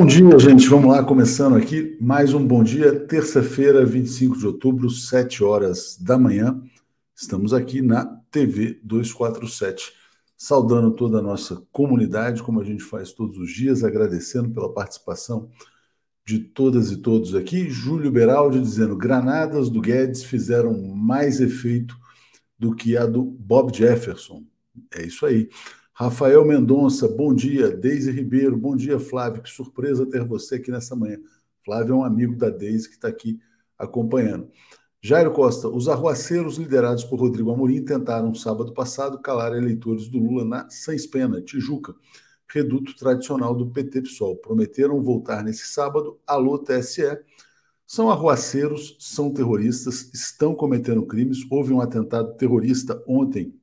Bom dia, gente. Vamos lá, começando aqui mais um bom dia. Terça-feira, 25 de outubro, 7 horas da manhã. Estamos aqui na TV 247, saudando toda a nossa comunidade, como a gente faz todos os dias, agradecendo pela participação de todas e todos aqui. Júlio Beraldi dizendo: granadas do Guedes fizeram mais efeito do que a do Bob Jefferson. É isso aí. Rafael Mendonça, bom dia. Deise Ribeiro, bom dia, Flávio. Que surpresa ter você aqui nessa manhã. Flávio é um amigo da Deise que está aqui acompanhando. Jairo Costa, os arruaceiros liderados por Rodrigo Amorim tentaram sábado passado calar eleitores do Lula na Sans Pena, Tijuca, reduto tradicional do PT PSOL. Prometeram voltar nesse sábado. Alô, TSE. São arruaceiros, são terroristas, estão cometendo crimes. Houve um atentado terrorista ontem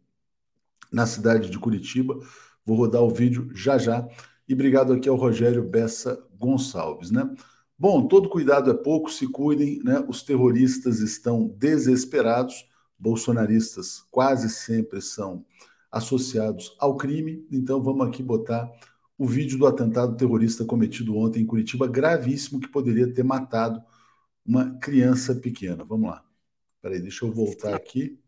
na cidade de Curitiba. Vou rodar o vídeo já já. E obrigado aqui ao Rogério Bessa Gonçalves, né? Bom, todo cuidado é pouco, se cuidem, né? Os terroristas estão desesperados, bolsonaristas quase sempre são associados ao crime, então vamos aqui botar o vídeo do atentado terrorista cometido ontem em Curitiba, gravíssimo, que poderia ter matado uma criança pequena. Vamos lá. Peraí, deixa eu voltar aqui.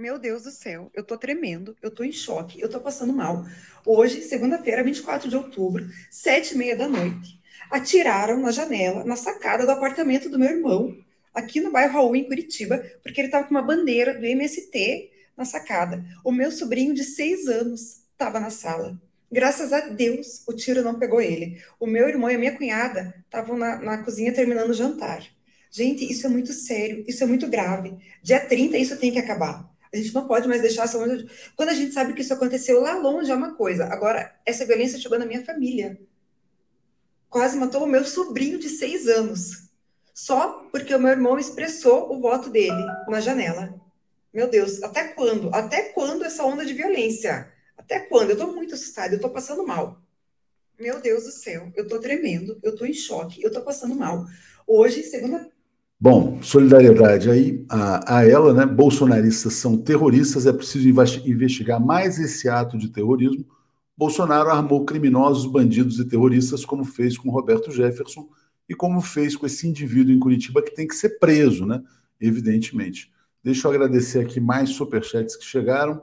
Meu Deus do céu, eu tô tremendo, eu tô em choque, eu tô passando mal. Hoje, segunda-feira, 24 de outubro, sete e meia da noite, atiraram na janela, na sacada do apartamento do meu irmão, aqui no bairro Raul, em Curitiba, porque ele tava com uma bandeira do MST na sacada. O meu sobrinho de seis anos estava na sala. Graças a Deus, o tiro não pegou ele. O meu irmão e a minha cunhada estavam na, na cozinha terminando o jantar. Gente, isso é muito sério, isso é muito grave. Dia 30, isso tem que acabar. A gente não pode mais deixar essa onda. Quando a gente sabe que isso aconteceu lá longe é uma coisa. Agora, essa violência chegou na minha família. Quase matou o meu sobrinho de seis anos. Só porque o meu irmão expressou o voto dele na janela. Meu Deus, até quando? Até quando essa onda de violência? Até quando? Eu tô muito assustada, eu tô passando mal. Meu Deus do céu, eu tô tremendo, eu tô em choque, eu tô passando mal. Hoje, segunda Bom, solidariedade aí a, a, ela, né? Bolsonaristas são terroristas, é preciso investigar mais esse ato de terrorismo. Bolsonaro armou criminosos, bandidos e terroristas, como fez com Roberto Jefferson e como fez com esse indivíduo em Curitiba que tem que ser preso, né? Evidentemente. Deixa eu agradecer aqui mais superchats que chegaram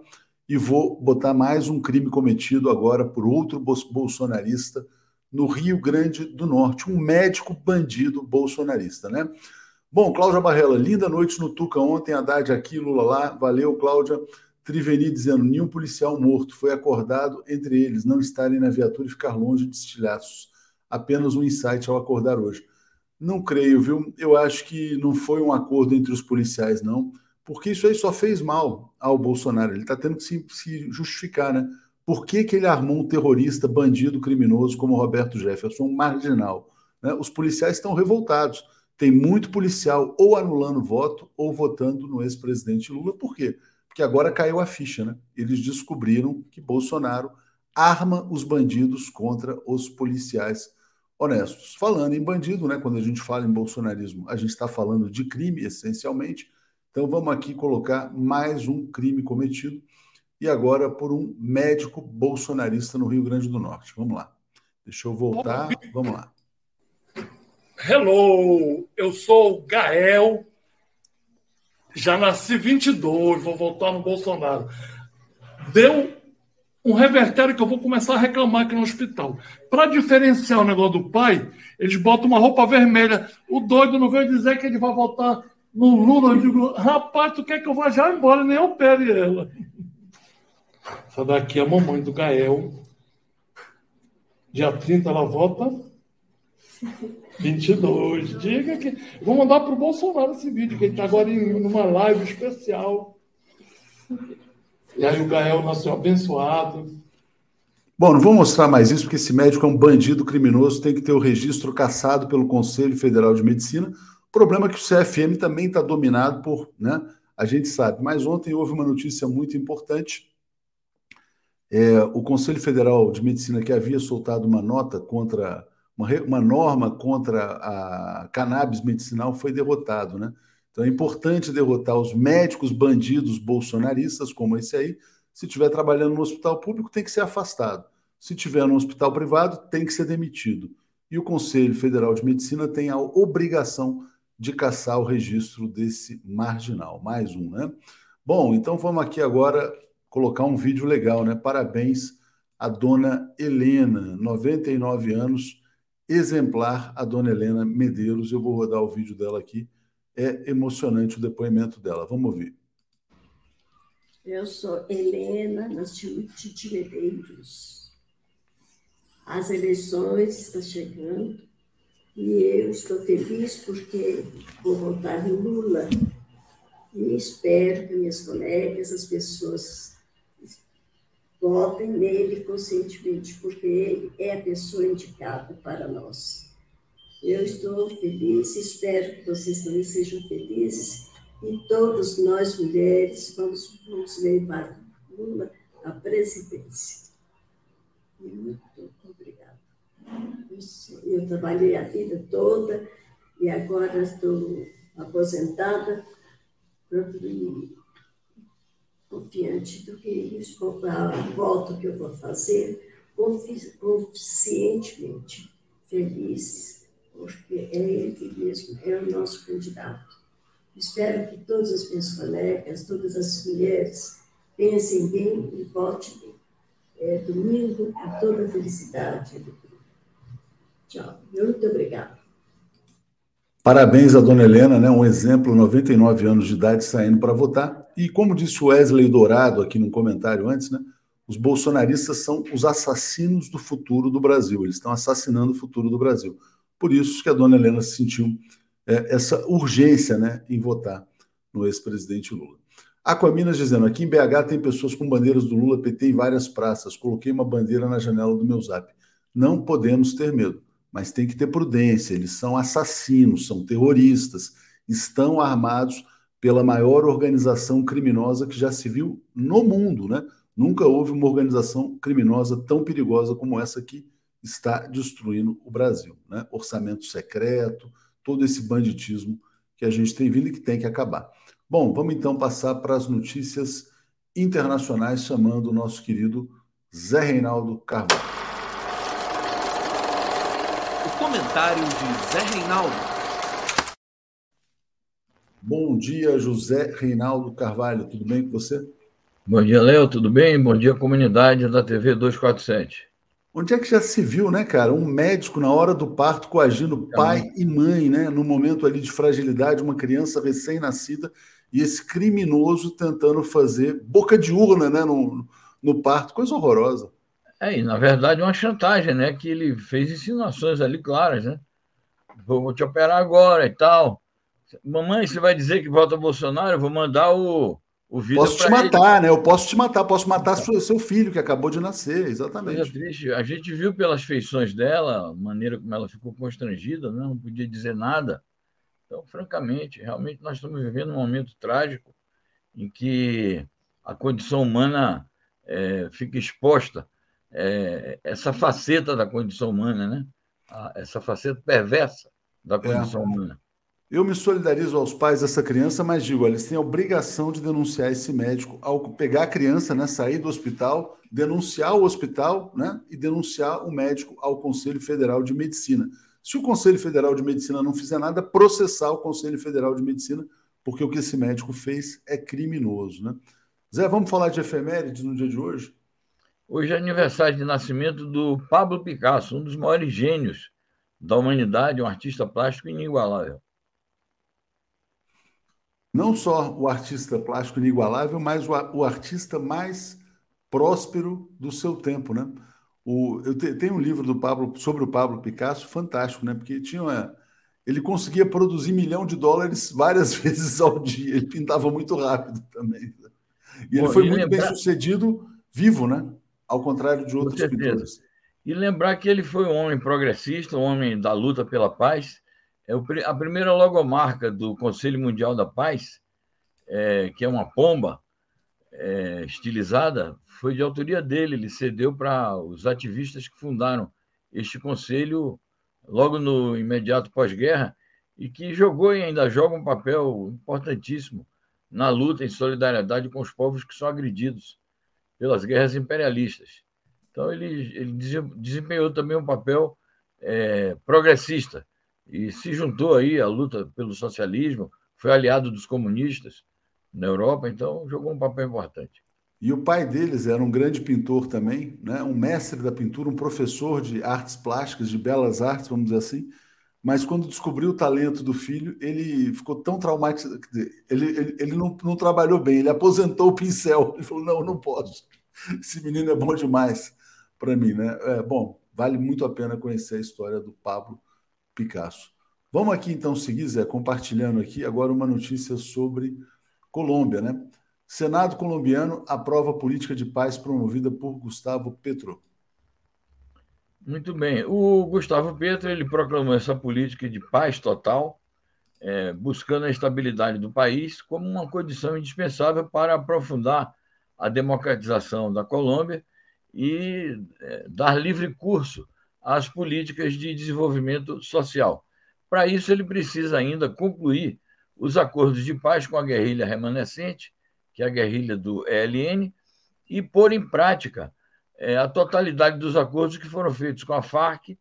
e vou botar mais um crime cometido agora por outro bolsonarista no Rio Grande do Norte, um médico bandido bolsonarista, né? Bom, Cláudia Barrela, linda noite no Tuca ontem, Haddad aqui, Lula lá. Valeu, Cláudia. Triveni dizendo: nenhum policial morto foi acordado entre eles não estarem na viatura e ficar longe de estilhaços. Apenas um insight ao acordar hoje. Não creio, viu? Eu acho que não foi um acordo entre os policiais, não, porque isso aí só fez mal ao Bolsonaro. Ele está tendo que se, se, justificar, né? Por que, que ele armou um terrorista, bandido, criminoso como Roberto Jefferson, um marginal? Né? Os policiais estão revoltados tem muito policial ou anulando voto ou votando no ex-presidente Lula. Por quê? Porque agora caiu a ficha, né? Eles descobriram que Bolsonaro arma os bandidos contra os policiais honestos. Falando em bandido, né? Quando a gente fala em bolsonarismo, a gente está falando de crime essencialmente. Então vamos aqui colocar mais um crime cometido e agora por um médico bolsonarista no Rio Grande do Norte. Vamos lá. Deixa eu voltar. Vamos lá. Hello, eu sou o Gael, já nasci 22, vou voltar no Bolsonaro. Deu um revertério que eu vou começar a reclamar aqui no hospital. Para diferenciar o negócio do pai, eles botam uma roupa vermelha. O doido não veio dizer que ele vai voltar no Lula. Eu digo, rapaz, tu quer que eu vá já embora, nem opere ela. Essa daqui é a mamãe do Gael. Dia 30 ela volta 22. Diga que. Vou mandar para o Bolsonaro esse vídeo, que ele está agora em uma live especial. E aí o Gael nasceu abençoado. Bom, não vou mostrar mais isso, porque esse médico é um bandido criminoso, tem que ter o registro cassado pelo Conselho Federal de Medicina. O problema é que o CFM também está dominado por, né? A gente sabe. Mas ontem houve uma notícia muito importante. É, o Conselho Federal de Medicina, que havia soltado uma nota contra uma, uma norma contra a cannabis medicinal foi derrotado, né? Então é importante derrotar os médicos bandidos bolsonaristas, como esse aí. Se estiver trabalhando no hospital público, tem que ser afastado. Se estiver no hospital privado, tem que ser demitido. e o Conselho Federal de Medicina tem a obrigação de caçar o registro desse marginal. Mais um, né? Bom, então vamos aqui agora colocar um vídeo legal, né? Parabéns à dona Helena, 99 anos, exemplar a dona Helena Medeiros. Eu vou rodar o vídeo dela aqui. É emocionante o depoimento dela. Vamos ouvir. Eu sou Helena, nasci no Titi Medeiros. As eleições estão chegando e eu estou feliz porque vou votar em Lula. E espero que minhas colegas, as pessoas, votem nele conscientemente, porque ele é a pessoa indicada para nós. Eu estou feliz, espero que vocês também sejam felizes e todos nós, mulheres, vamos, vamos levar Lula à presidência. Muito obrigada. Eu, trabalhei a vida toda e agora estou aposentada, confiante do que isso, a volta que eu vou fazer, conscientemente feliz, porque é ele mesmo, é o nosso candidato. Espero que todas as minhas colegas, todas as mulheres, pensem bem e votem bem. É, domingo, com toda felicidade. Tchau. Muito obrigada. Parabéns à dona Helena, né? um exemplo, 99 anos de idade, saindo para votar. E como disse Wesley Dourado aqui no comentário antes, né? os bolsonaristas são os assassinos do futuro do Brasil. Eles estão assassinando o futuro do Brasil. Por isso que a dona Helena se sentiu é, essa urgência né, em votar no ex-presidente Lula. Aquaminas dizendo, aqui em BH tem pessoas com bandeiras do Lula PT em várias praças. Coloquei uma bandeira na janela do meu zap. Não podemos ter medo mas tem que ter prudência. Eles são assassinos, são terroristas, estão armados pela maior organização criminosa que já se viu no mundo, né? Nunca houve uma organização criminosa tão perigosa como essa que está destruindo o Brasil, né? Orçamento secreto, todo esse banditismo que a gente tem vindo e que tem que acabar. Bom, vamos então passar para as notícias internacionais, chamando o nosso querido Zé Reinaldo Carvalho. Comentário de Zé Reinaldo. Bom dia, José Reinaldo Carvalho. Tudo bem com você? Bom dia, Léo. Tudo bem? Bom dia, comunidade da TV 247. Onde é que já se viu, né, cara? Um médico na hora do parto coagindo pai e mãe, né? No momento ali de fragilidade, uma criança recém-nascida e esse criminoso tentando fazer boca de urna, né, no, no parto, coisa horrorosa. É, e na verdade uma chantagem, né? Que ele fez insinuações ali claras, né? Vou te operar agora e tal. Mamãe, você vai dizer que vota Bolsonaro? Eu vou mandar o, o vídeo. Posso te matar, ele. né? Eu posso te matar, posso matar seu, seu filho que acabou de nascer, exatamente. Coisa triste. A gente viu pelas feições dela, a maneira como ela ficou constrangida, né? não podia dizer nada. Então, francamente, realmente nós estamos vivendo um momento trágico em que a condição humana é, fica exposta é, essa faceta da condição humana, né? essa faceta perversa da é. condição é. humana. Eu me solidarizo aos pais dessa criança, mas digo, eles têm a obrigação de denunciar esse médico ao pegar a criança, né, sair do hospital, denunciar o hospital, né, e denunciar o médico ao Conselho Federal de Medicina. Se o Conselho Federal de Medicina não fizer nada, processar o Conselho Federal de Medicina, porque o que esse médico fez é criminoso, né? Zé, vamos falar de efemérides no dia de hoje? Hoje é aniversário de nascimento do Pablo Picasso, um dos maiores gênios da humanidade, um artista plástico inigualável. Não só o artista plástico inigualável, mas o, o artista mais próspero do seu tempo, né? O, eu te, tenho um livro do Pablo sobre o Pablo Picasso fantástico, né? Porque tinha uma, ele conseguia produzir milhão de dólares várias vezes ao dia. Ele pintava muito rápido também. E Bom, ele foi muito lembrar... bem sucedido vivo, né? Ao contrário de outros pintores. E lembrar que ele foi um homem progressista, um homem da luta pela paz. É a primeira logomarca do Conselho Mundial da Paz, é, que é uma pomba é, estilizada, foi de autoria dele. Ele cedeu para os ativistas que fundaram este conselho logo no imediato pós-guerra e que jogou e ainda joga um papel importantíssimo na luta em solidariedade com os povos que são agredidos pelas guerras imperialistas. Então, ele, ele desempenhou também um papel é, progressista e se juntou aí à luta pelo socialismo, foi aliado dos comunistas na Europa, então jogou um papel importante. E o pai deles era um grande pintor também, né? um mestre da pintura, um professor de artes plásticas, de belas artes, vamos dizer assim. Mas quando descobriu o talento do filho, ele ficou tão traumatizado. Ele, ele, ele não, não trabalhou bem, ele aposentou o pincel. Ele falou: não, não posso. Esse menino é bom demais para mim. Né? É, bom, vale muito a pena conhecer a história do Pablo Picasso. Vamos aqui então seguir, Zé, compartilhando aqui agora uma notícia sobre Colômbia, né? Senado colombiano aprova política de paz promovida por Gustavo Petro. Muito bem. O Gustavo Petro ele proclamou essa política de paz total, é, buscando a estabilidade do país como uma condição indispensável para aprofundar a democratização da Colômbia e é, dar livre curso às políticas de desenvolvimento social. Para isso, ele precisa ainda concluir os acordos de paz com a guerrilha remanescente que é a guerrilha do ELN, e pôr em prática é, a totalidade dos acordos que foram feitos com a Farc,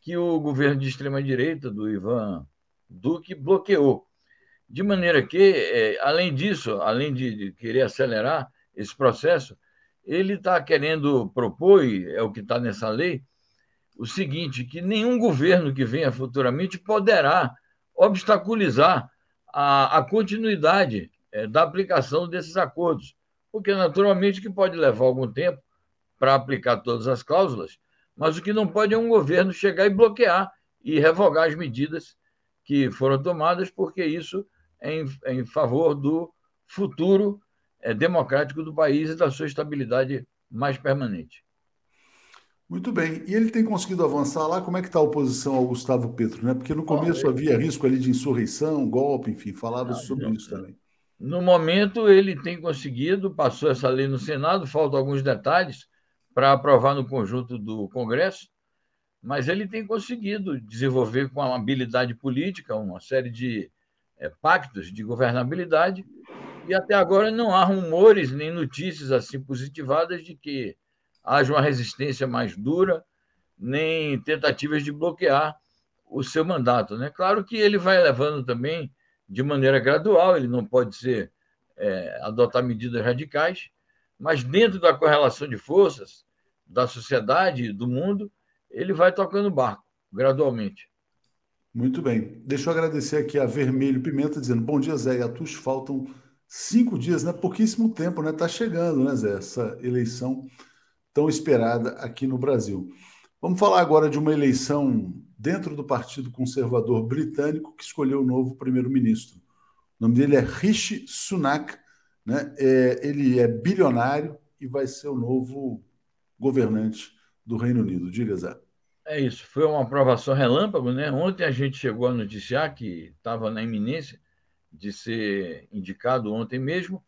que o governo de extrema-direita, do Ivan Duque, bloqueou. De maneira que, é, além disso, além de, de querer acelerar esse processo, ele está querendo propor, e é o que está nessa lei, o seguinte: que nenhum governo que venha futuramente poderá obstaculizar a, a continuidade é, da aplicação desses acordos, porque naturalmente que pode levar algum tempo para aplicar todas as cláusulas, mas o que não pode é um governo chegar e bloquear e revogar as medidas que foram tomadas, porque isso é em, é em favor do futuro é, democrático do país e da sua estabilidade mais permanente. Muito bem. E ele tem conseguido avançar lá? Como é que está a oposição ao Gustavo Petro? Né? Porque no começo havia risco ali de insurreição, golpe, enfim, falava sobre não, isso também. No momento, ele tem conseguido, passou essa lei no Senado, faltam alguns detalhes para aprovar no conjunto do Congresso, mas ele tem conseguido desenvolver com uma habilidade política uma série de é, pactos de governabilidade, e até agora não há rumores nem notícias assim positivadas de que haja uma resistência mais dura, nem tentativas de bloquear o seu mandato. Né? Claro que ele vai levando também de maneira gradual, ele não pode ser é, adotar medidas radicais, mas dentro da correlação de forças da sociedade do mundo, ele vai tocando o barco, gradualmente. Muito bem. Deixa eu agradecer aqui a Vermelho Pimenta, dizendo: Bom dia, Zé e Atus. Faltam cinco dias, né? Pouquíssimo tempo, né? Está chegando, né, Zé? Essa eleição tão esperada aqui no Brasil. Vamos falar agora de uma eleição dentro do Partido Conservador Britânico que escolheu o novo primeiro-ministro. O nome dele é Rishi Sunak, né? É, ele é bilionário e vai ser o novo governante do Reino Unido. Diga, Zé. É isso, foi uma aprovação relâmpago, né? Ontem a gente chegou a noticiar que estava na iminência de ser indicado ontem mesmo,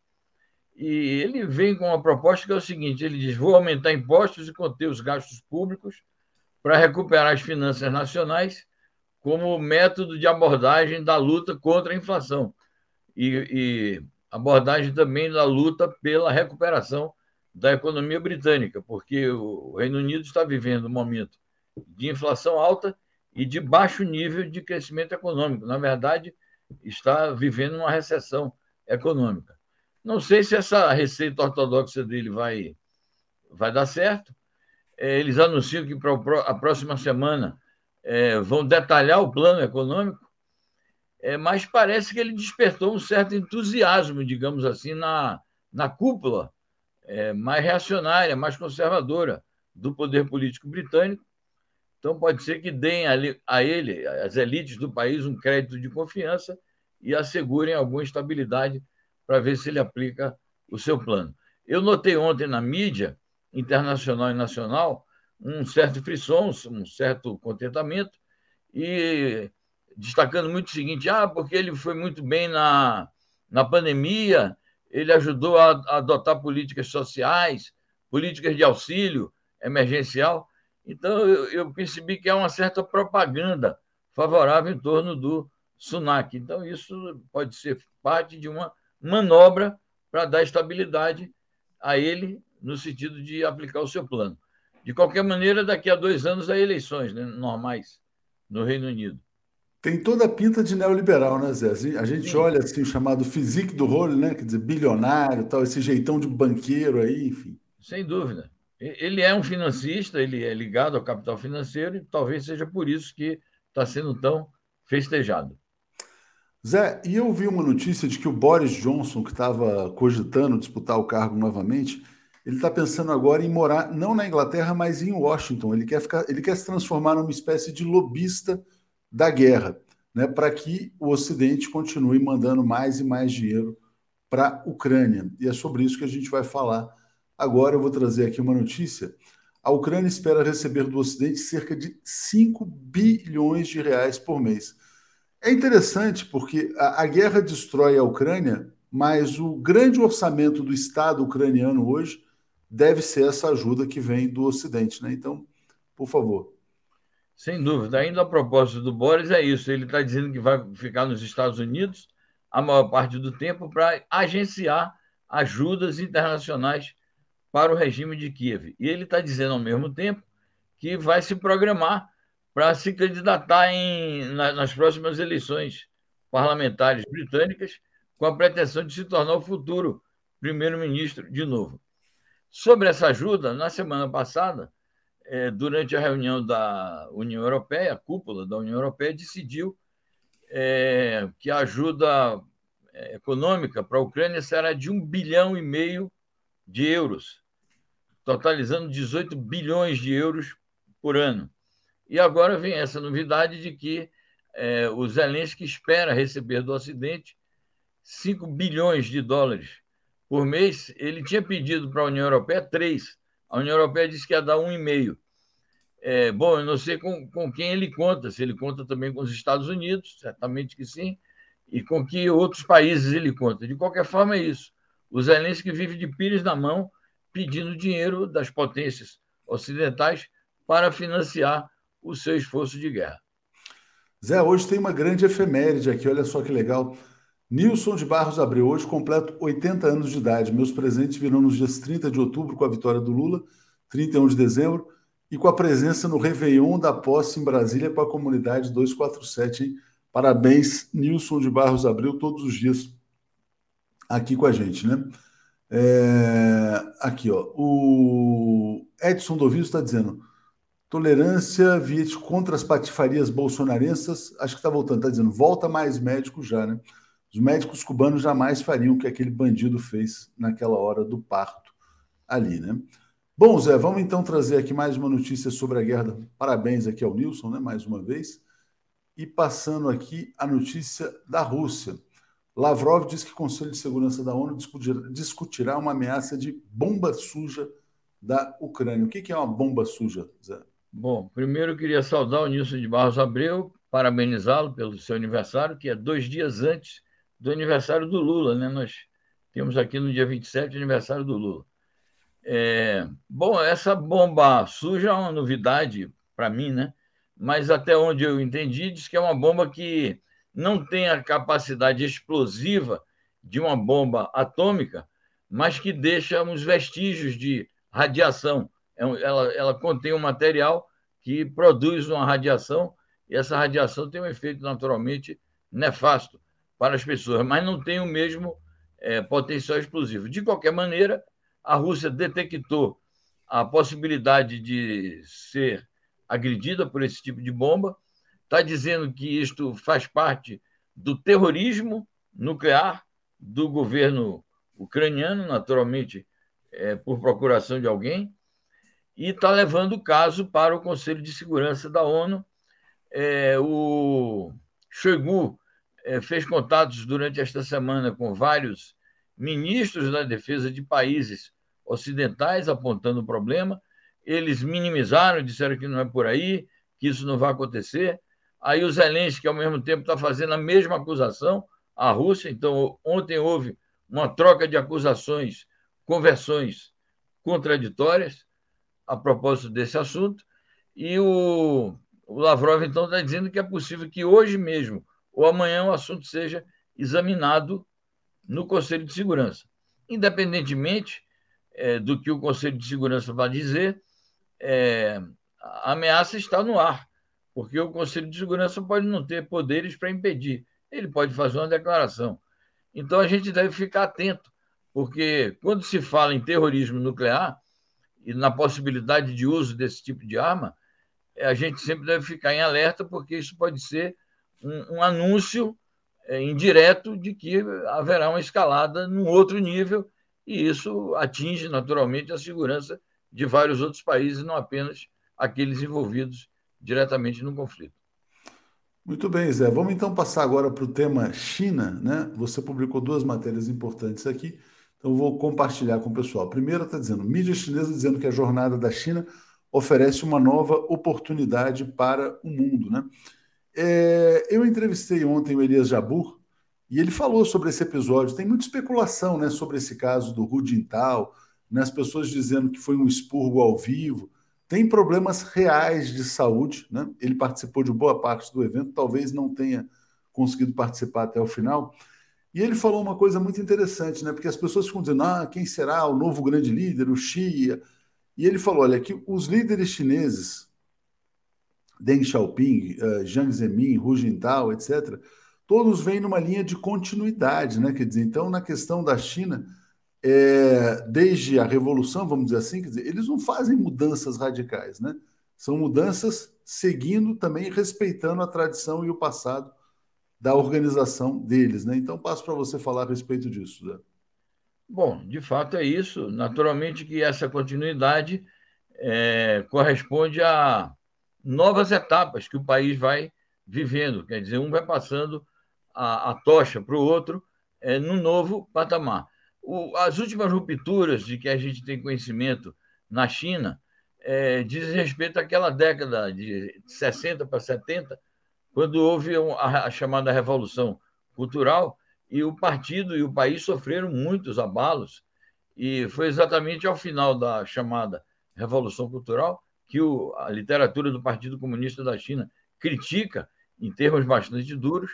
e ele vem com uma proposta que é o seguinte: ele diz, vou aumentar impostos e conter os gastos públicos para recuperar as finanças nacionais como método de abordagem da luta contra a inflação e, e abordagem também da luta pela recuperação da economia britânica, porque o Reino Unido está vivendo um momento de inflação alta e de baixo nível de crescimento econômico. Na verdade, está vivendo uma recessão econômica. Não sei se essa receita ortodoxa dele vai, vai dar certo, é, eles anunciam que para a próxima semana é, vão detalhar o plano econômico, é, mas parece que ele despertou um certo entusiasmo, digamos assim, na, na cúpula é, mais reacionária, mais conservadora do poder político britânico. Então, pode ser que deem a ele, as elites do país, um crédito de confiança e assegurem alguma estabilidade para ver se ele aplica o seu plano. Eu notei ontem na mídia internacional e nacional, um certo frisson, um certo contentamento, e destacando muito o seguinte: ah, porque ele foi muito bem na, na pandemia, ele ajudou a, a adotar políticas sociais, políticas de auxílio emergencial. Então, eu, eu, percebi que há uma certa propaganda favorável em torno do Sunak. Então, isso pode ser parte de uma manobra para dar estabilidade a ele no sentido de aplicar o seu plano. De qualquer maneira, daqui a dois anos há eleições né, normais. no Reino Unido. Tem toda a pinta de neoliberal, né, Zé? A gente Sim. olha assim o chamado physique do rolo, né? Quer dizer, bilionário, tal, esse jeitão de banqueiro aí, enfim. Sem dúvida. Ele é um financista, ele é ligado ao capital financeiro e talvez seja por isso que está sendo tão festejado. Zé, e eu vi uma notícia de que o Boris Johnson, que estava cogitando disputar o cargo novamente, ele está pensando agora em morar não na Inglaterra, mas em Washington. Ele quer, ficar, ele quer se transformar numa espécie de lobista da guerra, né, para que o Ocidente continue mandando mais e mais dinheiro para a Ucrânia. E é sobre isso que a gente vai falar Agora eu vou trazer aqui uma notícia. A Ucrânia espera receber do Ocidente cerca de 5 bilhões de reais por mês. É interessante porque a, a guerra destrói a Ucrânia, mas o grande orçamento do Estado ucraniano hoje deve ser essa ajuda que vem do Ocidente. Né? Então, por favor. Sem dúvida. Ainda a propósito do Boris, é isso. Ele está dizendo que vai ficar nos Estados Unidos a maior parte do tempo para agenciar ajudas internacionais para o regime de Kiev. E ele está dizendo ao mesmo tempo que vai se programar para se candidatar em, na, nas próximas eleições parlamentares britânicas, com a pretensão de se tornar o futuro primeiro-ministro de novo. Sobre essa ajuda, na semana passada, é, durante a reunião da União Europeia, a cúpula da União Europeia decidiu é, que a ajuda é, econômica para a Ucrânia será de um bilhão e meio de euros totalizando 18 bilhões de euros por ano. E agora vem essa novidade de que é, o Zelensky espera receber do Ocidente 5 bilhões de dólares por mês. Ele tinha pedido para a União Europeia 3. A União Europeia disse que ia dar 1,5. É, bom, eu não sei com, com quem ele conta, se ele conta também com os Estados Unidos, certamente que sim, e com que outros países ele conta. De qualquer forma, é isso. O Zelensky vive de pires na mão pedindo dinheiro das potências ocidentais para financiar o seu esforço de guerra. Zé, hoje tem uma grande efeméride aqui, olha só que legal. Nilson de Barros Abreu, hoje completo 80 anos de idade. Meus presentes virão nos dias 30 de outubro com a vitória do Lula, 31 de dezembro, e com a presença no Réveillon da posse em Brasília com a comunidade 247. Hein? Parabéns, Nilson de Barros Abreu, todos os dias aqui com a gente, né? É, aqui, ó. O Edson Dovinho está dizendo: tolerância Viet contra as patifarias bolsonarenses. Acho que está voltando, está dizendo: volta mais médicos já, né? Os médicos cubanos jamais fariam o que aquele bandido fez naquela hora do parto ali, né? Bom, Zé, vamos então trazer aqui mais uma notícia sobre a guerra. Parabéns aqui ao Nilson, né? Mais uma vez. E passando aqui a notícia da Rússia. Lavrov diz que o Conselho de Segurança da ONU discutirá uma ameaça de bomba suja da Ucrânia. O que é uma bomba suja, Zé? Bom, primeiro eu queria saudar o Nilson de Barros Abreu, parabenizá-lo pelo seu aniversário, que é dois dias antes do aniversário do Lula, né? Nós temos aqui no dia 27 o aniversário do Lula. É, bom, essa bomba suja é uma novidade para mim, né? Mas até onde eu entendi, diz que é uma bomba que não tem a capacidade explosiva de uma bomba atômica, mas que deixa uns vestígios de radiação. É ela, ela contém um material que produz uma radiação, e essa radiação tem um efeito naturalmente nefasto para as pessoas, mas não tem o mesmo é, potencial explosivo. De qualquer maneira, a Rússia detectou a possibilidade de ser agredida por esse tipo de bomba está dizendo que isto faz parte do terrorismo nuclear do governo ucraniano, naturalmente é, por procuração de alguém, e está levando o caso para o Conselho de Segurança da ONU. É, o Shoigu fez contatos durante esta semana com vários ministros da defesa de países ocidentais apontando o problema. Eles minimizaram, disseram que não é por aí, que isso não vai acontecer. Aí o Zelensky, ao mesmo tempo, está fazendo a mesma acusação à Rússia. Então, ontem houve uma troca de acusações, conversões contraditórias a propósito desse assunto. E o, o Lavrov, então, está dizendo que é possível que hoje mesmo ou amanhã o assunto seja examinado no Conselho de Segurança. Independentemente é, do que o Conselho de Segurança vai dizer, é, a ameaça está no ar porque o Conselho de Segurança pode não ter poderes para impedir. Ele pode fazer uma declaração. Então a gente deve ficar atento, porque quando se fala em terrorismo nuclear e na possibilidade de uso desse tipo de arma, a gente sempre deve ficar em alerta, porque isso pode ser um, um anúncio é, indireto de que haverá uma escalada num outro nível, e isso atinge naturalmente a segurança de vários outros países, não apenas aqueles envolvidos diretamente no conflito. Muito bem, Zé. Vamos então passar agora para o tema China. Né? Você publicou duas matérias importantes aqui, então vou compartilhar com o pessoal. Primeira está dizendo: mídia chinesa dizendo que a jornada da China oferece uma nova oportunidade para o mundo. Né? É, eu entrevistei ontem o Elias Jabur e ele falou sobre esse episódio. Tem muita especulação né, sobre esse caso do Hu Jintao, né, as pessoas dizendo que foi um expurgo ao vivo. Tem problemas reais de saúde. Né? Ele participou de boa parte do evento, talvez não tenha conseguido participar até o final. E ele falou uma coisa muito interessante, né? porque as pessoas ficam dizendo: ah, quem será o novo grande líder, o Xi? E ele falou: olha, que os líderes chineses Deng Xiaoping, uh, Jiang Zemin, Hu Jintao, etc., todos vêm numa linha de continuidade, né? Quer dizer, então, na questão da China, é, desde a revolução, vamos dizer assim, quer dizer, eles não fazem mudanças radicais, né? São mudanças seguindo também, respeitando a tradição e o passado da organização deles, né? Então, passo para você falar a respeito disso, Zé. Bom, de fato é isso. Naturalmente que essa continuidade é, corresponde a novas etapas que o país vai vivendo. Quer dizer, um vai passando a, a tocha para o outro é, num novo patamar. O, as últimas rupturas de que a gente tem conhecimento na China é, diz respeito àquela década de 60 para 70, quando houve a, a chamada Revolução Cultural, e o partido e o país sofreram muitos abalos, e foi exatamente ao final da chamada Revolução Cultural que o, a literatura do Partido Comunista da China critica em termos bastante duros,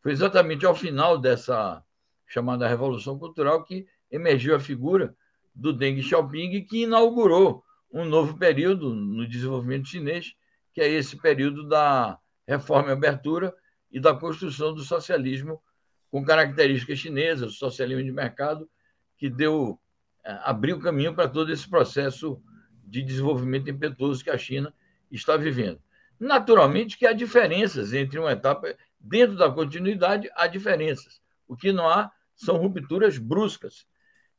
foi exatamente ao final dessa chamada Revolução Cultural que emergiu a figura do Deng Xiaoping, que inaugurou um novo período no desenvolvimento chinês, que é esse período da reforma e abertura e da construção do socialismo com características chinesas, o socialismo de mercado, que deu eh, abriu caminho para todo esse processo de desenvolvimento impetuoso que a China está vivendo. Naturalmente que há diferenças entre uma etapa, dentro da continuidade, há diferenças. O que não há são rupturas bruscas.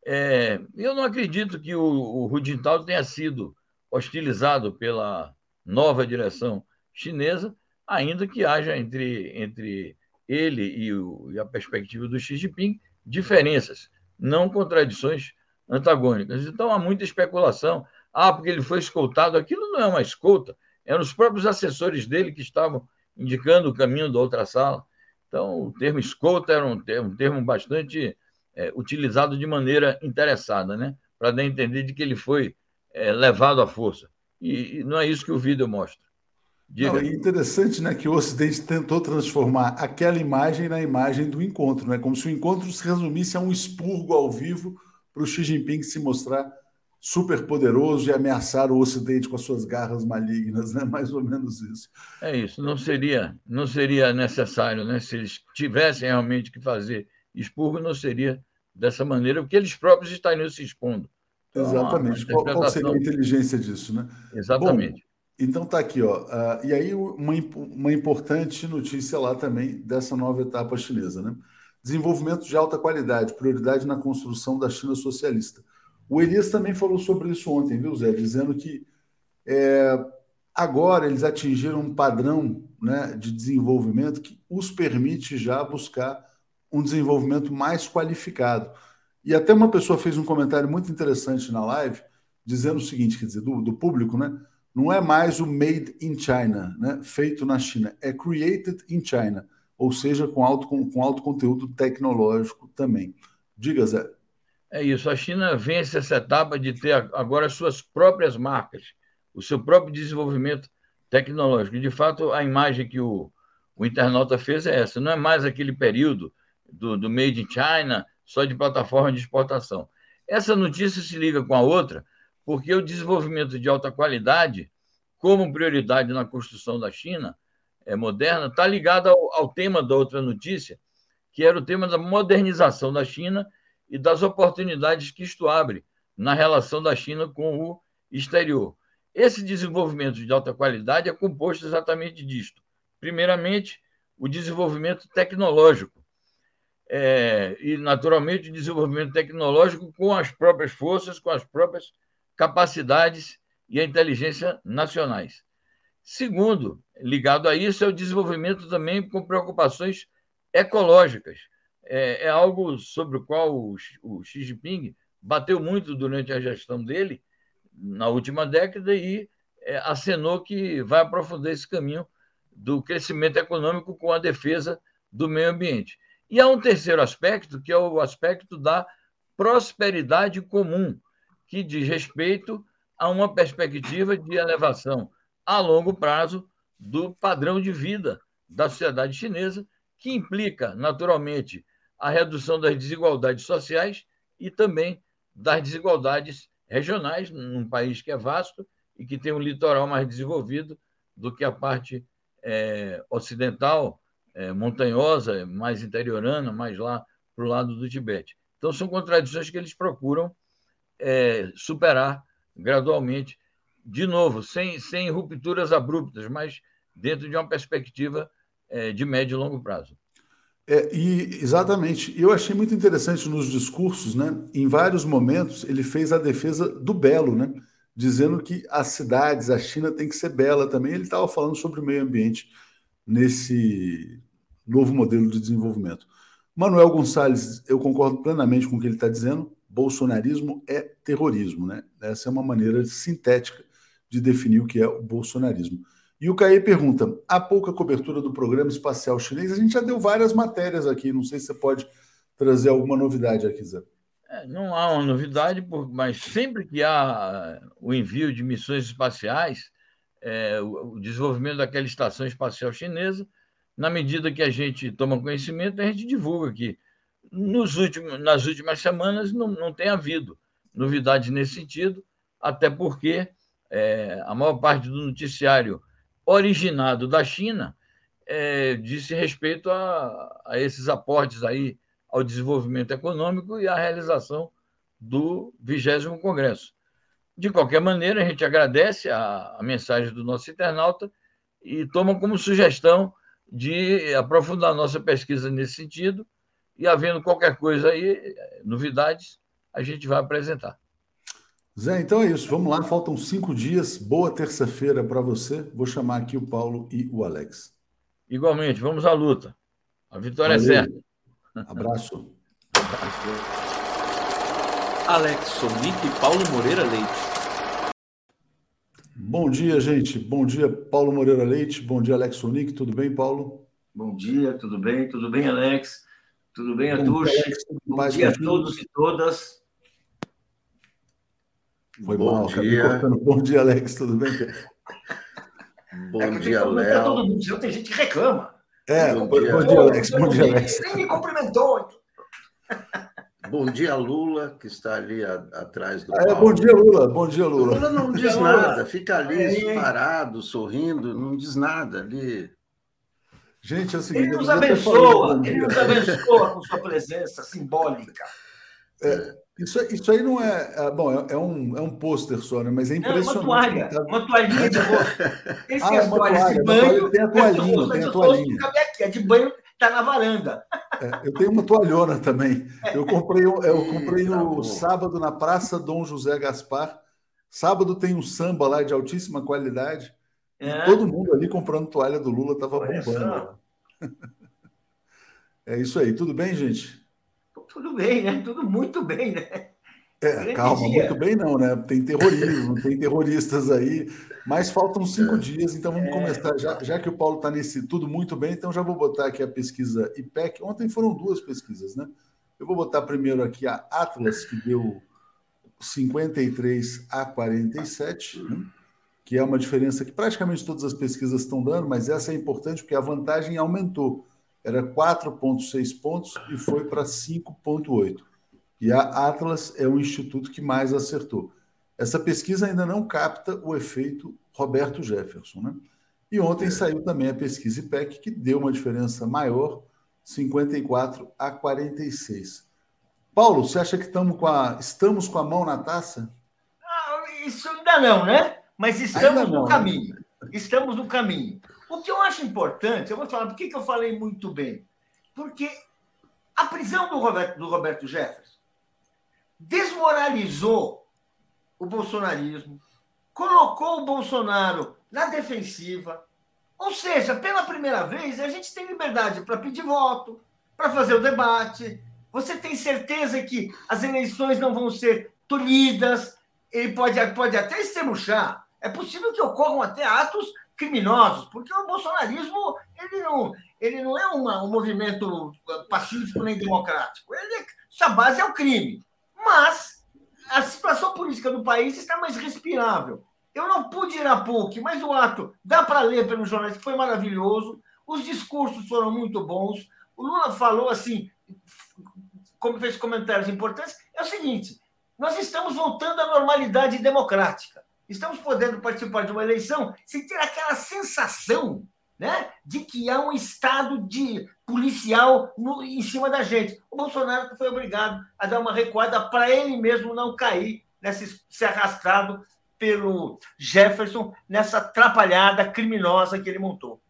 É, eu não acredito que o, o Hu Jintao tenha sido hostilizado pela nova direção chinesa, ainda que haja entre, entre ele e, o, e a perspectiva do Xi Jinping diferenças, não contradições antagônicas. Então há muita especulação. Ah, porque ele foi escoltado. Aquilo não é uma escolta, eram os próprios assessores dele que estavam indicando o caminho da outra sala. Então, o termo escolta era um termo, um termo bastante é, utilizado de maneira interessada, né? para dar a entender de que ele foi é, levado à força. E, e, não é isso que o vídeo mostra. Não, é interessante né, que o Ocidente tentou transformar aquela imagem na imagem do encontro, né? como se o encontro se resumisse a um expurgo ao vivo para o Xi Jinping se mostrar super poderoso e ameaçar o Ocidente com as suas garras malignas, né? Mais ou menos isso. É isso. Não seria, não seria necessário, né? Se eles tivessem realmente que fazer expurgo, não seria dessa maneira, porque eles próprios estariam se expondo. Então, Exatamente. Qual, qual, seria a inteligência disso, né? Exatamente. Bom, então tá aqui, ó. Uh, e aí uma, uma importante notícia lá também dessa nova etapa chinesa, né? Desenvolvimento de alta qualidade, prioridade na construção da China socialista. O Elias também falou sobre isso ontem, viu, Zé? Dizendo que é, agora eles atingiram um padrão né, de desenvolvimento que os permite já buscar um desenvolvimento mais qualificado. E até uma pessoa fez um comentário muito interessante na live, dizendo o seguinte: quer dizer, do, do público, né? Não é mais o made in China, né? feito na China, é created in China, ou seja, com alto, com, com alto conteúdo tecnológico também. Diga, Zé. É isso. A China vence essa etapa de ter agora as suas próprias marcas, o seu próprio desenvolvimento tecnológico. De fato, a imagem que o, o internauta fez é essa. Não é mais aquele período do, do Made in China, só de plataforma de exportação. Essa notícia se liga com a outra, porque o desenvolvimento de alta qualidade como prioridade na construção da China é, moderna está ligada ao, ao tema da outra notícia, que era o tema da modernização da China e das oportunidades que isto abre na relação da China com o exterior. Esse desenvolvimento de alta qualidade é composto exatamente disto. Primeiramente, o desenvolvimento tecnológico. É, e, naturalmente, o desenvolvimento tecnológico com as próprias forças, com as próprias capacidades e a inteligência nacionais. Segundo, ligado a isso, é o desenvolvimento também com preocupações ecológicas. É, é algo sobre o qual o, o Xi Jinping bateu muito durante a gestão dele, na última década, e é, acenou que vai aprofundar esse caminho do crescimento econômico com a defesa do meio ambiente. E há um terceiro aspecto, que é o aspecto da prosperidade comum, que diz respeito a uma perspectiva de elevação a longo prazo do padrão de vida da sociedade chinesa, que implica, naturalmente, a redução das desigualdades sociais e também das desigualdades regionais, num país que é vasto e que tem um litoral mais desenvolvido do que a parte é, ocidental, é, montanhosa, mais interiorana, mais lá para o lado do Tibete. Então, são contradições que eles procuram é, superar gradualmente, de novo, sem, sem rupturas abruptas, mas dentro de uma perspectiva é, de médio e longo prazo. É, e exatamente, eu achei muito interessante nos discursos, né? Em vários momentos ele fez a defesa do belo, né? Dizendo que as cidades, a China tem que ser bela também. Ele estava falando sobre o meio ambiente nesse novo modelo de desenvolvimento. Manuel Gonçalves, eu concordo plenamente com o que ele está dizendo. Bolsonarismo é terrorismo, né? Essa é uma maneira sintética de definir o que é o bolsonarismo. E o Caê pergunta: há pouca cobertura do programa espacial chinês? A gente já deu várias matérias aqui, não sei se você pode trazer alguma novidade aqui, Zé. É, não há uma novidade, mas sempre que há o envio de missões espaciais, é, o desenvolvimento daquela estação espacial chinesa, na medida que a gente toma conhecimento, a gente divulga aqui. Nos últimos, nas últimas semanas não, não tem havido novidades nesse sentido, até porque é, a maior parte do noticiário originado da China, é, disse respeito a, a, esses aportes aí ao desenvolvimento econômico e à realização do vigésimo Congresso. De qualquer maneira, a gente agradece a, a mensagem do nosso internauta e toma como sugestão de aprofundar nossa pesquisa nesse sentido e, havendo qualquer coisa aí, novidades, a gente vai apresentar. Zé, então é isso. Vamos lá, faltam cinco dias. Boa terça-feira para você. Vou chamar aqui o Paulo e o Alex. Igualmente, vamos à luta. A vitória é Valeu. é certa. Abraço. Alex Sonic e Paulo Moreira Leite. Bom dia, gente. Bom dia, Paulo Moreira Leite. Bom dia, Alex Sonic. Tudo bem, Paulo? Bom dia, tudo bem? Tudo bem, Alex? Tudo bem, Atush? Bom dia a todos e todas. Foi Bom mal, dia. Bom dia, Alex, tudo bem? Bom é dia, Léo. Todo mundo, senão tem gente que reclama. É, bom, bom dia, bom dia Alex. Bom dia, Alex. Nem me cumprimentou. Bom dia, Lula, que está ali a, atrás do. Ah, é, bom dia, Lula. Bom dia, Lula. Lula não diz nada, fica ali é, parado, sorrindo, não diz nada ali. Gente, é o seguinte. Ele nos abençoa, ele nos abençoa com sua presença simbólica. É, isso, isso aí não é. é bom, é, é, um, é um pôster só, né? Mas é impressionante. Não, uma toalha. Tá... Uma toalhinha de rosto. Esse ah, é uma toalha, de banho. Tem a toalhinha, tem a toalhinha. Aqui, a de banho está na varanda. É, eu tenho uma toalhona também. Eu comprei, eu comprei no sábado na Praça Dom José Gaspar. Sábado tem um samba lá de altíssima qualidade. É. todo mundo ali comprando toalha do Lula estava bombando. É isso aí. Tudo bem, gente? Tudo bem, né? Tudo muito bem, né? É, calma, dia. muito bem não, né? Tem terrorismo, tem terroristas aí, mas faltam cinco é. dias, então vamos é. começar. Já, já que o Paulo está nesse tudo muito bem, então já vou botar aqui a pesquisa IPEC. Ontem foram duas pesquisas, né? Eu vou botar primeiro aqui a Atlas, que deu 53 a 47, né? que é uma diferença que praticamente todas as pesquisas estão dando, mas essa é importante porque a vantagem aumentou era 4,6 pontos e foi para 5,8. E a Atlas é o instituto que mais acertou. Essa pesquisa ainda não capta o efeito Roberto Jefferson. Né? E ontem é. saiu também a pesquisa IPEC, que deu uma diferença maior, 54 a 46. Paulo, você acha que estamos com a, estamos com a mão na taça? Ah, isso ainda não, né? Mas estamos não, no né? caminho. Né? Estamos no caminho. O que eu acho importante, eu vou falar, por que, eu falei muito bem? Porque a prisão do Roberto, do Roberto Jefferson desmoralizou o bolsonarismo, colocou o Bolsonaro na defensiva. Ou seja, pela primeira vez, a gente tem liberdade para pedir voto, para fazer o debate. Você tem certeza que as eleições não vão ser tolhidas, ele pode, pode até estremuchar. É possível que ocorram até atos criminosos, porque o bolsonarismo ele não, ele não é uma, um movimento pacífico nem democrático. Ele, sua base é o crime. Mas a situação política do país está mais respirável. Eu não pude ir à PUC, mas o ato dá para ler pelos jornais, foi maravilhoso. Os discursos foram muito bons. O Lula falou assim, como fez comentários importantes, é o seguinte: nós estamos voltando à normalidade democrática. Estamos podendo participar de uma eleição sem ter aquela sensação né, de que há um estado de policial no, em cima da gente. O Bolsonaro foi obrigado a dar uma recuada para ele mesmo não cair, nesse, ser arrastado pelo Jefferson nessa atrapalhada criminosa que ele montou.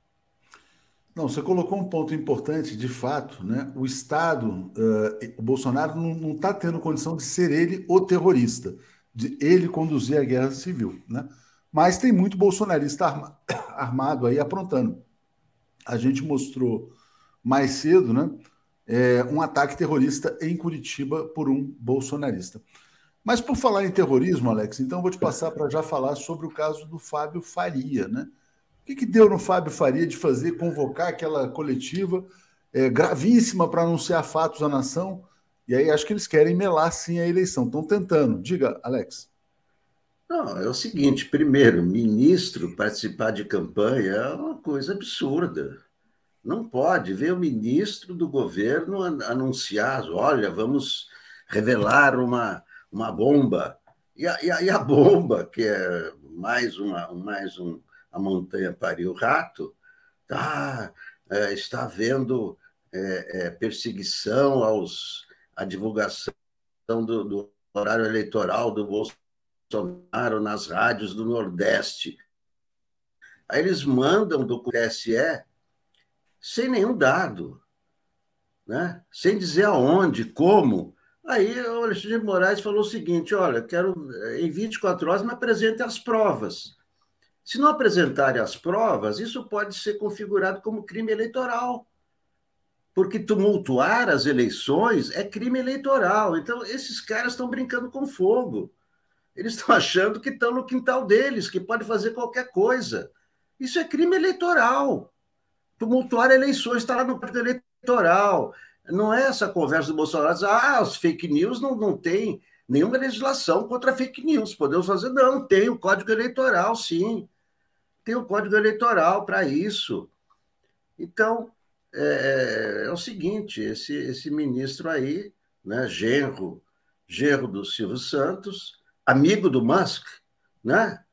Não, você colocou um ponto importante, de fato, né? O Estado, uh, o Bolsonaro não está tendo condição de ser ele o terrorista, de ele conduzir a guerra civil, né? Mas tem muito bolsonarista arma, armado aí aprontando. A gente mostrou mais cedo, né? É, um ataque terrorista em Curitiba por um bolsonarista. Mas por falar em terrorismo, Alex, então vou te passar para já falar sobre o caso do Fábio Faria, né? que, que deu no Fábio Faria de fazer, convocar aquela coletiva é, gravíssima para anunciar fatos à nação? E aí acho que eles querem melar sim a eleição. Estão tentando. Diga, Alex. Não, é o seguinte: primeiro, ministro participar de campanha é uma coisa absurda. Não pode ver o ministro do governo anunciar: olha, vamos revelar uma, uma bomba. E a, e a, e a bomba, que é mais, uma, mais um, a montanha pariu rato, tá, é, está havendo é, é, perseguição aos, à divulgação do, do horário eleitoral do Bolsonaro nas rádios do Nordeste. Aí eles mandam do TSE sem nenhum dado, né? sem dizer aonde, como. Aí o Alexandre de Moraes falou o seguinte: olha, quero em 24 horas me apresente as provas. Se não apresentarem as provas, isso pode ser configurado como crime eleitoral. Porque tumultuar as eleições é crime eleitoral. Então, esses caras estão brincando com fogo. Eles estão achando que estão no quintal deles, que pode fazer qualquer coisa. Isso é crime eleitoral. Tumultuar eleições está lá no partido eleitoral. Não é essa conversa do Bolsonaro, ah, as fake news não, não tem nenhuma legislação contra fake news. Podemos fazer, não, tem o Código Eleitoral, sim tem o Código Eleitoral para isso. Então, é, é, o seguinte: esse, esse ministro aí, né, genro, genro do Silvio Santos, amigo do Musk, né?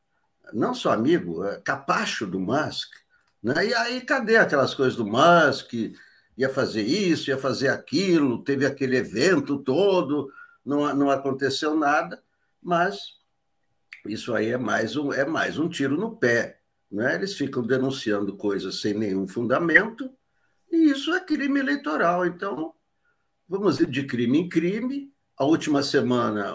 não só amigo, é capacho do Musk. Né? E aí, cadê aquelas coisas do Musk? Ia fazer isso, ia fazer aquilo, teve aquele evento todo, não, não aconteceu nada, mas isso aí é mais um, é mais um tiro no pé. Né? Eles ficam denunciando coisas sem nenhum fundamento, e isso é crime eleitoral. Então, vamos ir de crime em crime. A última semana,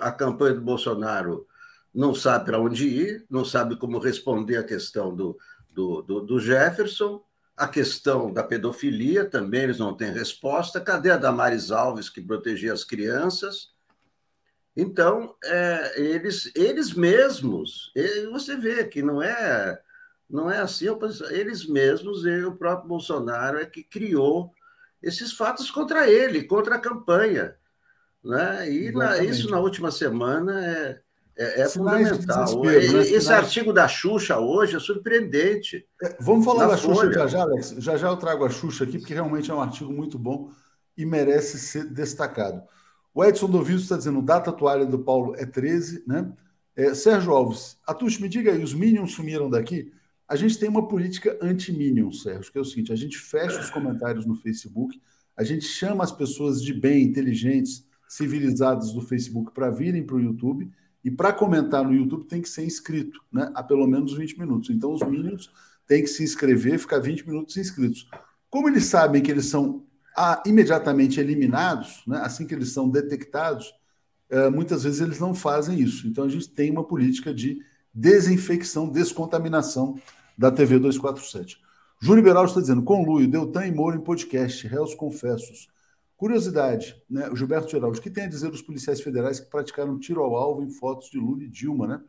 a campanha do Bolsonaro não sabe para onde ir, não sabe como responder a questão do, do, do, do Jefferson, a questão da pedofilia também eles não têm resposta. Cadê a Damares Alves, que protegia as crianças? Então, é, eles, eles mesmos, você vê que não é, não é assim, eles mesmos, e o próprio Bolsonaro é que criou esses fatos contra ele, contra a campanha. Né? E na, isso na última semana é, é, é fundamental. Né? Esse artigo da Xuxa hoje é surpreendente. É, vamos falar da Xuxa já já, Alex. Já já eu trago a Xuxa aqui, porque realmente é um artigo muito bom e merece ser destacado. O Edson Dovizio está dizendo data toalha do Paulo é 13, né? É, Sérgio Alves, Atush, me diga aí, os Minions sumiram daqui? A gente tem uma política anti-Minion, Sérgio, que é o seguinte: a gente fecha os comentários no Facebook, a gente chama as pessoas de bem, inteligentes, civilizadas do Facebook para virem para o YouTube, e para comentar no YouTube tem que ser inscrito, né? Há pelo menos 20 minutos. Então, os Minions têm que se inscrever, ficar 20 minutos inscritos. Como eles sabem que eles são ah, imediatamente eliminados, né? assim que eles são detectados, eh, muitas vezes eles não fazem isso. Então a gente tem uma política de desinfecção, descontaminação da TV 247. Júnior Beraldo está dizendo, conluio, Deltan e Moro em podcast, réus confessos. Curiosidade, né? O Gilberto Geraldo, o que tem a dizer dos policiais federais que praticaram tiro ao alvo em fotos de Lula e Dilma, né?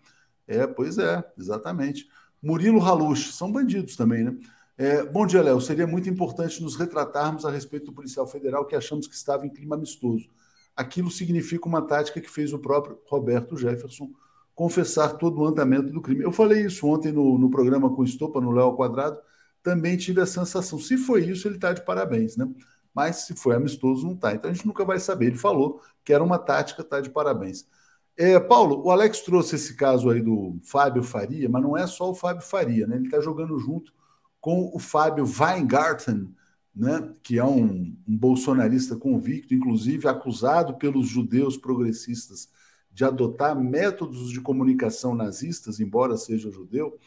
É, pois é, exatamente. Murilo Halush, são bandidos também, né? É, bom dia, Léo. Seria muito importante nos retratarmos a respeito do policial federal que achamos que estava em clima amistoso aquilo significa uma tática que fez o próprio Roberto Jefferson confessar todo o andamento do crime. Eu falei isso ontem no, no programa com Estopa, no Léo Quadrado, também tive a sensação. Se foi isso, ele está de parabéns, né? Mas se foi amistoso, não está. Então a gente nunca vai saber. Ele falou que era uma tática, está de parabéns. É, Paulo, o Alex trouxe esse caso aí do Fábio Faria, mas não é só o Fábio Faria, né? Ele está jogando junto com o Fábio Weingarten, né, que é um, um bolsonarista convicto, inclusive acusado pelos judeus progressistas de adotar métodos de comunicação nazistas, embora seja judeu,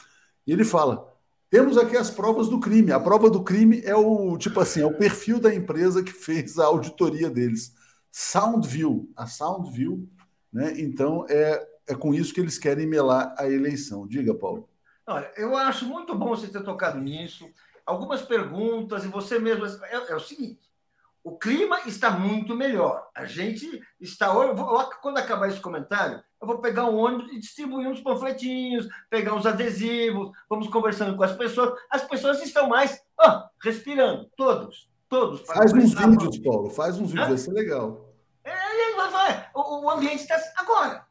e ele fala: temos aqui as provas do crime. A prova do crime é o tipo assim, é o perfil da empresa que fez a auditoria deles. Soundview, a Soundview, né? Então é, é com isso que eles querem melar a eleição. Diga, Paulo. Olha, eu acho muito bom você ter tocado nisso algumas perguntas, e você mesmo. É, é, o seguinte: o clima está muito melhor. A gente está. Vou, quando acabar esse comentário, eu vou pegar um ônibus e distribuir uns panfletinhos, pegar uns adesivos, vamos conversando com as pessoas. As pessoas estão mais oh, respirando, todos. Todos. Faz uns vídeos, Paulo, faz uns vídeos, vai ser legal. É, vai, vai. O, o ambiente está. Agora,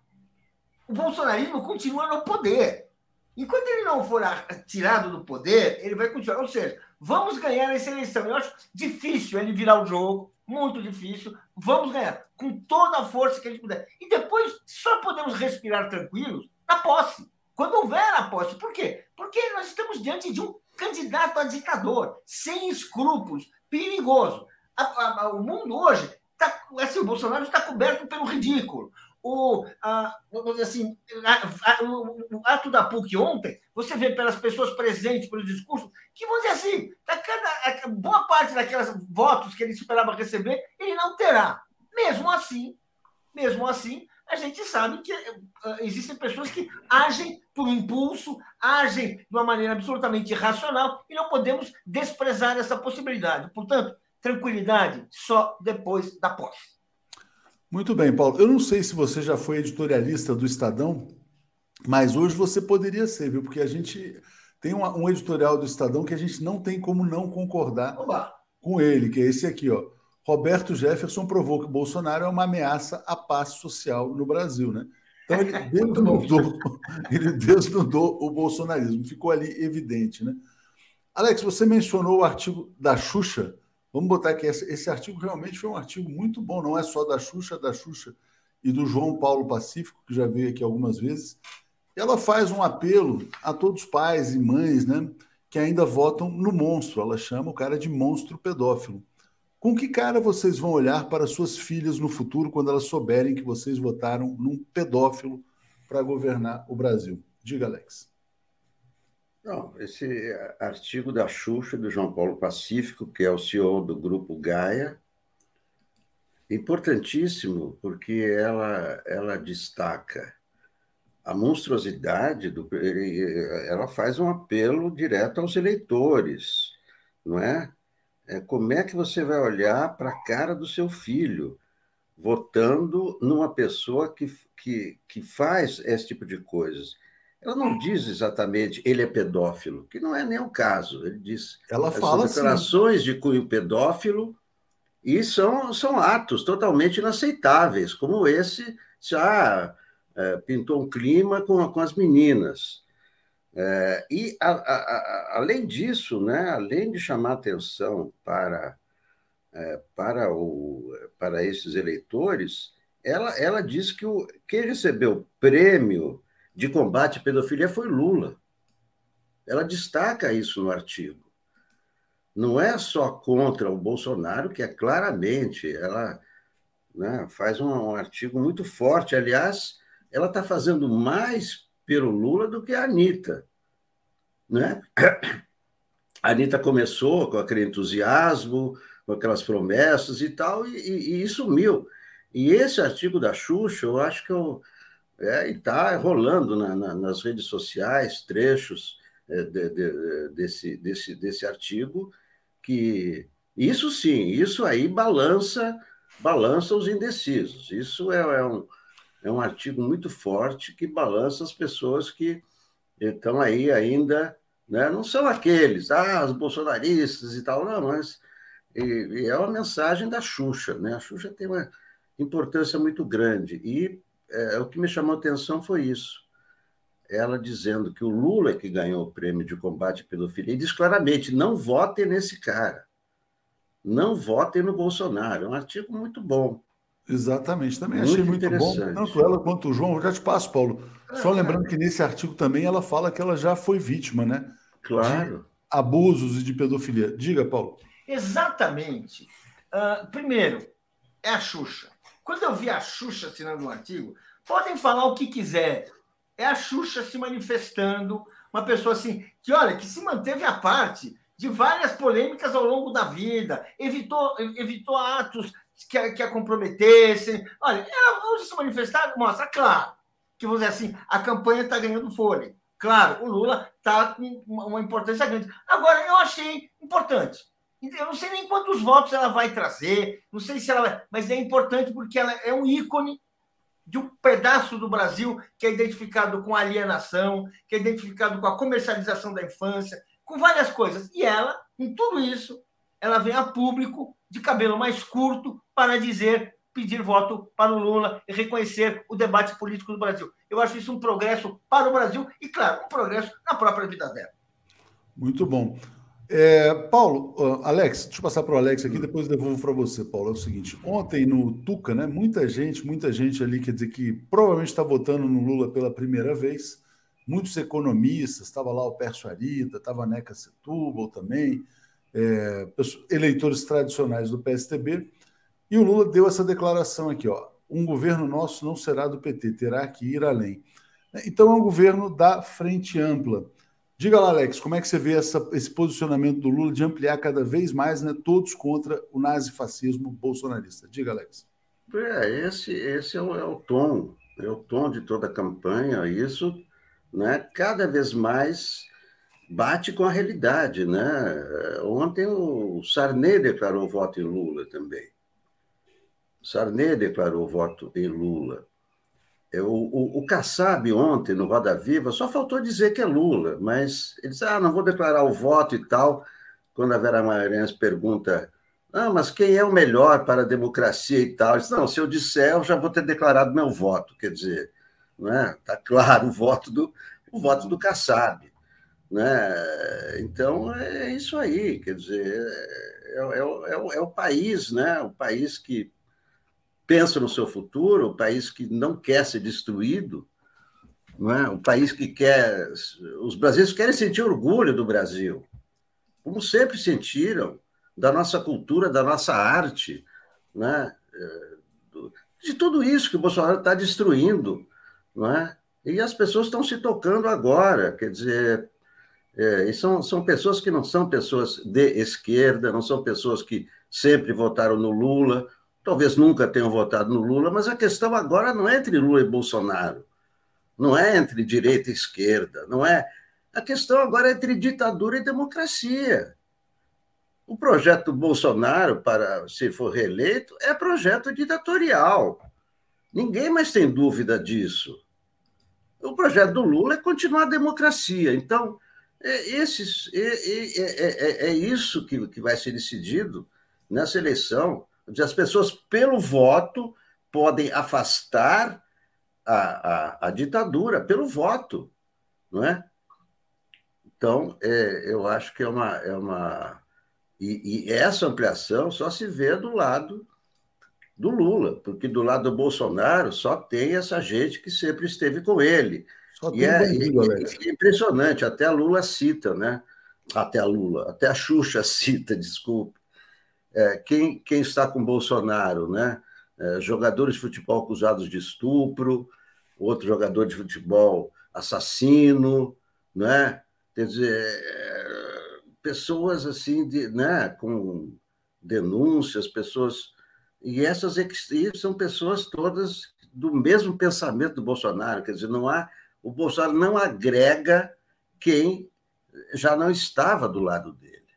o bolsonarismo continua no poder. Enquanto ele não for tirado do poder, ele vai continuar. Ou seja, vamos ganhar essa eleição. Eu acho difícil ele virar o jogo, muito difícil. Vamos ganhar com toda a força que a gente puder. E depois só podemos respirar tranquilos na posse. Quando houver a posse. Por quê? Porque nós estamos diante de um candidato a ditador, sem escrúpulos, perigoso. A, a, a, o mundo hoje, tá, assim, o Bolsonaro está coberto pelo ridículo o, a, assim, a, a, o, ato da PUC ontem, você vê pelas pessoas presentes, pelo discurso, que, vamos dizer assim, tá cada, boa parte daquelas votos que ele esperava receber, ele não terá. Mesmo assim, mesmo assim, a gente sabe que uh, existem pessoas que agem por impulso, agem de uma maneira absolutamente irracional e não podemos desprezar essa possibilidade. Portanto, tranquilidade só depois da posse. Muito bem, Paulo. Eu não sei se você já foi editorialista do Estadão, mas hoje você poderia ser, viu? Porque a gente tem um, um editorial do Estadão que a gente não tem como não concordar com ele, que é esse aqui, ó. Roberto Jefferson provou que o Bolsonaro é uma ameaça à paz social no Brasil, né? Então ele desnudou, ele desnudou o bolsonarismo, ficou ali evidente, né? Alex, você mencionou o artigo da Xuxa Vamos botar esse, esse artigo realmente foi um artigo muito bom, não é só da Xuxa, da Xuxa e do João Paulo Pacífico, que já veio aqui algumas vezes. Ela faz um apelo a todos os pais e mães, né, que ainda votam no monstro. Ela chama o cara de monstro pedófilo. Com que cara vocês vão olhar para suas filhas no futuro quando elas souberem que vocês votaram num pedófilo para governar o Brasil? Diga, Alex. Não, esse artigo da Xuxa, do João Paulo Pacífico, que é o CEO do grupo Gaia, importantíssimo, porque ela, ela destaca a monstruosidade do. Ela faz um apelo direto aos eleitores, não é? é como é que você vai olhar para a cara do seu filho votando numa pessoa que, que, que faz esse tipo de coisas? Ela não diz exatamente ele é pedófilo, que não é nem o caso. Ele diz ela fala declarações assim. de cunho pedófilo e são, são atos totalmente inaceitáveis, como esse já é, pintou um clima com, com as meninas. É, e a, a, a, além disso, né, além de chamar atenção para, é, para, o, para esses eleitores, ela, ela diz que o, quem recebeu prêmio de combate à pedofilia foi Lula. Ela destaca isso no artigo. Não é só contra o Bolsonaro, que é claramente, ela né, faz um, um artigo muito forte. Aliás, ela está fazendo mais pelo Lula do que a Anitta. Né? A Anitta começou com aquele entusiasmo, com aquelas promessas e tal, e, e, e sumiu. E esse artigo da Xuxa, eu acho que eu, é, está rolando na, na, nas redes sociais trechos é, de, de, desse, desse, desse artigo, que isso sim, isso aí balança, balança os indecisos. Isso é, é um, é um artigo muito forte que balança as pessoas que estão aí ainda, né? não são aqueles, ah, os bolsonaristas e tal, não, mas e, e é uma mensagem da Xuxa, né? A Xuxa tem uma importância muito grande e é, o que me chamou a atenção foi isso. Ela dizendo que o Lula é que ganhou o prêmio de combate à pedofilia e diz claramente: não votem nesse cara. Não votem no Bolsonaro. É um artigo muito bom. Exatamente, também muito achei muito bom, tanto ela quanto o João. Eu já te passo, Paulo. Só lembrando que nesse artigo também ela fala que ela já foi vítima, né? Claro. De abusos e de pedofilia. Diga, Paulo. Exatamente. Uh, primeiro, é a Xuxa. Quando eu vi a Xuxa assinando um artigo, podem falar o que quiser. É a Xuxa se manifestando, uma pessoa assim, que olha, que se manteve à parte de várias polêmicas ao longo da vida, evitou, evitou atos que, que a comprometessem. Olha, ela hoje se manifestar mostra, claro, que vamos dizer assim, a campanha está ganhando fôlego. Claro, o Lula está com uma importância grande. Agora, eu achei importante. Eu não sei nem quantos votos ela vai trazer, não sei se ela vai, mas é importante porque ela é um ícone de um pedaço do Brasil que é identificado com a alienação, que é identificado com a comercialização da infância, com várias coisas. E ela, com tudo isso, ela vem a público de cabelo mais curto para dizer, pedir voto para o Lula e reconhecer o debate político do Brasil. Eu acho isso um progresso para o Brasil e, claro, um progresso na própria vida dela. Muito bom. É, Paulo, Alex, deixa eu passar para o Alex aqui, depois devolvo para você, Paulo. É o seguinte: ontem no Tuca, né, muita gente, muita gente ali, quer dizer, que provavelmente está votando no Lula pela primeira vez, muitos economistas, estava lá o Pércio Arida, estava a Neca Setúbal também, é, eleitores tradicionais do PSTB, e o Lula deu essa declaração aqui: ó, um governo nosso não será do PT, terá que ir além. Então é um governo da frente ampla. Diga lá, Alex, como é que você vê essa, esse posicionamento do Lula de ampliar cada vez mais, né, todos contra o nazifascismo bolsonarista? Diga, Alex. É, esse, esse é o, é o tom, é o tom de toda a campanha. Isso, né, cada vez mais bate com a realidade, né? Ontem o Sarney declarou voto em Lula também. Sarney declarou voto em Lula. O, o, o Kassab, ontem, no Roda Viva, só faltou dizer que é Lula, mas ele disse: ah, não vou declarar o voto e tal. Quando a Vera Magalhães pergunta, ah, mas quem é o melhor para a democracia e tal? Ele disse, não, se eu disser, eu já vou ter declarado meu voto. Quer dizer, não é? Está claro o voto do, o voto do Kassab. Né? Então, é isso aí. Quer dizer, é, é, é, é o país, né? o país que pensa no seu futuro, o país que não quer ser destruído, não é? o país que quer. Os brasileiros querem sentir orgulho do Brasil, como sempre sentiram, da nossa cultura, da nossa arte, né? de tudo isso que o Bolsonaro está destruindo. Não é? E as pessoas estão se tocando agora, quer dizer. É, e são, são pessoas que não são pessoas de esquerda, não são pessoas que sempre votaram no Lula, talvez nunca tenham votado no Lula, mas a questão agora não é entre Lula e Bolsonaro, não é entre direita e esquerda, não é. A questão agora é entre ditadura e democracia. O projeto Bolsonaro, para se for reeleito, é projeto ditatorial. Ninguém mais tem dúvida disso. O projeto do Lula é continuar a democracia. Então, é, esses, é, é, é, é isso que, que vai ser decidido nessa eleição. As pessoas, pelo voto, podem afastar a, a, a ditadura, pelo voto, não é? Então, é, eu acho que é uma. É uma e, e, essa ampliação só se vê do lado do Lula, porque do lado do Bolsonaro só tem essa gente que sempre esteve com ele. E é, bandido, é, impressionante, até a Lula cita, né? Até a Lula, até a Xuxa cita, desculpa. É, quem, quem está com Bolsonaro, né? É, jogadores de futebol acusados de estupro, outro jogador de futebol assassino, né? Quer dizer, é, pessoas assim, de, né? Com denúncias, pessoas. E essas são pessoas todas do mesmo pensamento do Bolsonaro, quer dizer, não há o Bolsonaro não agrega quem já não estava do lado dele.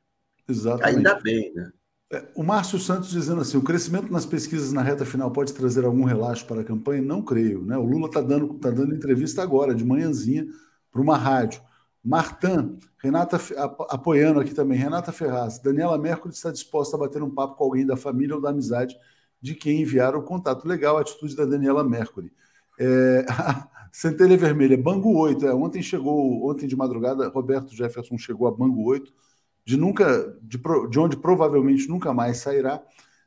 Exatamente. Ainda bem, né? É, o Márcio Santos dizendo assim: o crescimento nas pesquisas na reta final pode trazer algum relaxo para a campanha? Não creio. Né? O Lula está dando, tá dando entrevista agora, de manhãzinha, para uma rádio. Martan, Renata apoiando aqui também, Renata Ferraz, Daniela Mercury está disposta a bater um papo com alguém da família ou da amizade de quem enviar o contato. Legal a atitude da Daniela Mercury. É, Centelha Vermelha, Bangu 8. É, ontem chegou, ontem de madrugada, Roberto Jefferson chegou a Bangu 8, de nunca, de, de onde provavelmente nunca mais sairá.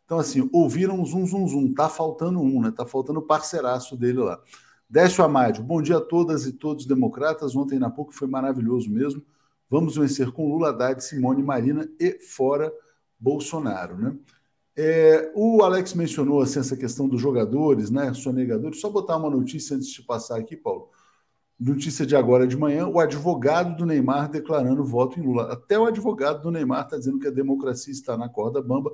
Então, assim, ouviram um zum, zum, zum. Tá faltando um, né? Tá faltando o parceiraço dele lá. Décio Amádio, bom dia a todas e todos democratas. Ontem na PUC foi maravilhoso mesmo. Vamos vencer com Lula, Haddad, Simone, Marina e fora Bolsonaro, né? É, o Alex mencionou assim, essa questão dos jogadores, né? Sonegadores. Só botar uma notícia antes de passar aqui, Paulo. Notícia de agora de manhã: o advogado do Neymar declarando voto em Lula. Até o advogado do Neymar está dizendo que a democracia está na corda bamba.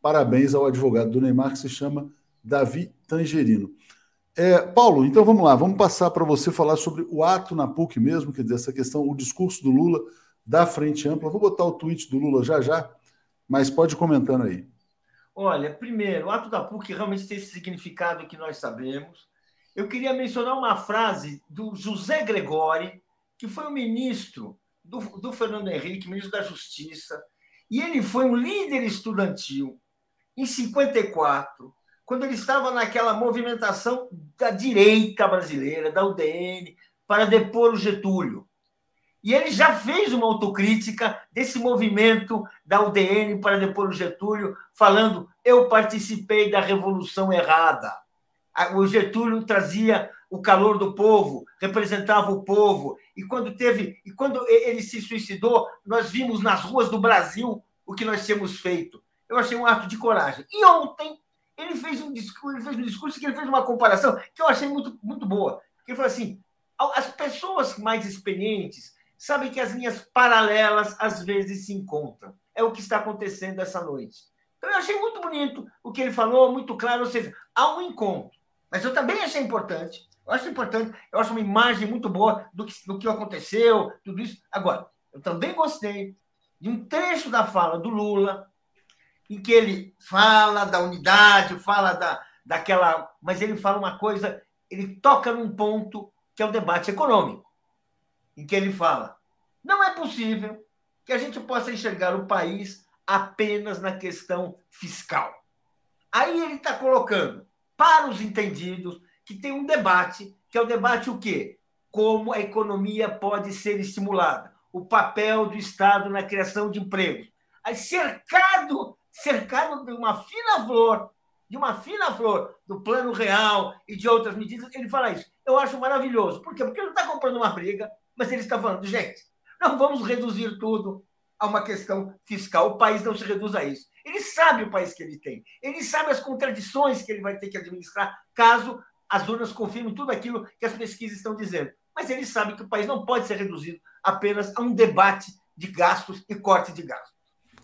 Parabéns ao advogado do Neymar, que se chama Davi Tangerino. É, Paulo, então vamos lá, vamos passar para você falar sobre o ato na PUC mesmo, quer dizer, essa questão, o discurso do Lula da Frente Ampla. Vou botar o tweet do Lula já já, mas pode comentando aí. Olha, primeiro, o ato da PUC realmente tem esse significado que nós sabemos. Eu queria mencionar uma frase do José Gregori, que foi o ministro do, do Fernando Henrique, ministro da Justiça, e ele foi um líder estudantil em 54, quando ele estava naquela movimentação da direita brasileira, da UDN, para depor o Getúlio. E ele já fez uma autocrítica desse movimento da UDN para depor o Getúlio, falando: eu participei da revolução errada. O Getúlio trazia o calor do povo, representava o povo. E quando teve, e quando ele se suicidou, nós vimos nas ruas do Brasil o que nós tínhamos feito. Eu achei um ato de coragem. E ontem ele fez um discurso, ele fez um discurso que ele fez uma comparação que eu achei muito, muito boa. Ele falou assim: as pessoas mais experientes sabem que as linhas paralelas às vezes se encontram. É o que está acontecendo essa noite. Então eu achei muito bonito o que ele falou, muito claro, ou seja, há um encontro. Mas eu também achei importante, eu acho importante, eu acho uma imagem muito boa do que, do que aconteceu, tudo isso. Agora, eu também gostei de um trecho da fala do Lula, em que ele fala da unidade, fala da, daquela. Mas ele fala uma coisa, ele toca num ponto que é o debate econômico em que ele fala: não é possível que a gente possa enxergar o país apenas na questão fiscal. Aí ele está colocando para os entendidos que tem um debate, que é o debate o quê? Como a economia pode ser estimulada, o papel do Estado na criação de empregos. Aí cercado, cercado de uma fina flor, de uma fina flor do plano real e de outras medidas, ele fala isso. Eu acho maravilhoso. Por quê? Porque ele não está comprando uma briga, mas ele está falando, gente, não vamos reduzir tudo a uma questão fiscal. O país não se reduz a isso. Ele sabe o país que ele tem. Ele sabe as contradições que ele vai ter que administrar caso as urnas confirmem tudo aquilo que as pesquisas estão dizendo. Mas ele sabe que o país não pode ser reduzido apenas a um debate de gastos e corte de gastos.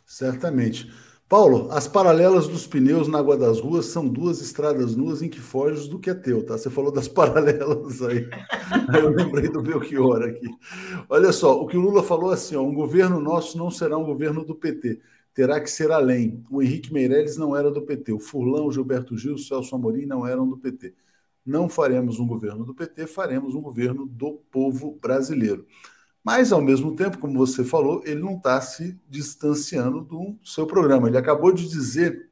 Certamente. Paulo, as paralelas dos pneus na Água das Ruas são duas estradas nuas em que foges do que é teu, tá? Você falou das paralelas aí. eu lembrei do Belchior aqui. Olha só, o que o Lula falou assim: ó, um governo nosso não será um governo do PT, terá que ser além. O Henrique Meirelles não era do PT, o Furlão, o Gilberto Gil, Celso Amorim não eram do PT. Não faremos um governo do PT, faremos um governo do povo brasileiro. Mas, ao mesmo tempo, como você falou, ele não está se distanciando do seu programa. Ele acabou de dizer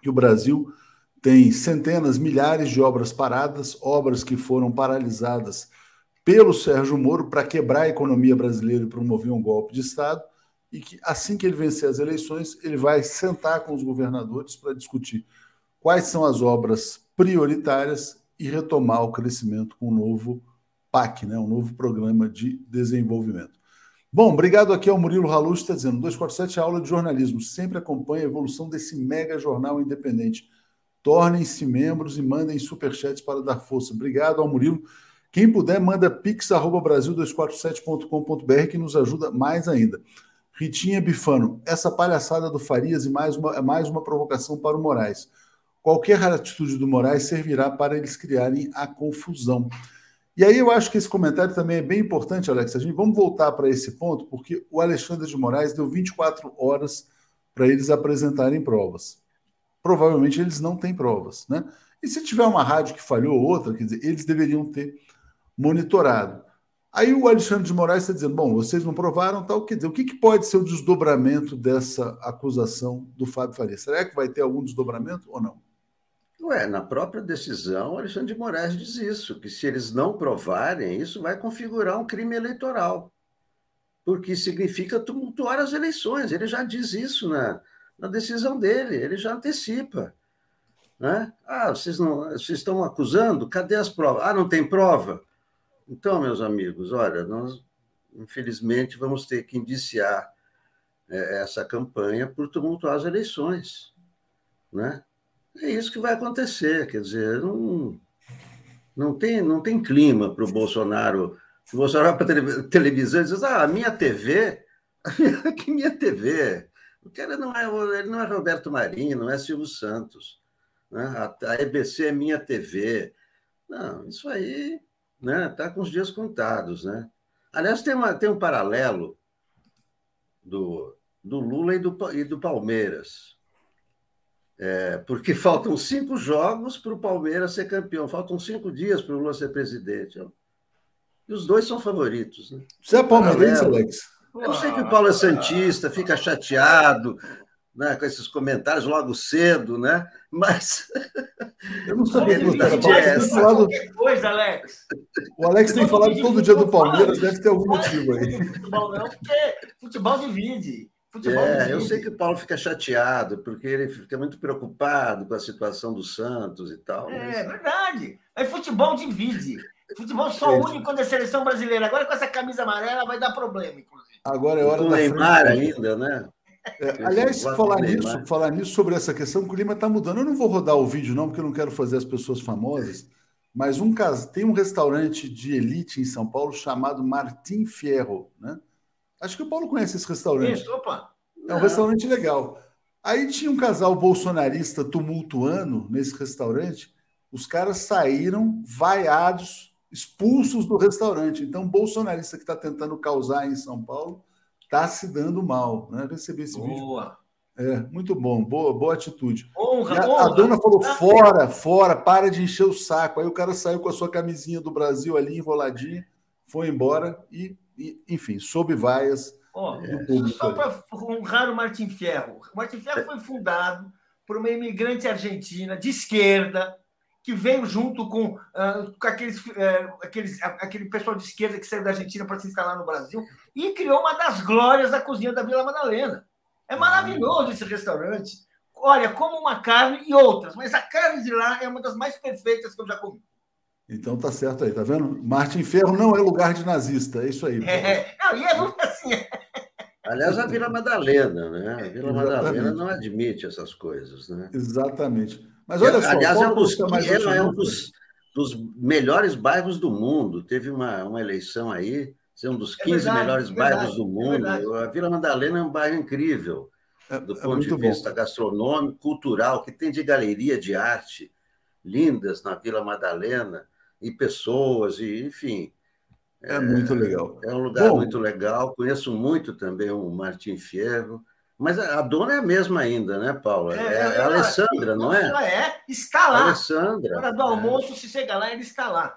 que o Brasil tem centenas, milhares de obras paradas, obras que foram paralisadas pelo Sérgio Moro para quebrar a economia brasileira e promover um golpe de Estado, e que assim que ele vencer as eleições, ele vai sentar com os governadores para discutir quais são as obras prioritárias e retomar o crescimento com um novo PAC, né? um novo programa de desenvolvimento. Bom, obrigado aqui ao Murilo Halus, está dizendo, 247 aula de jornalismo, sempre acompanha a evolução desse mega jornal independente. Tornem-se membros e mandem superchats para dar força. Obrigado ao Murilo. Quem puder, manda pix.brasil247.com.br que nos ajuda mais ainda. Ritinha Bifano, essa palhaçada do Farias e mais uma, mais uma provocação para o Moraes. Qualquer atitude do Moraes servirá para eles criarem a confusão. E aí eu acho que esse comentário também é bem importante, Alex. A gente vamos voltar para esse ponto, porque o Alexandre de Moraes deu 24 horas para eles apresentarem provas. Provavelmente eles não têm provas, né? E se tiver uma rádio que falhou ou outra, quer dizer, eles deveriam ter monitorado. Aí o Alexandre de Moraes está dizendo: bom, vocês não provaram, tal. Quer dizer, o que, que pode ser o desdobramento dessa acusação do Fábio Faria? Será que vai ter algum desdobramento ou não? Ué, na própria decisão, Alexandre de Moraes diz isso, que se eles não provarem, isso vai configurar um crime eleitoral, porque significa tumultuar as eleições. Ele já diz isso na, na decisão dele, ele já antecipa. Né? Ah, vocês, não, vocês estão acusando? Cadê as provas? Ah, não tem prova? Então, meus amigos, olha, nós infelizmente vamos ter que indiciar é, essa campanha por tumultuar as eleições. Né? É isso que vai acontecer, quer dizer, não, não, tem, não tem clima para o Bolsonaro. O Bolsonaro para a televisão e diz: ah, a minha TV, que minha TV. O cara não é, ele não é Roberto Marinho, não é Silvio Santos. Né? A, a EBC é minha TV. Não, isso aí né, está com os dias contados. Né? Aliás, tem, uma, tem um paralelo do, do Lula e do, e do Palmeiras. É, porque faltam cinco jogos para o Palmeiras ser campeão, faltam cinco dias para o Lula ser presidente. E os dois são favoritos. Né? Você é palmeirense, Alex? Eu sei que o Paulo é Santista, fica chateado né, com esses comentários logo cedo, né? Mas. Eu não sabia que você era falado... coisa, Alex. O Alex tem falado todo dia do Palmeiras, deve ter algum motivo aí. Futebol não, porque futebol divide. Futebol é, eu sei que o Paulo fica chateado, porque ele fica muito preocupado com a situação do Santos e tal. É mas... verdade. É futebol divide. Futebol só é. une quando é seleção brasileira. Agora com essa camisa amarela vai dar problema, inclusive. Agora é hora do Neymar ainda, né? É, aliás, falar nisso, falar nisso sobre essa questão, o clima está mudando. Eu não vou rodar o vídeo, não, porque eu não quero fazer as pessoas famosas. Mas um caso, tem um restaurante de elite em São Paulo chamado Martim Fierro, né? Acho que o Paulo conhece esse restaurante. Isso, opa. É um restaurante legal. Aí tinha um casal bolsonarista tumultuando nesse restaurante. Os caras saíram vaiados, expulsos do restaurante. Então, o bolsonarista que está tentando causar em São Paulo está se dando mal. Né? recebi esse boa. vídeo. É, muito bom, boa, boa atitude. Honra, a, honra. a dona falou: fora, fora, para de encher o saco. Aí o cara saiu com a sua camisinha do Brasil ali enroladinha, foi embora e e, enfim, sob vaias. Oh, é, só para honrar o Martin Ferro. O Martin Ferro foi fundado por uma imigrante argentina de esquerda que veio junto com, uh, com aqueles, uh, aqueles, aquele pessoal de esquerda que saiu da Argentina para se instalar no Brasil e criou uma das glórias da cozinha da Vila Madalena. É maravilhoso esse restaurante. Olha, como uma carne e outras, mas a carne de lá é uma das mais perfeitas que eu já comi. Então tá certo aí, tá vendo? Martin Ferro não é lugar de nazista, é isso aí. É, não, e é assim. Aliás, a Vila Madalena, né? A Vila Exatamente. Madalena não admite essas coisas, né? Exatamente. Mas olha só, aliás, é um dos, é um dos, dos, melhores bairros do mundo. Teve uma, uma eleição aí, ser um dos 15 é verdade, melhores é verdade, bairros do mundo. É a Vila Madalena é um bairro incrível, é, do ponto de vista bom. gastronômico, cultural, que tem de galeria de arte lindas na Vila Madalena e pessoas, e enfim. É, é muito legal. É um lugar Bom, muito legal. Conheço muito também o Martim Fierro. Mas a dona é a mesma ainda, né, Paula? É, é, é a Alessandra, não é? Ela é, está lá. Alessandra. Na hora do almoço, se chegar lá, ele está lá.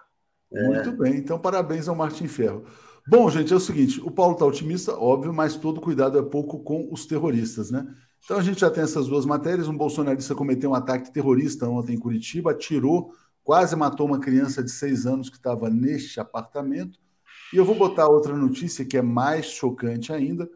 Muito bem, então parabéns ao Martim Ferro. Bom, gente, é o seguinte: o Paulo está otimista, óbvio, mas todo cuidado é pouco com os terroristas, né? Então a gente já tem essas duas matérias. Um bolsonarista cometeu um ataque terrorista ontem em Curitiba, atirou quase matou uma criança de seis anos que estava neste apartamento. E eu vou botar outra notícia que é mais chocante ainda,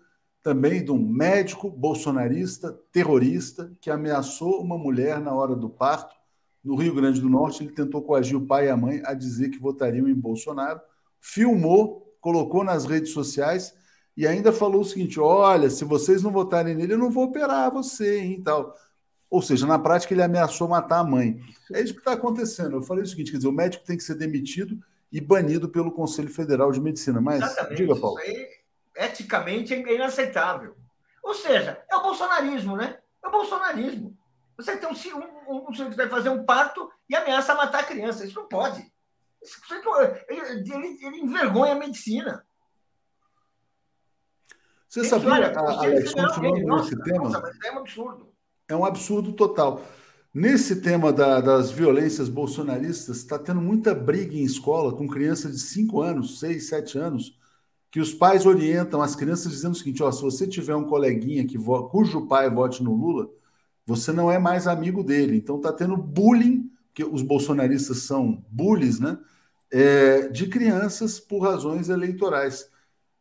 também de um médico bolsonarista, terrorista, que ameaçou uma mulher na hora do parto no Rio Grande do Norte. Ele tentou coagir o pai e a mãe a dizer que votariam em Bolsonaro. filmou, colocou nas redes sociais e ainda falou o seguinte: olha, se vocês não votarem nele, eu não vou operar você, hein, tal. Ou seja, na prática, ele ameaçou matar a mãe. É isso que está acontecendo. Eu falei o seguinte: quer dizer, o médico tem que ser demitido e banido pelo Conselho Federal de Medicina. Mas, Exatamente. diga, Paulo. Isso aí, eticamente, é inaceitável. Ou seja, é o bolsonarismo, né? É o bolsonarismo. Você tem um, um, um sujeito que vai fazer um parto e ameaça matar a criança. Isso não pode. Isso, ele, ele, ele envergonha a medicina. Você sabia, olha, Alex, continuando nossa, nesse tema? Nossa, é um absurdo. É um absurdo total. Nesse tema da, das violências bolsonaristas, está tendo muita briga em escola com crianças de 5 anos, 6, 7 anos, que os pais orientam as crianças dizendo o seguinte: ó, se você tiver um coleguinha que cujo pai vote no Lula, você não é mais amigo dele. Então está tendo bullying, que os bolsonaristas são bullies, né? É, de crianças por razões eleitorais.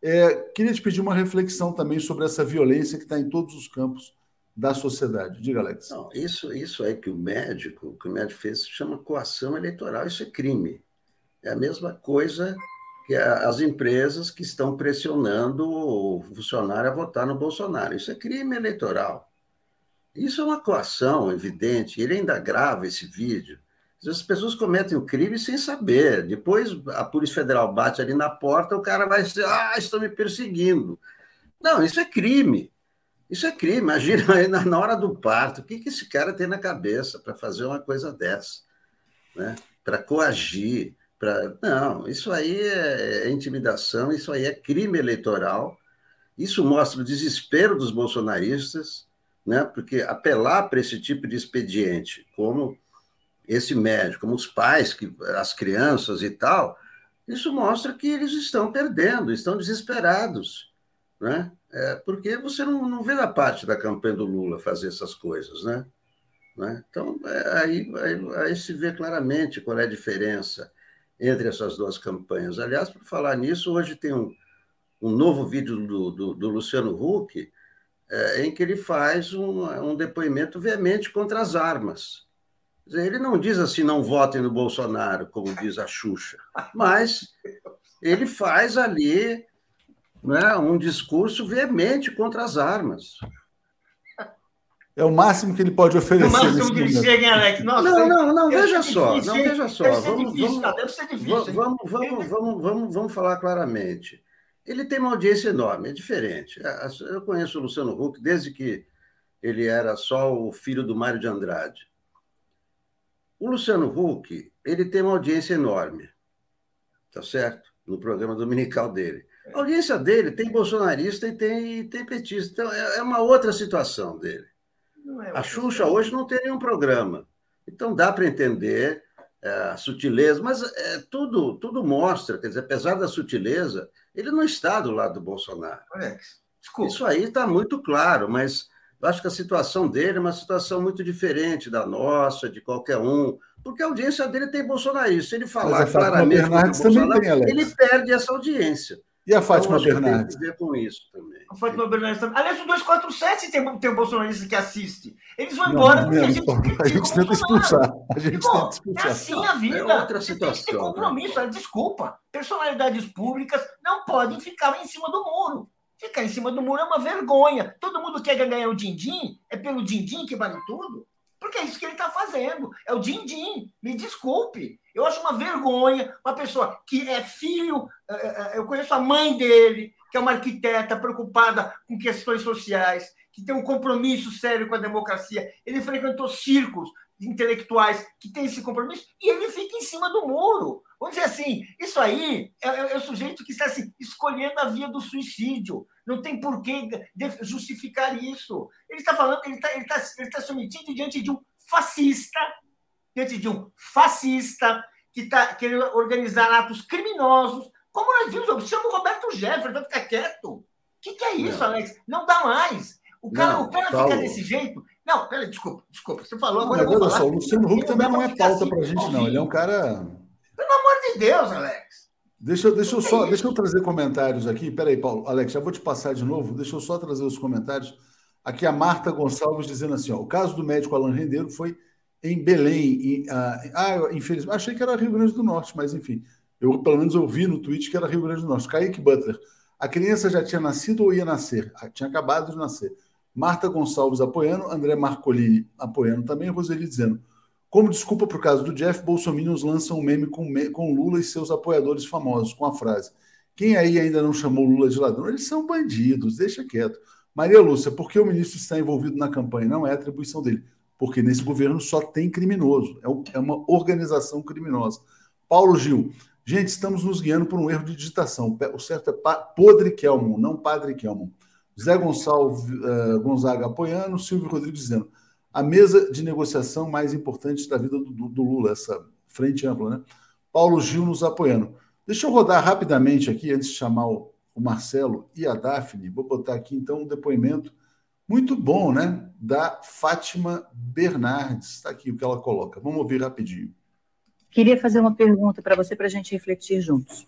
É, queria te pedir uma reflexão também sobre essa violência que está em todos os campos da sociedade. Diga, Alex. Não, isso, isso é que o médico, que o médico fez, se chama coação eleitoral. Isso é crime. É a mesma coisa as empresas que estão pressionando o funcionário a votar no Bolsonaro. Isso é crime eleitoral. Isso é uma coação evidente. Ele ainda grava esse vídeo. As pessoas cometem o crime sem saber. Depois a Polícia Federal bate ali na porta, o cara vai dizer: ah, estão me perseguindo. Não, isso é crime. Isso é crime. Imagina aí na hora do parto, o que, que esse cara tem na cabeça para fazer uma coisa dessa? Né? Para coagir. Pra... Não, isso aí é, é intimidação, isso aí é crime eleitoral. Isso mostra o desespero dos bolsonaristas, né? porque apelar para esse tipo de expediente, como esse médico, como os pais, que, as crianças e tal, isso mostra que eles estão perdendo, estão desesperados, né? É, porque você não, não vê da parte da campanha do Lula fazer essas coisas, né? né? Então, é, aí, aí, aí, se vê claramente qual é a diferença entre essas duas campanhas. Aliás, por falar nisso, hoje tem um, um novo vídeo do, do, do Luciano Huck, é, em que ele faz um, um depoimento veemente contra as armas. Ele não diz assim, não votem no Bolsonaro, como diz a Xuxa, mas ele faz ali né, um discurso veemente contra as armas. É o máximo que ele pode oferecer. O máximo que ele chega, hein, Alex? Nossa, não, não, não, veja só, difícil, não, veja só. Deve vamos, difícil, vamos, deve ser difícil. Vamos, vamos, vamos, vamos, vamos falar claramente. Ele tem uma audiência enorme, é diferente. Eu conheço o Luciano Huck desde que ele era só o filho do Mário de Andrade. O Luciano Huck, ele tem uma audiência enorme, tá certo? No programa dominical dele. A audiência dele tem bolsonarista e tem, tem petista. Então, é, é uma outra situação dele. É a Xuxa hoje não tem nenhum programa. Então, dá para entender é, a sutileza, mas é, tudo, tudo mostra, quer dizer, apesar da sutileza, ele não está do lado do Bolsonaro. Alex, desculpa. Isso aí está muito claro, mas eu acho que a situação dele é uma situação muito diferente da nossa, de qualquer um, porque a audiência dele tem bolsonarista. Se ele falar claramente Bolsonaro, ele perde essa audiência. E a Fátima então, Bernardes? Tem a ver com isso também. A Fátima Bernardes também. Aliás, o 247 tem, tem um bolsonarista que assiste. Eles vão embora porque a gente, a gente tenta expulsar. A gente Bom, tenta expulsar. É assim a vida. É outra situação. Tem compromisso. Né? Desculpa. Personalidades públicas não podem ficar em cima do muro. Ficar em cima do muro é uma vergonha. Todo mundo quer ganhar o din-din? É pelo din-din que vale tudo? Porque é isso que ele está fazendo. É o din-din. Me desculpe. Eu acho uma vergonha uma pessoa que é filho. Eh, eh, eh, eu conheço a mãe dele, que é uma arquiteta preocupada com questões sociais, que tem um compromisso sério com a democracia. Ele frequentou círculos intelectuais que têm esse compromisso e ele fica em cima do muro. Vamos dizer assim, isso aí é, é, é o sujeito que está assim, escolhendo a via do suicídio. Não tem por que justificar isso. Ele está falando, ele está ele tá, ele tá se omitindo diante de um fascista, diante de um fascista que está querendo organizar atos criminosos, como nós vimos, chama o Roberto Jefferson, vai ficar quieto. O que, que é isso, não. Alex? Não dá mais. O cara, não, o cara fica desse jeito. Não, peraí, desculpa, desculpa. Você falou agora. Não, olha só, o Luciano Huck também não é pauta para a gente, não. Ele é um cara. Pelo amor de Deus, Alex. Deixa, deixa, eu só, deixa eu trazer comentários aqui. Peraí, Paulo. Alex, já vou te passar de novo. Deixa eu só trazer os comentários. Aqui a Marta Gonçalves dizendo assim: ó, o caso do médico Alan Rendeiro foi em Belém. Em, ah, ah, infelizmente, achei que era Rio Grande do Norte, mas enfim. Eu, pelo menos, eu vi no tweet que era Rio Grande do Norte. Kaique Butler. A criança já tinha nascido ou ia nascer? Ah, tinha acabado de nascer. Marta Gonçalves apoiando, André Marcolini apoiando também, Roseli dizendo: como desculpa o caso do Jeff, Bolsonaro lança um meme com, com Lula e seus apoiadores famosos, com a frase: Quem aí ainda não chamou Lula de ladrão? Eles são bandidos, deixa quieto. Maria Lúcia, por que o ministro está envolvido na campanha? Não é atribuição dele, porque nesse governo só tem criminoso, é, é uma organização criminosa. Paulo Gil, Gente, estamos nos guiando por um erro de digitação. O certo é Podre Kelmon, não Padre Kelmon. Zé Gonçalves, uh, Gonzaga apoiando, Silvio Rodrigues dizendo a mesa de negociação mais importante da vida do, do, Lula, essa frente ampla, né? Paulo Gil nos apoiando. Deixa eu rodar rapidamente aqui, antes de chamar o, o Marcelo e a Daphne. Vou botar aqui então um depoimento muito bom, né? Da Fátima Bernardes. Está aqui o que ela coloca. Vamos ouvir rapidinho. Queria fazer uma pergunta para você, para a gente refletir juntos.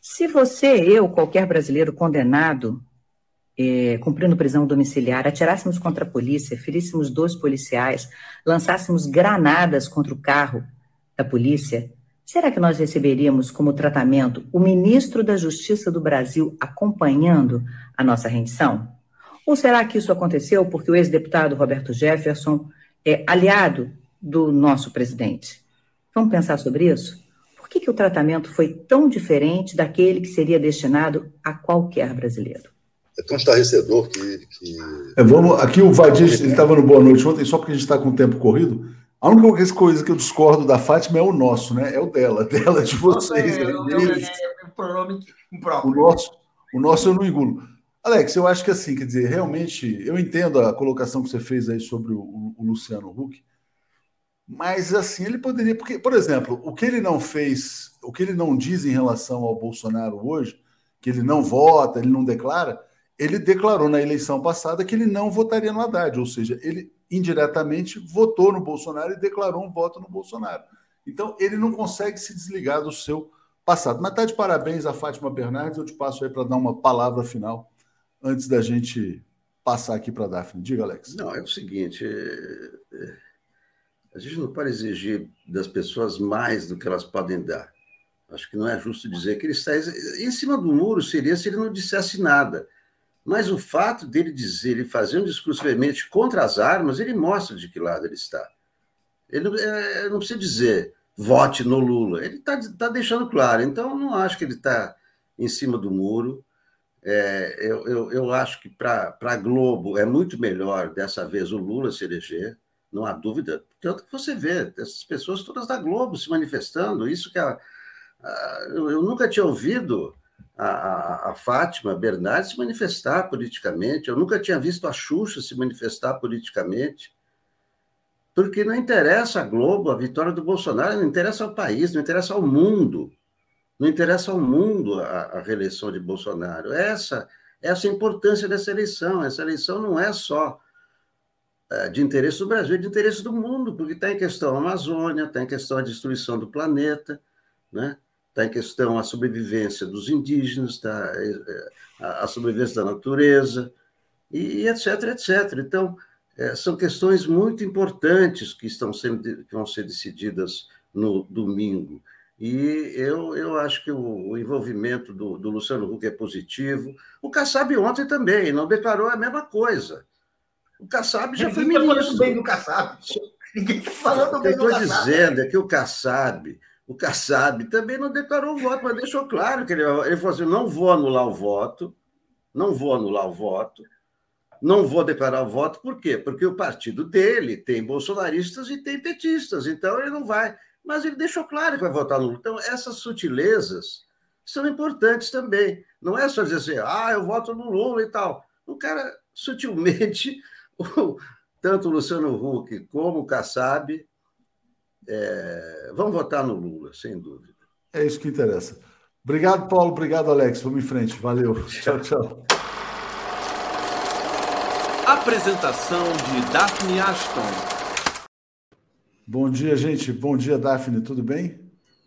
Se você, eu, qualquer brasileiro condenado, é, cumprindo prisão domiciliar, atirássemos contra a polícia, feríssemos dois policiais, lançássemos granadas contra o carro da polícia, será que nós receberíamos como tratamento o ministro da Justiça do Brasil acompanhando a nossa rendição? Ou será que isso aconteceu porque o ex-deputado Roberto Jefferson é aliado do nosso presidente? Vamos pensar sobre isso? Por que, que o tratamento foi tão diferente daquele que seria destinado a qualquer brasileiro? É tão estarrecedor que. que... É, vamos, aqui o Vadir estava no Boa Noite ontem, só porque a gente está com o tempo corrido. A única coisa que eu discordo da Fátima é o nosso, né? É o dela, dela de vocês. É, é, é, é, pronome próprio. O nosso, o nosso eu não engulo. Alex, eu acho que assim, quer dizer, realmente, eu entendo a colocação que você fez aí sobre o, o Luciano Huck, mas assim, ele poderia. Porque, por exemplo, o que ele não fez, o que ele não diz em relação ao Bolsonaro hoje, que ele não vota, ele não declara, ele declarou na eleição passada que ele não votaria no Haddad, ou seja, ele indiretamente votou no Bolsonaro e declarou um voto no Bolsonaro. Então, ele não consegue se desligar do seu passado. Mas tá de parabéns a Fátima Bernardes, eu te passo aí para dar uma palavra final antes da gente passar aqui para a Daphne. Diga, Alex. Não, é o seguinte. É, é a gente não pode exigir das pessoas mais do que elas podem dar. Acho que não é justo dizer que ele está em cima do muro seria se ele não dissesse nada. Mas o fato dele dizer, ele fazer um discurso veemente contra as armas, ele mostra de que lado ele está. Ele não, é, não precisa dizer vote no Lula. Ele está tá deixando claro. Então, não acho que ele está em cima do muro. É, eu, eu, eu, acho que para a Globo é muito melhor dessa vez o Lula se eleger não há dúvida. Tanto que você vê essas pessoas todas da Globo se manifestando, isso que a, a, eu nunca tinha ouvido a, a, Fátima Bernardes se manifestar politicamente, eu nunca tinha visto a Xuxa se manifestar politicamente, porque não interessa a Globo, a vitória do Bolsonaro, não interessa ao país, não interessa ao mundo, não interessa ao mundo a, a reeleição de Bolsonaro. Essa, essa é a importância dessa eleição. Essa eleição não é só é, de interesse do Brasil, de interesse do mundo, porque está em questão a Amazônia, está em questão a destruição do planeta, né? Está em questão a sobrevivência dos indígenas, está é, é, a sobrevivência da natureza, e etc, etc. Então, são questões muito importantes que, estão sendo, que vão ser decididas no domingo. E eu, eu acho que o, o envolvimento do, do, Luciano Huck é positivo. O Kassab ontem também não declarou a mesma coisa. O Kassab já foi ministro. Ninguém está falando bem do Kassab. Ninguém está falando bem do Kassab. Eu estou dizendo é que o Kassab, o Kassab também não declarou o voto, mas deixou claro que ele, ele falou assim, não vou anular o voto, não vou anular o voto, não vou declarar o voto, por quê? Porque o partido dele tem bolsonaristas e tem petistas, então ele não vai. Mas ele deixou claro que vai votar no Lula. Então, essas sutilezas são importantes também. Não é só dizer assim, ah, eu voto no Lula e tal. O cara, sutilmente, tanto o Luciano Huck como o Kassab é, vão votar no Lula, sem dúvida. É isso que interessa. Obrigado, Paulo. Obrigado, Alex. Vamos em frente. Valeu. Tchau, tchau. Apresentação de Daphne Ashton. Bom dia, gente. Bom dia, Daphne. Tudo bem?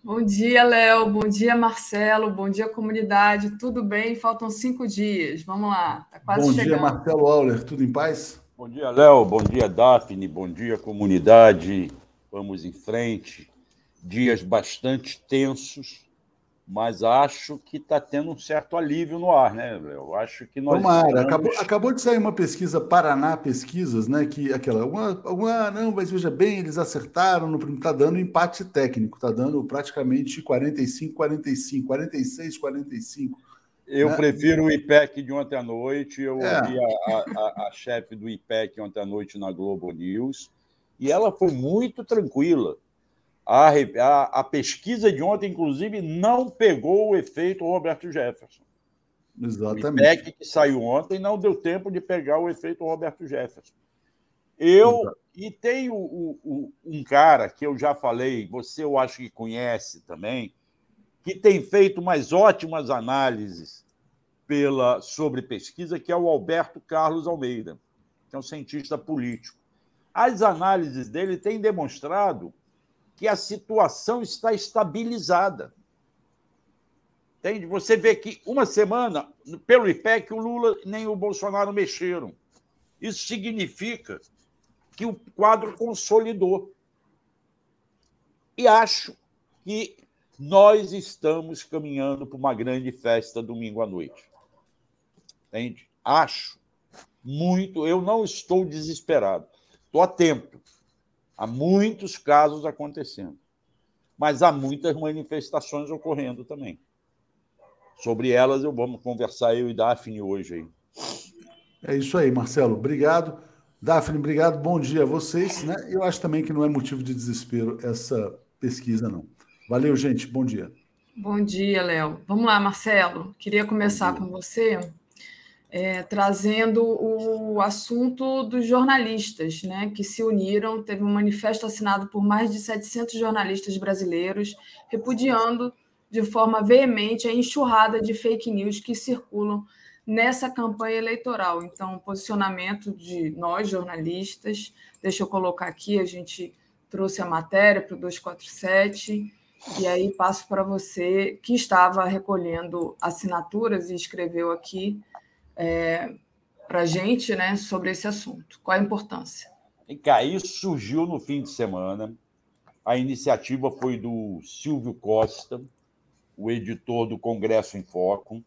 Bom dia, Léo. Bom dia, Marcelo. Bom dia, comunidade. Tudo bem? Faltam cinco dias. Vamos lá. Tá quase Bom chegando. dia, Marcelo Auler. Tudo em paz? Bom dia, Léo. Bom dia, Daphne. Bom dia, comunidade. Vamos em frente. Dias bastante tensos mas acho que está tendo um certo alívio no ar, né? Eu acho que nós. Tomara, estamos... acabou, acabou de sair uma pesquisa, Paraná Pesquisas, né? Que aquela, uma, uma não, mas veja bem, eles acertaram, no está dando empate técnico, está dando praticamente 45, 45, 46, 45. Eu né? prefiro o IPEC de ontem à noite. Eu é. ouvi a, a, a chefe do IPEC ontem à noite na Globo News, e ela foi muito tranquila a, a, a, pesquisa de ontem, inclusive, não pegou o efeito Roberto Jefferson. Exatamente. O IPEC que saiu ontem não deu tempo de pegar o efeito Roberto Jefferson. Eu. Exato. E tem o, o, um cara que eu já falei, você eu acho que conhece também, que tem feito umas ótimas análises pela, sobre pesquisa, que é o Alberto Carlos Almeida, que é um cientista político. As análises dele têm demonstrado que a situação está estabilizada. Entende? Você vê que uma semana, pelo IPEC, o Lula nem o Bolsonaro mexeram. Isso significa que o quadro consolidou. E acho que nós estamos caminhando para uma grande festa domingo à noite. Entende? Acho muito, eu não estou desesperado. Estou atento. Há muitos casos acontecendo. Mas há muitas manifestações ocorrendo também. Sobre elas eu vamos conversar eu e Daphne hoje aí. É isso aí, Marcelo. Obrigado. Daphne, obrigado. Bom dia a vocês. Né? Eu acho também que não é motivo de desespero essa pesquisa, não. Valeu, gente. Bom dia. Bom dia, Léo. Vamos lá, Marcelo. Queria começar com você é, trazendo o assunto dos jornalistas, né, que se uniram. Teve um manifesto assinado por mais de 700 jornalistas brasileiros, repudiando de forma veemente a enxurrada de fake news que circulam nessa campanha eleitoral. Então, posicionamento de nós, jornalistas, deixa eu colocar aqui, a gente trouxe a matéria para o 247, e aí passo para você, que estava recolhendo assinaturas e escreveu aqui é, para a gente né, sobre esse assunto. Qual a importância? E cá, isso surgiu no fim de semana. A iniciativa foi do Silvio Costa, o editor do Congresso em Foco.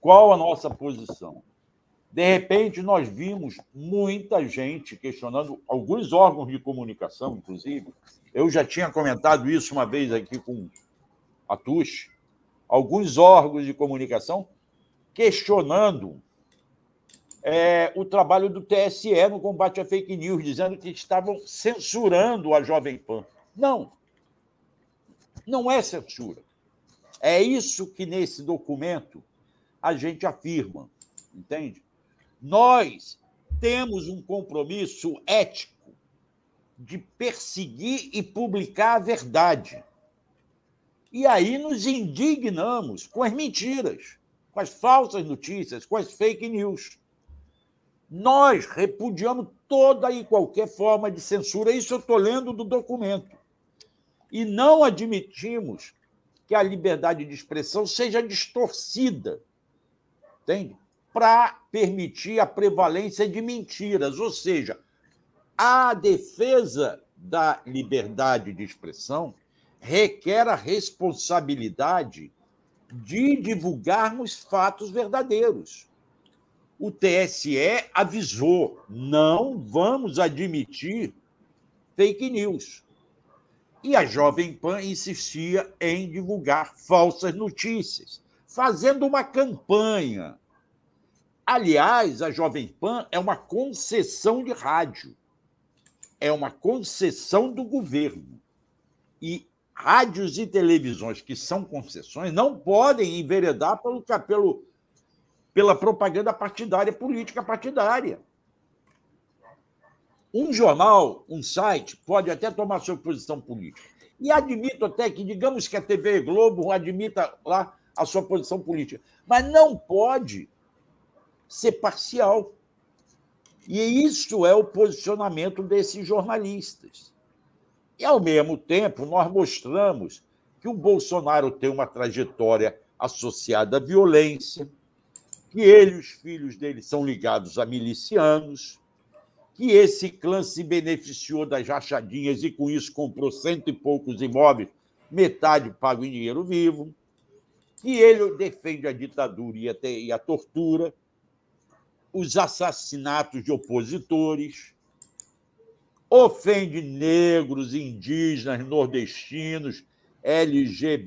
Qual a nossa posição? De repente, nós vimos muita gente questionando, alguns órgãos de comunicação, inclusive. Eu já tinha comentado isso uma vez aqui com a Tush. Alguns órgãos de comunicação questionando é, o trabalho do TSE no combate à fake news, dizendo que estavam censurando a Jovem Pan. Não. Não é censura. É isso que nesse documento a gente afirma, entende? Nós temos um compromisso ético de perseguir e publicar a verdade. E aí nos indignamos com as mentiras com as falsas notícias, com as fake news. Nós repudiamos toda e qualquer forma de censura, isso eu estou lendo do documento. E não admitimos que a liberdade de expressão seja distorcida, entende? Para permitir a prevalência de mentiras, ou seja, a defesa da liberdade de expressão requer a responsabilidade de divulgarmos fatos verdadeiros. O TSE avisou: não vamos admitir fake news. E a Jovem Pan insistia em divulgar falsas notícias, fazendo uma campanha. Aliás, a Jovem Pan é uma concessão de rádio, é uma concessão do governo. E rádios e televisões que são concessões não podem enveredar pelo, pelo, pela propaganda partidária, política partidária. Um jornal, um site, pode até tomar sua posição política. E admito até que, digamos que a TV Globo admita lá a sua posição política, mas não pode ser parcial. E isso é o posicionamento desses jornalistas. E, ao mesmo tempo, nós mostramos que o Bolsonaro tem uma trajetória associada à violência, que ele e os filhos dele são ligados a milicianos, que esse clã se beneficiou das rachadinhas e, com isso, comprou cento e poucos imóveis, metade pago em dinheiro vivo, que ele defende a ditadura e a, e a tortura, os assassinatos de opositores, ofende negros, indígenas, nordestinos, LGBTQIA,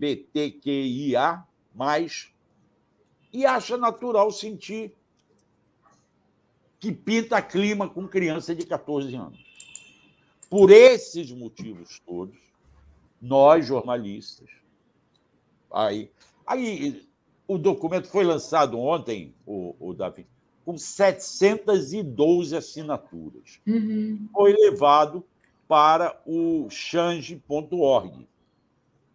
e acha natural sentir que pinta clima com criança de 14 anos. Por esses motivos todos, nós, jornalistas, aí, aí o documento foi lançado ontem, o, o Davi, com 712 assinaturas. Uhum. Foi levado para o change.org.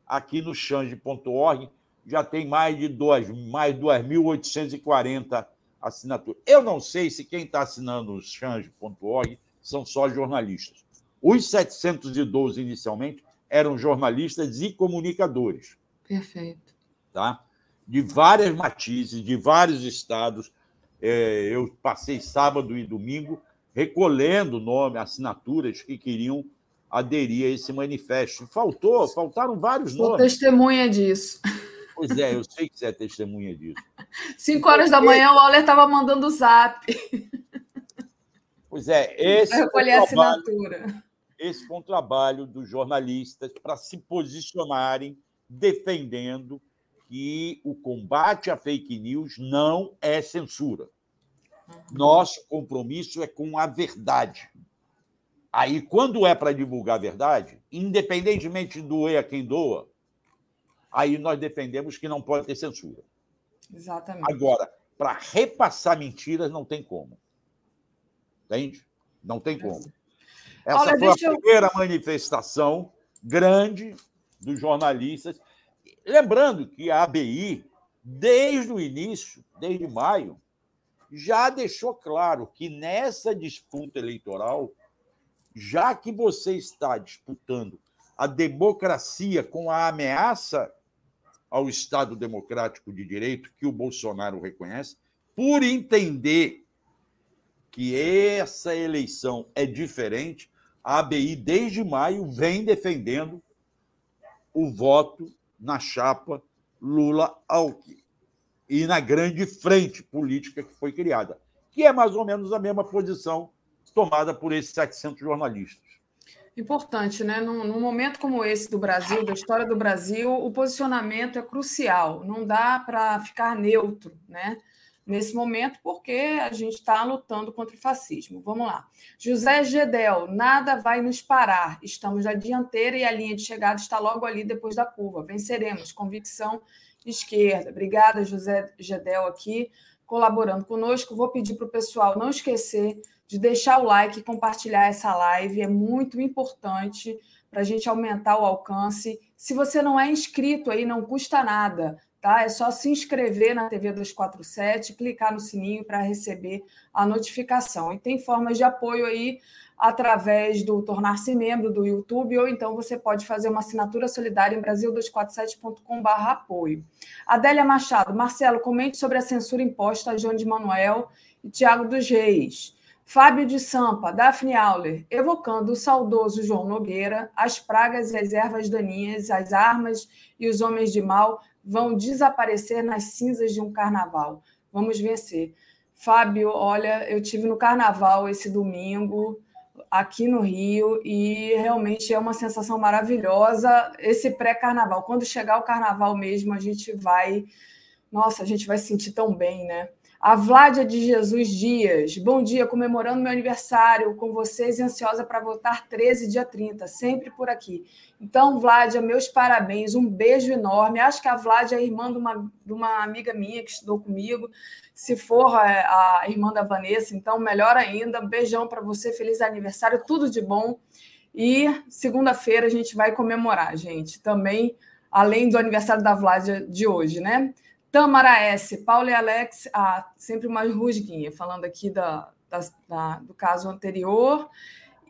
Aqui no change.org já tem mais de duas, mais 2.840 assinaturas. Eu não sei se quem está assinando o change.org são só jornalistas. Os 712 inicialmente eram jornalistas e comunicadores. Perfeito. Tá? De várias matizes, de vários estados. É, eu passei sábado e domingo recolhendo nome, assinaturas que queriam aderir a esse manifesto. Faltou, faltaram vários Sou nomes. testemunha disso. Pois é, eu sei que você é testemunha disso. Cinco horas da manhã, o Waller estava mandando o zap. Pois é, esse Para recolher a assinatura. Esse foi um trabalho dos jornalistas para se posicionarem defendendo que o combate à fake news não é censura. Nosso compromisso é com a verdade. Aí, quando é para divulgar a verdade, independentemente de doer a quem doa, aí nós defendemos que não pode ter censura. Exatamente. Agora, para repassar mentiras, não tem como. Entende? Não tem como. Essa Olha, foi a deixa eu- primeira manifestação grande dos jornalistas. Lembrando que a ABI, desde o início, desde maio, já deixou claro que nessa disputa eleitoral, já que você está disputando a democracia com a ameaça ao Estado democrático de direito que o Bolsonaro reconhece, por entender que essa eleição é diferente, a ABI, desde maio, vem defendendo o voto na chapa Lula-Alckmin e na grande frente política que foi criada, que é mais ou menos a mesma posição tomada por esses 700 jornalistas. Importante, né? Num, num momento como esse do Brasil, da história do Brasil, o posicionamento é crucial. Não dá para ficar neutro, né? Nesse momento, porque a gente está lutando contra o fascismo. Vamos lá. José Gedel, nada vai nos parar. Estamos na dianteira e a linha de chegada está logo ali depois da curva. Venceremos. Convicção esquerda. Obrigada, José Gedel, aqui colaborando conosco. Vou pedir para o pessoal não esquecer de deixar o like e compartilhar essa live. É muito importante para a gente aumentar o alcance. Se você não é inscrito aí, não custa nada, tá? É só se inscrever na TV 247, clicar no sininho para receber a notificação. E tem formas de apoio aí através do tornar-se membro do YouTube, ou então você pode fazer uma assinatura solidária em brasil247.com.br apoio. Adélia Machado, Marcelo, comente sobre a censura imposta a João de Manuel e Tiago dos Reis. Fábio de Sampa, Daphne Auler, evocando o saudoso João Nogueira, as pragas e as ervas daninhas, as armas e os homens de mal vão desaparecer nas cinzas de um carnaval. Vamos vencer. Fábio, olha, eu tive no carnaval esse domingo aqui no Rio e realmente é uma sensação maravilhosa esse pré-carnaval. Quando chegar o carnaval mesmo, a gente vai, nossa, a gente vai se sentir tão bem, né? A Vládia de Jesus Dias, bom dia, comemorando meu aniversário com vocês e ansiosa para votar 13, dia 30, sempre por aqui. Então, Vládia, meus parabéns, um beijo enorme. Acho que a Vládia é irmã de uma, de uma amiga minha que estudou comigo. Se for a, a irmã da Vanessa, então melhor ainda. Beijão para você, feliz aniversário, tudo de bom. E segunda-feira a gente vai comemorar, gente, também, além do aniversário da Vládia de hoje, né? Tamara S, Paulo e Alex, ah, sempre uma rusguinha, falando aqui da, da, da, do caso anterior.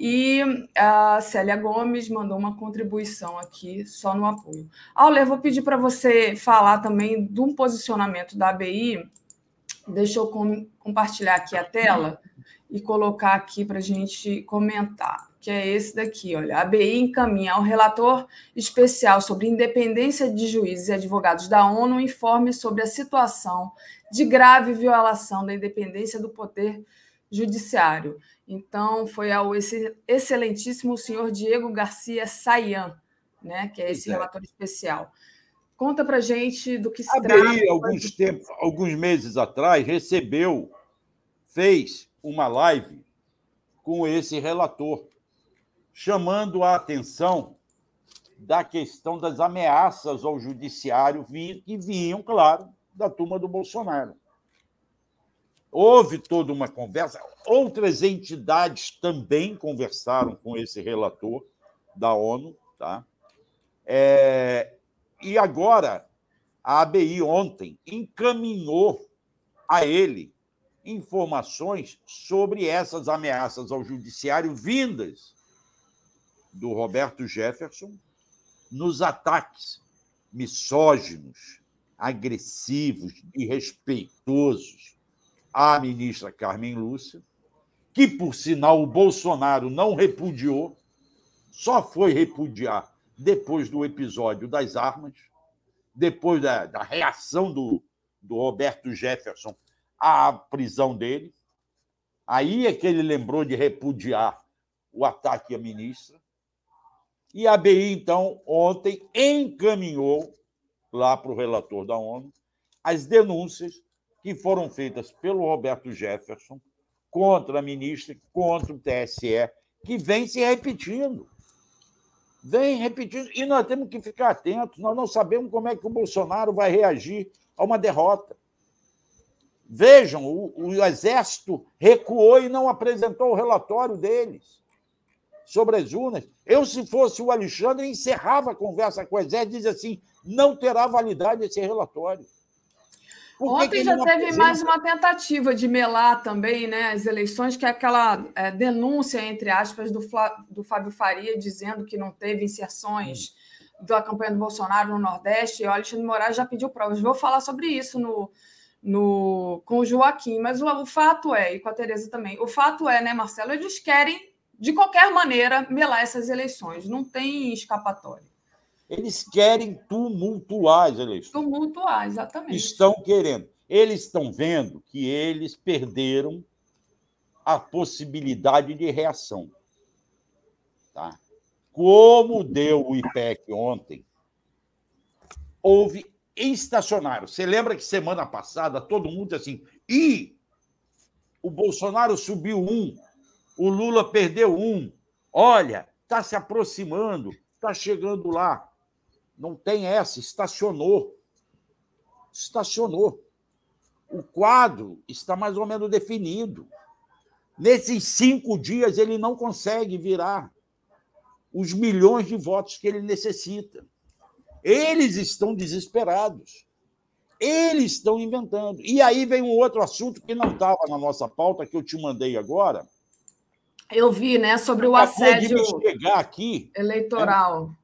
E a Célia Gomes mandou uma contribuição aqui só no apoio. Auler, vou pedir para você falar também de um posicionamento da ABI. Deixa eu com, compartilhar aqui a tela e colocar aqui para a gente comentar. Que é esse daqui. Olha, a ABI encaminha ao relator especial sobre independência de juízes e advogados da ONU um informe sobre a situação de grave violação da independência do poder judiciário. Então, foi ao excelentíssimo senhor Diego Garcia Sayan, né, que é esse relator especial. Conta para gente do que se a trata. ABI, alguns, tempos, alguns meses atrás, recebeu, fez uma live com esse relator, chamando a atenção da questão das ameaças ao judiciário que vinham, claro, da turma do Bolsonaro. Houve toda uma conversa, outras entidades também conversaram com esse relator da ONU, tá? É, e agora, a ABI ontem encaminhou a ele informações sobre essas ameaças ao judiciário vindas do Roberto Jefferson nos ataques misóginos, agressivos, irrespeitosos à ministra Carmen Lúcia, que, por sinal, o Bolsonaro não repudiou, só foi repudiar depois do episódio das armas, depois da, da reação do, do Roberto Jefferson à prisão dele. Aí é que ele lembrou de repudiar o ataque à ministra. E a ABI, então, ontem encaminhou lá para o relator da ONU as denúncias que foram feitas pelo Roberto Jefferson contra a ministra, contra o TSE, que vem se repetindo vem repetindo. E nós temos que ficar atentos, nós não sabemos como é que o Bolsonaro vai reagir a uma derrota. Vejam, o, o Exército recuou e não apresentou o relatório deles sobre as urnas. Eu, se fosse o Alexandre, encerrava a conversa com o Exército e dizia assim: não terá validade esse relatório. Ontem já teve apresenta? mais uma tentativa de melar também né, as eleições, que é aquela é, denúncia, entre aspas, do, Flá, do Fábio Faria, dizendo que não teve inserções hum. da campanha do Bolsonaro no Nordeste, e o Alexandre Moraes já pediu provas. Vou falar sobre isso no, no, com o Joaquim, mas o, o fato é, e com a Tereza também, o fato é, né, Marcelo, eles querem, de qualquer maneira, melar essas eleições, não tem escapatória. Eles querem tumultuar as eleições. Tumultuar, exatamente. Estão querendo. Eles estão vendo que eles perderam a possibilidade de reação. Tá? Como deu o IPEC ontem, houve estacionário. Você lembra que semana passada todo mundo assim, e o Bolsonaro subiu um, o Lula perdeu um. Olha, está se aproximando, está chegando lá. Não tem essa, estacionou. Estacionou. O quadro está mais ou menos definido. Nesses cinco dias, ele não consegue virar os milhões de votos que ele necessita. Eles estão desesperados. Eles estão inventando. E aí vem um outro assunto que não estava na nossa pauta, que eu te mandei agora. Eu vi, né, sobre o assédio chegar aqui, eleitoral.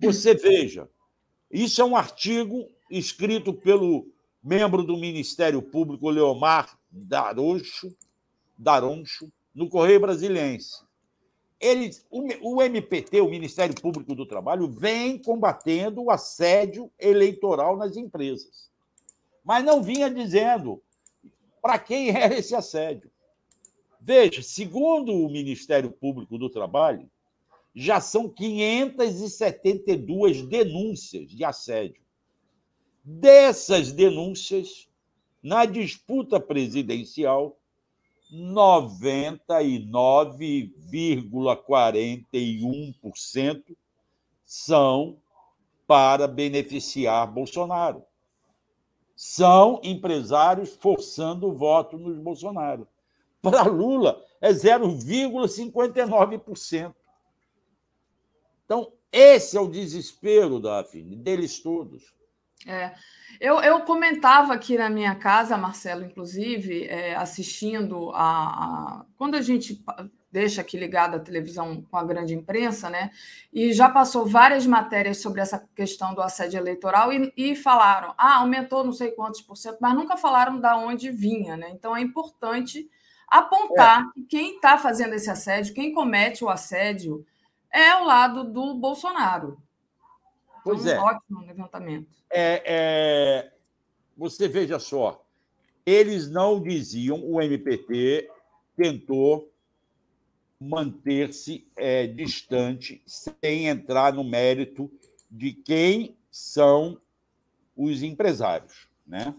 É, você veja, isso é um artigo escrito pelo membro do Ministério Público, Leomar Daroncho, Daroncho no Correio Brasiliense. Ele, o, o MPT, o Ministério Público do Trabalho, vem combatendo o assédio eleitoral nas empresas. Mas não vinha dizendo para quem era esse assédio. Veja, segundo o Ministério Público do Trabalho, já são 572 denúncias de assédio. Dessas denúncias, na disputa presidencial, 99,41% são para beneficiar Bolsonaro. São empresários forçando o voto nos Bolsonaro. Para Lula, é 0,59%. Então, esse é o desespero, Daphne, deles todos. É. Eu, eu comentava aqui na minha casa, Marcelo, inclusive, é, assistindo a, a, Quando a gente deixa aqui ligada a televisão com a grande imprensa, né? E já passou várias matérias sobre essa questão do assédio eleitoral e, e falaram, ah, aumentou não sei quantos por cento, mas nunca falaram da onde vinha, né? Então é importante apontar é. que quem está fazendo esse assédio, quem comete o assédio, é o lado do Bolsonaro. Pois então, é. Um ótimo levantamento. É, é, você veja só, eles não diziam, o MPT tentou manter-se é, distante, sem entrar no mérito de quem são os empresários. Né?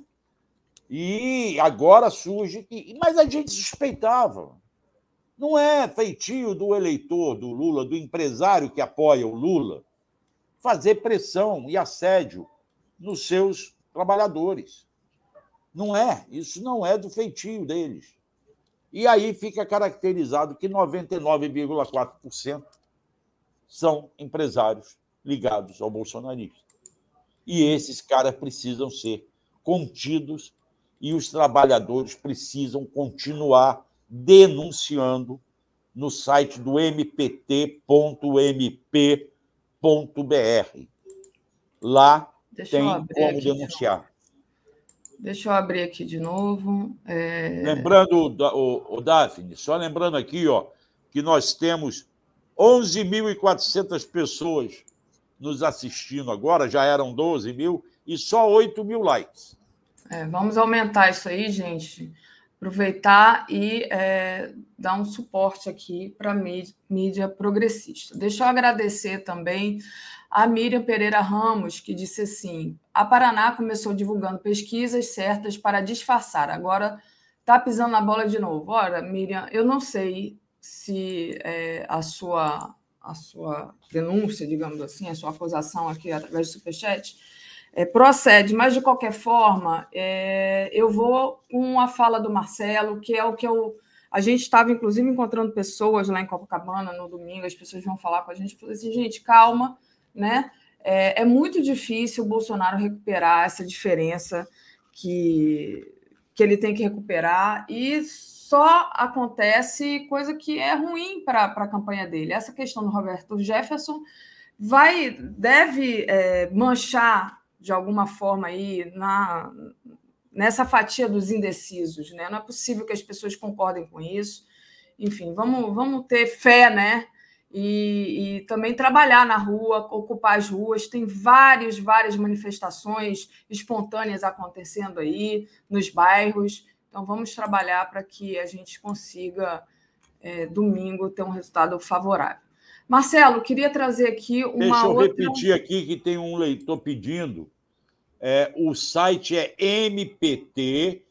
E agora surge que. Mas a gente suspeitava. Não é feitio do eleitor do Lula, do empresário que apoia o Lula, fazer pressão e assédio nos seus trabalhadores. Não é, isso não é do feitio deles. E aí fica caracterizado que 99,4% são empresários ligados ao bolsonarismo. E esses caras precisam ser contidos e os trabalhadores precisam continuar denunciando no site do mpt.mp.br. Lá Deixa tem como denunciar. Deixa eu abrir aqui de novo. É... Lembrando, o, o Daphne, só lembrando aqui, ó, que nós temos 11.400 pessoas nos assistindo agora, já eram 12 mil, e só 8 mil likes. É, vamos aumentar isso aí, gente. Aproveitar e é, dar um suporte aqui para a mídia progressista. Deixa eu agradecer também a Miriam Pereira Ramos, que disse assim: a Paraná começou divulgando pesquisas certas para disfarçar, agora está pisando na bola de novo. Ora, Miriam, eu não sei se é, a sua a sua denúncia, digamos assim, a sua acusação aqui através do Superchat, é, procede, mas de qualquer forma, é, eu vou com a fala do Marcelo, que é o que eu. A gente estava, inclusive, encontrando pessoas lá em Copacabana no domingo, as pessoas vão falar com a gente, falei assim, gente, calma, né? É, é muito difícil o Bolsonaro recuperar essa diferença que, que ele tem que recuperar, e só acontece coisa que é ruim para a campanha dele. Essa questão do Roberto Jefferson vai deve é, manchar de alguma forma aí na, nessa fatia dos indecisos, né? Não é possível que as pessoas concordem com isso. Enfim, vamos, vamos ter fé, né? E, e, também trabalhar na rua, ocupar as ruas. Tem várias, várias manifestações espontâneas acontecendo aí nos bairros. Então, vamos trabalhar para que a gente consiga, é, domingo, ter um resultado favorável. Marcelo, queria trazer aqui uma Deixa eu outra... repetir aqui que tem um leitor pedindo. É, o site é mpt.mp.br.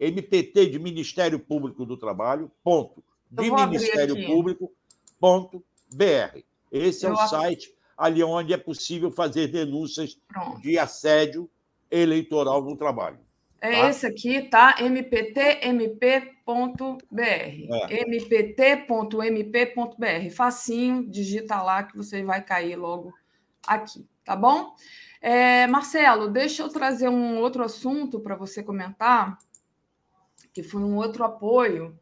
MPT de Ministério Público do Trabalho, ponto. De Ministério Público, ponto, BR. Esse eu é o site ali onde é possível fazer denúncias Pronto. de assédio eleitoral no trabalho. É tá? esse aqui, tá? mptmp.br. É. mpt.mp.br. Facinho, digita lá que você vai cair logo aqui, tá bom? É, Marcelo, deixa eu trazer um outro assunto para você comentar, que foi um outro apoio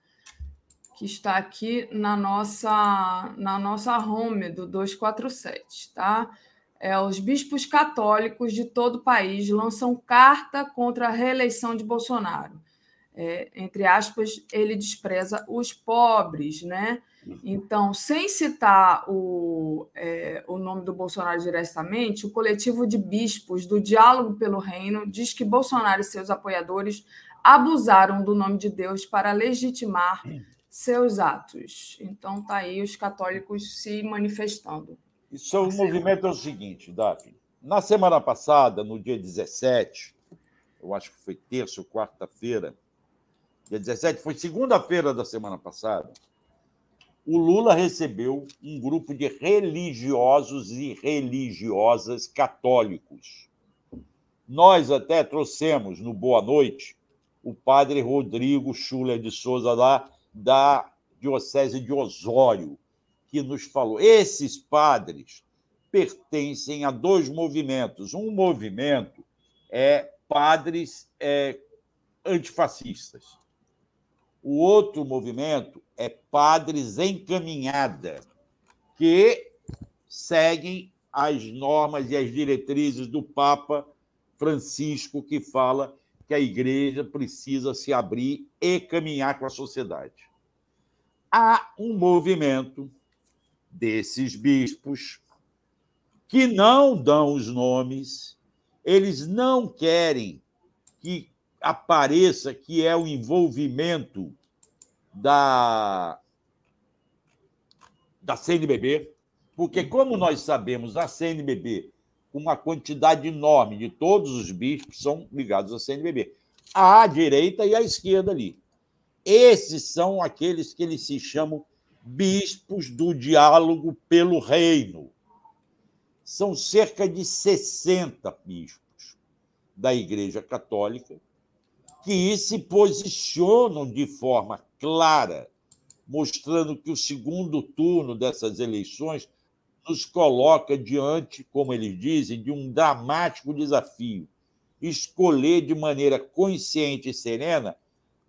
que está aqui na nossa, na nossa home do 247, tá? É, os bispos católicos de todo o país lançam carta contra a reeleição de Bolsonaro. É, entre aspas, ele despreza os pobres, né? Então, sem citar o, é, o nome do Bolsonaro diretamente, o coletivo de bispos do Diálogo pelo Reino diz que Bolsonaro e seus apoiadores abusaram do nome de Deus para legitimar seus atos. Então, está aí os católicos se manifestando. Isso, o movimento é o seguinte, Daphne. Na semana passada, no dia 17, eu acho que foi terça ou quarta-feira, dia 17, foi segunda-feira da semana passada, o Lula recebeu um grupo de religiosos e religiosas católicos. Nós até trouxemos no Boa Noite o padre Rodrigo Schuller de Souza lá da Diocese de Osório, que nos falou: esses padres pertencem a dois movimentos. Um movimento é padres é, antifascistas. O outro movimento é padres encaminhada, que seguem as normas e as diretrizes do Papa Francisco, que fala que a igreja precisa se abrir e caminhar com a sociedade. Há um movimento desses bispos que não dão os nomes, eles não querem que apareça que é o envolvimento da, da CNBB, porque, como nós sabemos, a CNBB, uma quantidade enorme de todos os bispos são ligados à CNBB, à direita e à esquerda ali. Esses são aqueles que eles se chamam bispos do diálogo pelo reino. São cerca de 60 bispos da Igreja Católica que se posicionam de forma clara, mostrando que o segundo turno dessas eleições nos coloca diante, como eles dizem, de um dramático desafio. Escolher de maneira consciente e serena,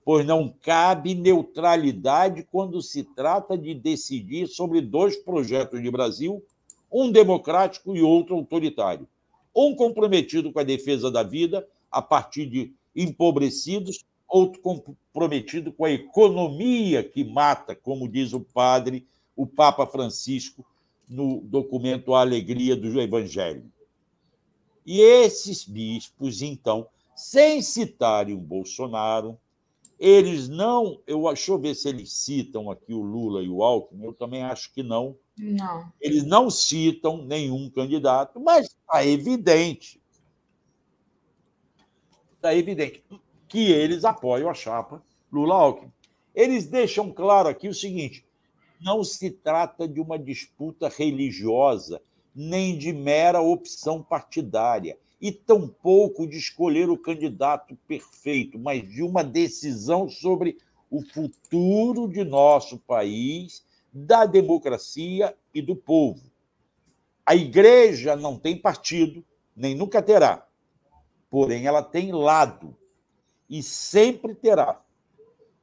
pois não cabe neutralidade quando se trata de decidir sobre dois projetos de Brasil, um democrático e outro autoritário. Um comprometido com a defesa da vida a partir de empobrecidos, outro comprometido com a economia que mata, como diz o padre, o Papa Francisco, no documento A Alegria do Evangelho. E esses bispos, então, sem citarem o Bolsonaro, eles não. Eu, deixa eu ver se eles citam aqui o Lula e o Alckmin, eu também acho que não. Não. Eles não citam nenhum candidato, mas está evidente. Está evidente que eles apoiam a chapa Lula-Alckmin. Eles deixam claro aqui o seguinte: não se trata de uma disputa religiosa, nem de mera opção partidária, e tampouco de escolher o candidato perfeito, mas de uma decisão sobre o futuro de nosso país, da democracia e do povo. A igreja não tem partido, nem nunca terá, porém ela tem lado e sempre terá.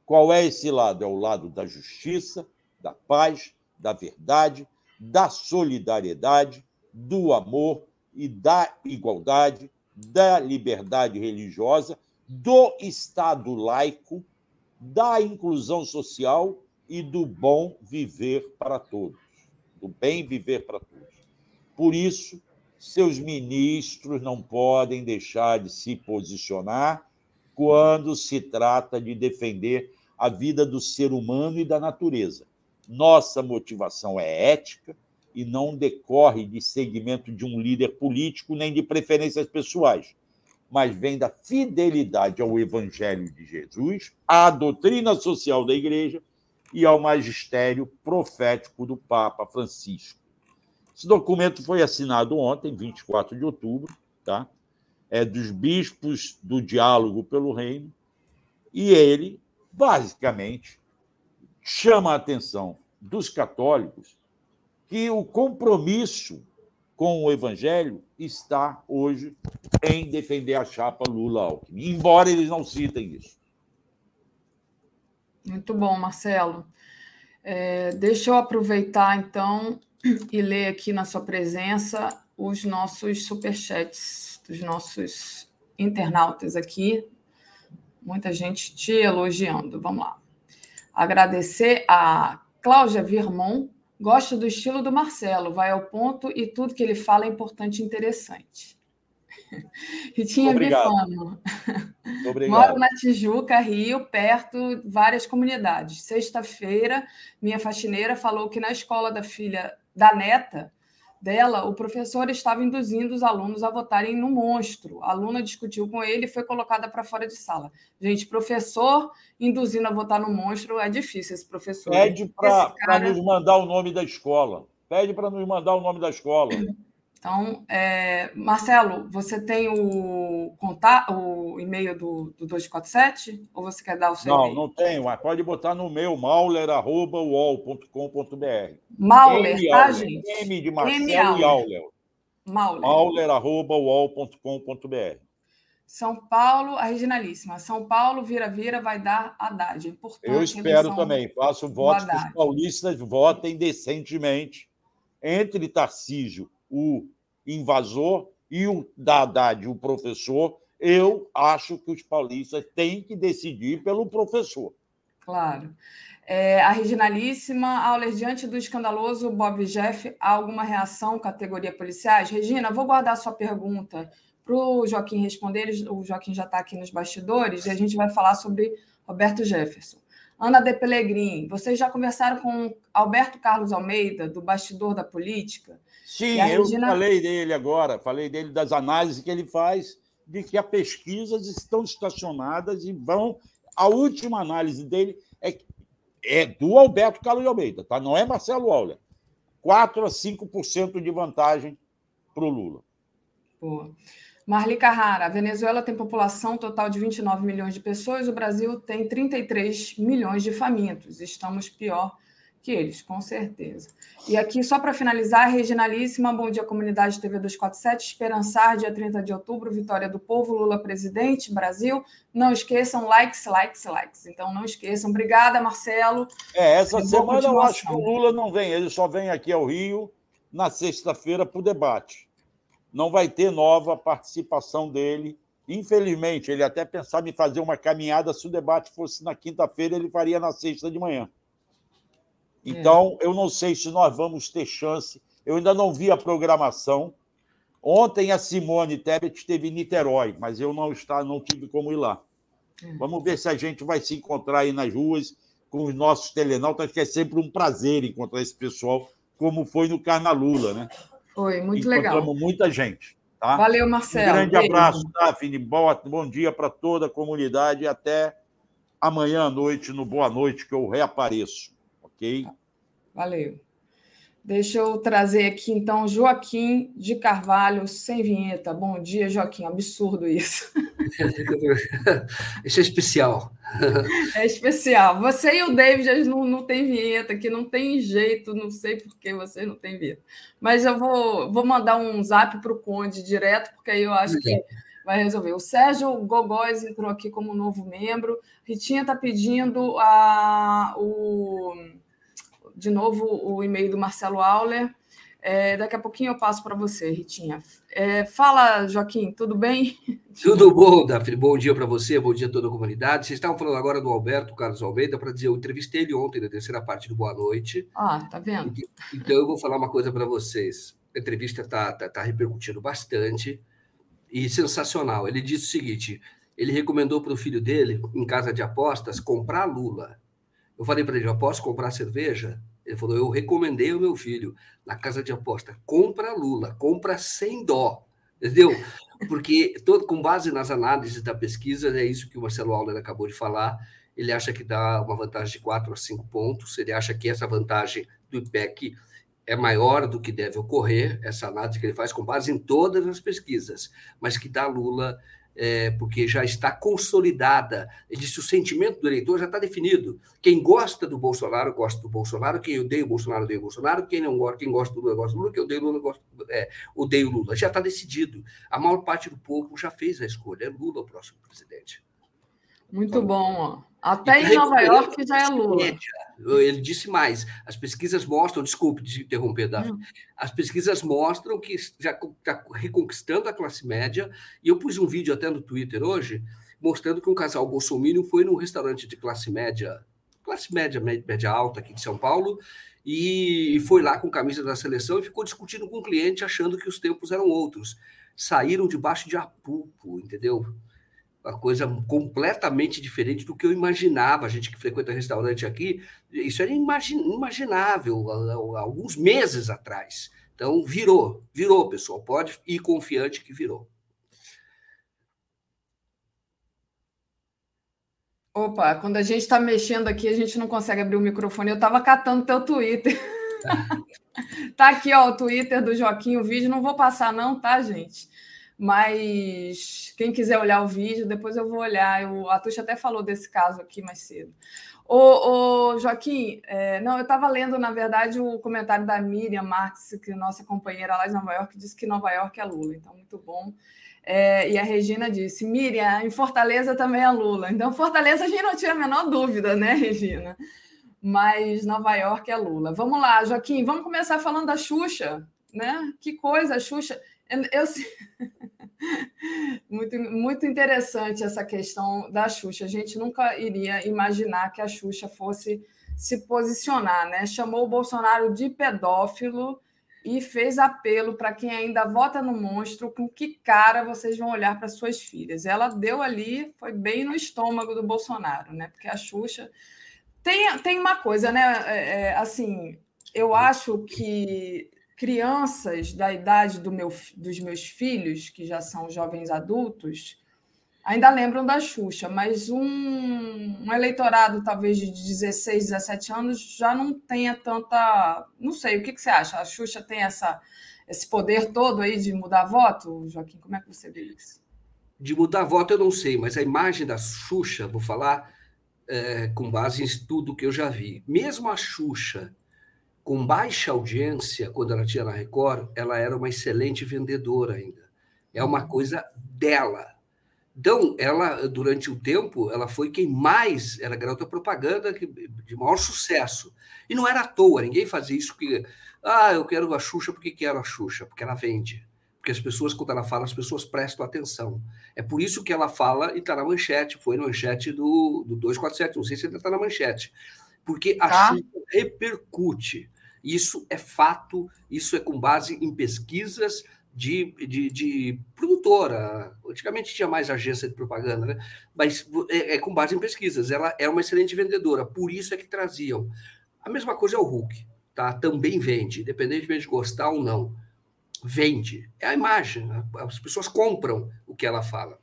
Qual é esse lado? É o lado da justiça, da paz, da verdade, da solidariedade, do amor e da igualdade, da liberdade religiosa, do Estado laico, da inclusão social e do bom viver para todos, do bem viver para todos. Por isso, seus ministros não podem deixar de se posicionar quando se trata de defender a vida do ser humano e da natureza. Nossa motivação é ética e não decorre de segmento de um líder político nem de preferências pessoais, mas vem da fidelidade ao Evangelho de Jesus, à doutrina social da Igreja e ao magistério profético do Papa Francisco. Esse documento foi assinado ontem, 24 de outubro, tá? é dos bispos do diálogo pelo reino, e ele, basicamente, chama a atenção dos católicos que o compromisso com o evangelho está hoje em defender a chapa Lula-Alckmin, embora eles não citem isso. Muito bom, Marcelo. É, deixa eu aproveitar, então, e ler aqui na sua presença os nossos superchats dos nossos internautas aqui. Muita gente te elogiando. Vamos lá. Agradecer a Cláudia Virmon. Gosto do estilo do Marcelo, vai ao ponto e tudo que ele fala é importante e interessante. Ritinha Bifano. Moro na Tijuca, Rio, perto várias comunidades. Sexta-feira, minha faxineira falou que na escola da filha da neta dela, o professor estava induzindo os alunos a votarem no monstro. A aluna discutiu com ele e foi colocada para fora de sala. Gente, professor induzindo a votar no monstro é difícil esse professor. Pede para cara... nos mandar o nome da escola. Pede para nos mandar o nome da escola. Então, é, Marcelo, você tem o, contato, o e-mail do, do 247? Ou você quer dar o seu Não, e-mail? não tenho, mas pode botar no meu, mauler.uol.com.br. Mauler, M, tá, gente? M de Marcelo M e Auler. Mauler. Mauler.uol.com.br. São Paulo, a Regionalíssima. São Paulo, vira-vira, vai dar Haddad. Importante. Eu espero também. Faço votos que os paulistas votem decentemente entre Tarcísio, o invasor, e o Haddad, o professor, Eu acho que os paulistas têm que decidir pelo professor. Claro. É, a Reginalíssima, Auler, diante do escandaloso Bob Jeff, há alguma reação, categoria policiais? Regina, vou guardar sua pergunta para o Joaquim responder. O Joaquim já está aqui nos bastidores e a gente vai falar sobre Roberto Jefferson. Ana de Pellegrini, vocês já conversaram com Alberto Carlos Almeida, do Bastidor da Política? Sim, eu Regina... falei dele agora, falei dele das análises que ele faz de que as pesquisas estão estacionadas e vão. A última análise dele é é do Alberto Carlos de Almeida, tá? não é Marcelo Auler. 4 a 5% de vantagem para o Lula. Boa. Marli Carrara, a Venezuela tem população total de 29 milhões de pessoas, o Brasil tem 33 milhões de famintos. Estamos pior que eles, com certeza. E aqui, só para finalizar, Reginalíssima, bom dia, comunidade TV 247, Esperançar, dia 30 de outubro, vitória do povo, Lula presidente, Brasil. Não esqueçam, likes, likes, likes. Então, não esqueçam. Obrigada, Marcelo. É, essa semana eu acho que o Lula não vem, ele só vem aqui ao Rio na sexta-feira para o debate. Não vai ter nova participação dele. Infelizmente, ele até pensava em fazer uma caminhada, se o debate fosse na quinta-feira, ele faria na sexta de manhã. É. Então, eu não sei se nós vamos ter chance. Eu ainda não vi a programação. Ontem a Simone Tebet esteve em Niterói, mas eu não está, não tive como ir lá. É. Vamos ver se a gente vai se encontrar aí nas ruas com os nossos telenautas, que é sempre um prazer encontrar esse pessoal, como foi no Carnalula, né? Foi, muito legal. Encontramos muita gente. Tá? Valeu, Marcelo. Um grande Beijo. abraço, Daphne. Boa, bom dia para toda a comunidade e até amanhã à noite, no Boa Noite, que eu reapareço ok? Valeu. Deixa eu trazer aqui, então, Joaquim de Carvalho, sem vinheta. Bom dia, Joaquim. Absurdo isso. Isso é especial. É especial. Você e o David não, não tem vinheta, que não tem jeito, não sei por que vocês não têm vinheta. Mas eu vou, vou mandar um zap para o Conde direto, porque aí eu acho que vai resolver. O Sérgio Gogóis entrou aqui como novo membro. Ritinha está pedindo a, o de novo o e-mail do Marcelo Auler. É, daqui a pouquinho eu passo para você, Ritinha. É, fala, Joaquim, tudo bem? Tudo bom, Daphne. Bom dia para você, bom dia a toda a comunidade. Vocês estavam falando agora do Alberto Carlos Almeida para dizer, eu entrevistei ele ontem na terceira parte do Boa Noite. Ah, tá vendo? Então eu vou falar uma coisa para vocês. A entrevista está tá, tá repercutindo bastante e sensacional. Ele disse o seguinte: ele recomendou para o filho dele, em casa de apostas, comprar Lula. Eu falei para ele: eu posso comprar cerveja? Ele falou: eu recomendei ao meu filho, na casa de aposta, compra Lula, compra sem dó. Entendeu? Porque, todo, com base nas análises da pesquisa, é isso que o Marcelo Auler acabou de falar. Ele acha que dá uma vantagem de 4 a 5 pontos, ele acha que essa vantagem do IPEC é maior do que deve ocorrer, essa análise que ele faz com base em todas as pesquisas, mas que dá Lula é, porque já está consolidada. Ele disse: o sentimento do eleitor já está definido. Quem gosta do Bolsonaro, gosta do Bolsonaro. Quem odeia o Bolsonaro, odeia o Bolsonaro. Quem não gosta, quem gosta do Lula, gosta do Lula. Quem odeia o Lula, gosta, é, odeia o Lula. Já está decidido. A maior parte do povo já fez a escolha. É Lula o próximo presidente. Muito bom. Ó. Até em Nova York já é Lula. Ele disse mais. As pesquisas mostram, desculpe de interromper, Daphne, as pesquisas mostram que já está reconquistando a classe média. E eu pus um vídeo até no Twitter hoje, mostrando que um casal bolsominion foi num restaurante de classe média, classe média, média alta aqui de São Paulo, e foi lá com camisa da seleção e ficou discutindo com o cliente, achando que os tempos eram outros. Saíram debaixo de apupo, entendeu? Uma coisa completamente diferente do que eu imaginava. A gente que frequenta restaurante aqui, isso era inimaginável há alguns meses atrás. Então, virou, virou, pessoal. Pode ir confiante que virou. Opa, quando a gente está mexendo aqui, a gente não consegue abrir o microfone. Eu estava catando teu Twitter. tá aqui, ó, o Twitter do Joaquim, o vídeo. Não vou passar, não, tá, gente? Mas quem quiser olhar o vídeo, depois eu vou olhar. O Atuxa até falou desse caso aqui mais cedo. Ô, Joaquim, é, não, eu estava lendo, na verdade, o comentário da Miriam Marques, que é nossa companheira lá de Nova York, disse que Nova York é Lula, então muito bom. É, e a Regina disse: Miriam, em Fortaleza também é Lula. Então, Fortaleza a gente não tinha a menor dúvida, né, Regina? Mas Nova York é Lula. Vamos lá, Joaquim, vamos começar falando da Xuxa, né? Que coisa, a Xuxa. Eu, Muito, muito interessante essa questão da Xuxa. A gente nunca iria imaginar que a Xuxa fosse se posicionar, né? Chamou o Bolsonaro de pedófilo e fez apelo para quem ainda vota no monstro, com que cara vocês vão olhar para suas filhas. Ela deu ali, foi bem no estômago do Bolsonaro, né? Porque a Xuxa tem, tem uma coisa, né? É, é, assim, eu acho que crianças da idade do meu, dos meus filhos, que já são jovens adultos, ainda lembram da Xuxa, mas um, um, eleitorado talvez de 16, 17 anos já não tenha tanta. Não sei, o que, que você acha? A Xuxa tem essa, esse poder todo aí de mudar voto, Joaquim? Como é que você vê isso? De mudar voto eu não sei, mas a imagem da Xuxa, vou falar é, com base em estudo que eu já vi. Mesmo a Xuxa com baixa audiência, quando ela tinha na Record, ela era uma excelente vendedora ainda. É uma uhum. coisa dela. Então, ela, durante o tempo, ela foi quem mais era garota propaganda de maior sucesso. E não era à toa, ninguém fazia isso que. Ah, eu quero a Xuxa porque quero a Xuxa, porque ela vende. Porque as pessoas, quando ela fala, as pessoas prestam atenção. É por isso que ela fala e está na manchete, foi na manchete do, do 247, não sei se ainda está na manchete. Porque a tá. Xuxa repercute. Isso é fato, isso é com base em pesquisas de, de, de, produtora. Antigamente tinha mais agência de propaganda, né? mas é, é, com base em pesquisas. Ela é uma excelente vendedora, por isso é que traziam. A mesma coisa é o Hulk, tá? também vende, independentemente de gostar ou não. Vende. É a imagem, né? as pessoas compram o que ela fala.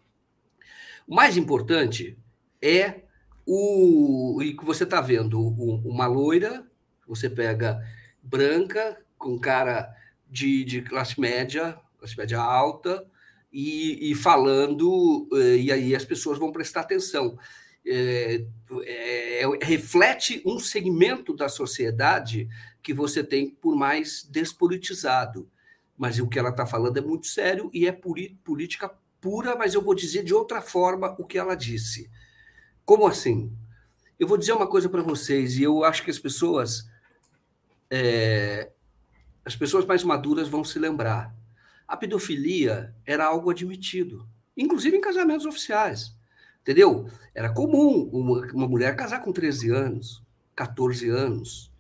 O mais importante é o. E que você está vendo, uma loira, você pega branca, com cara de, de classe média, classe média alta, e, e, falando, eh, e aí as pessoas vão prestar atenção. É, é, é, reflete um segmento da sociedade que você tem por mais despolitizado. Mas o que ela está falando é muito sério e é política pura, mas eu vou dizer de outra forma o que ela disse. Como assim? Eu vou dizer uma coisa para vocês, e eu acho que as pessoas é, as pessoas mais maduras vão se lembrar. A pedofilia era algo admitido, inclusive em casamentos oficiais. Entendeu? Era comum uma, uma mulher casar com 13 anos, 14 anos.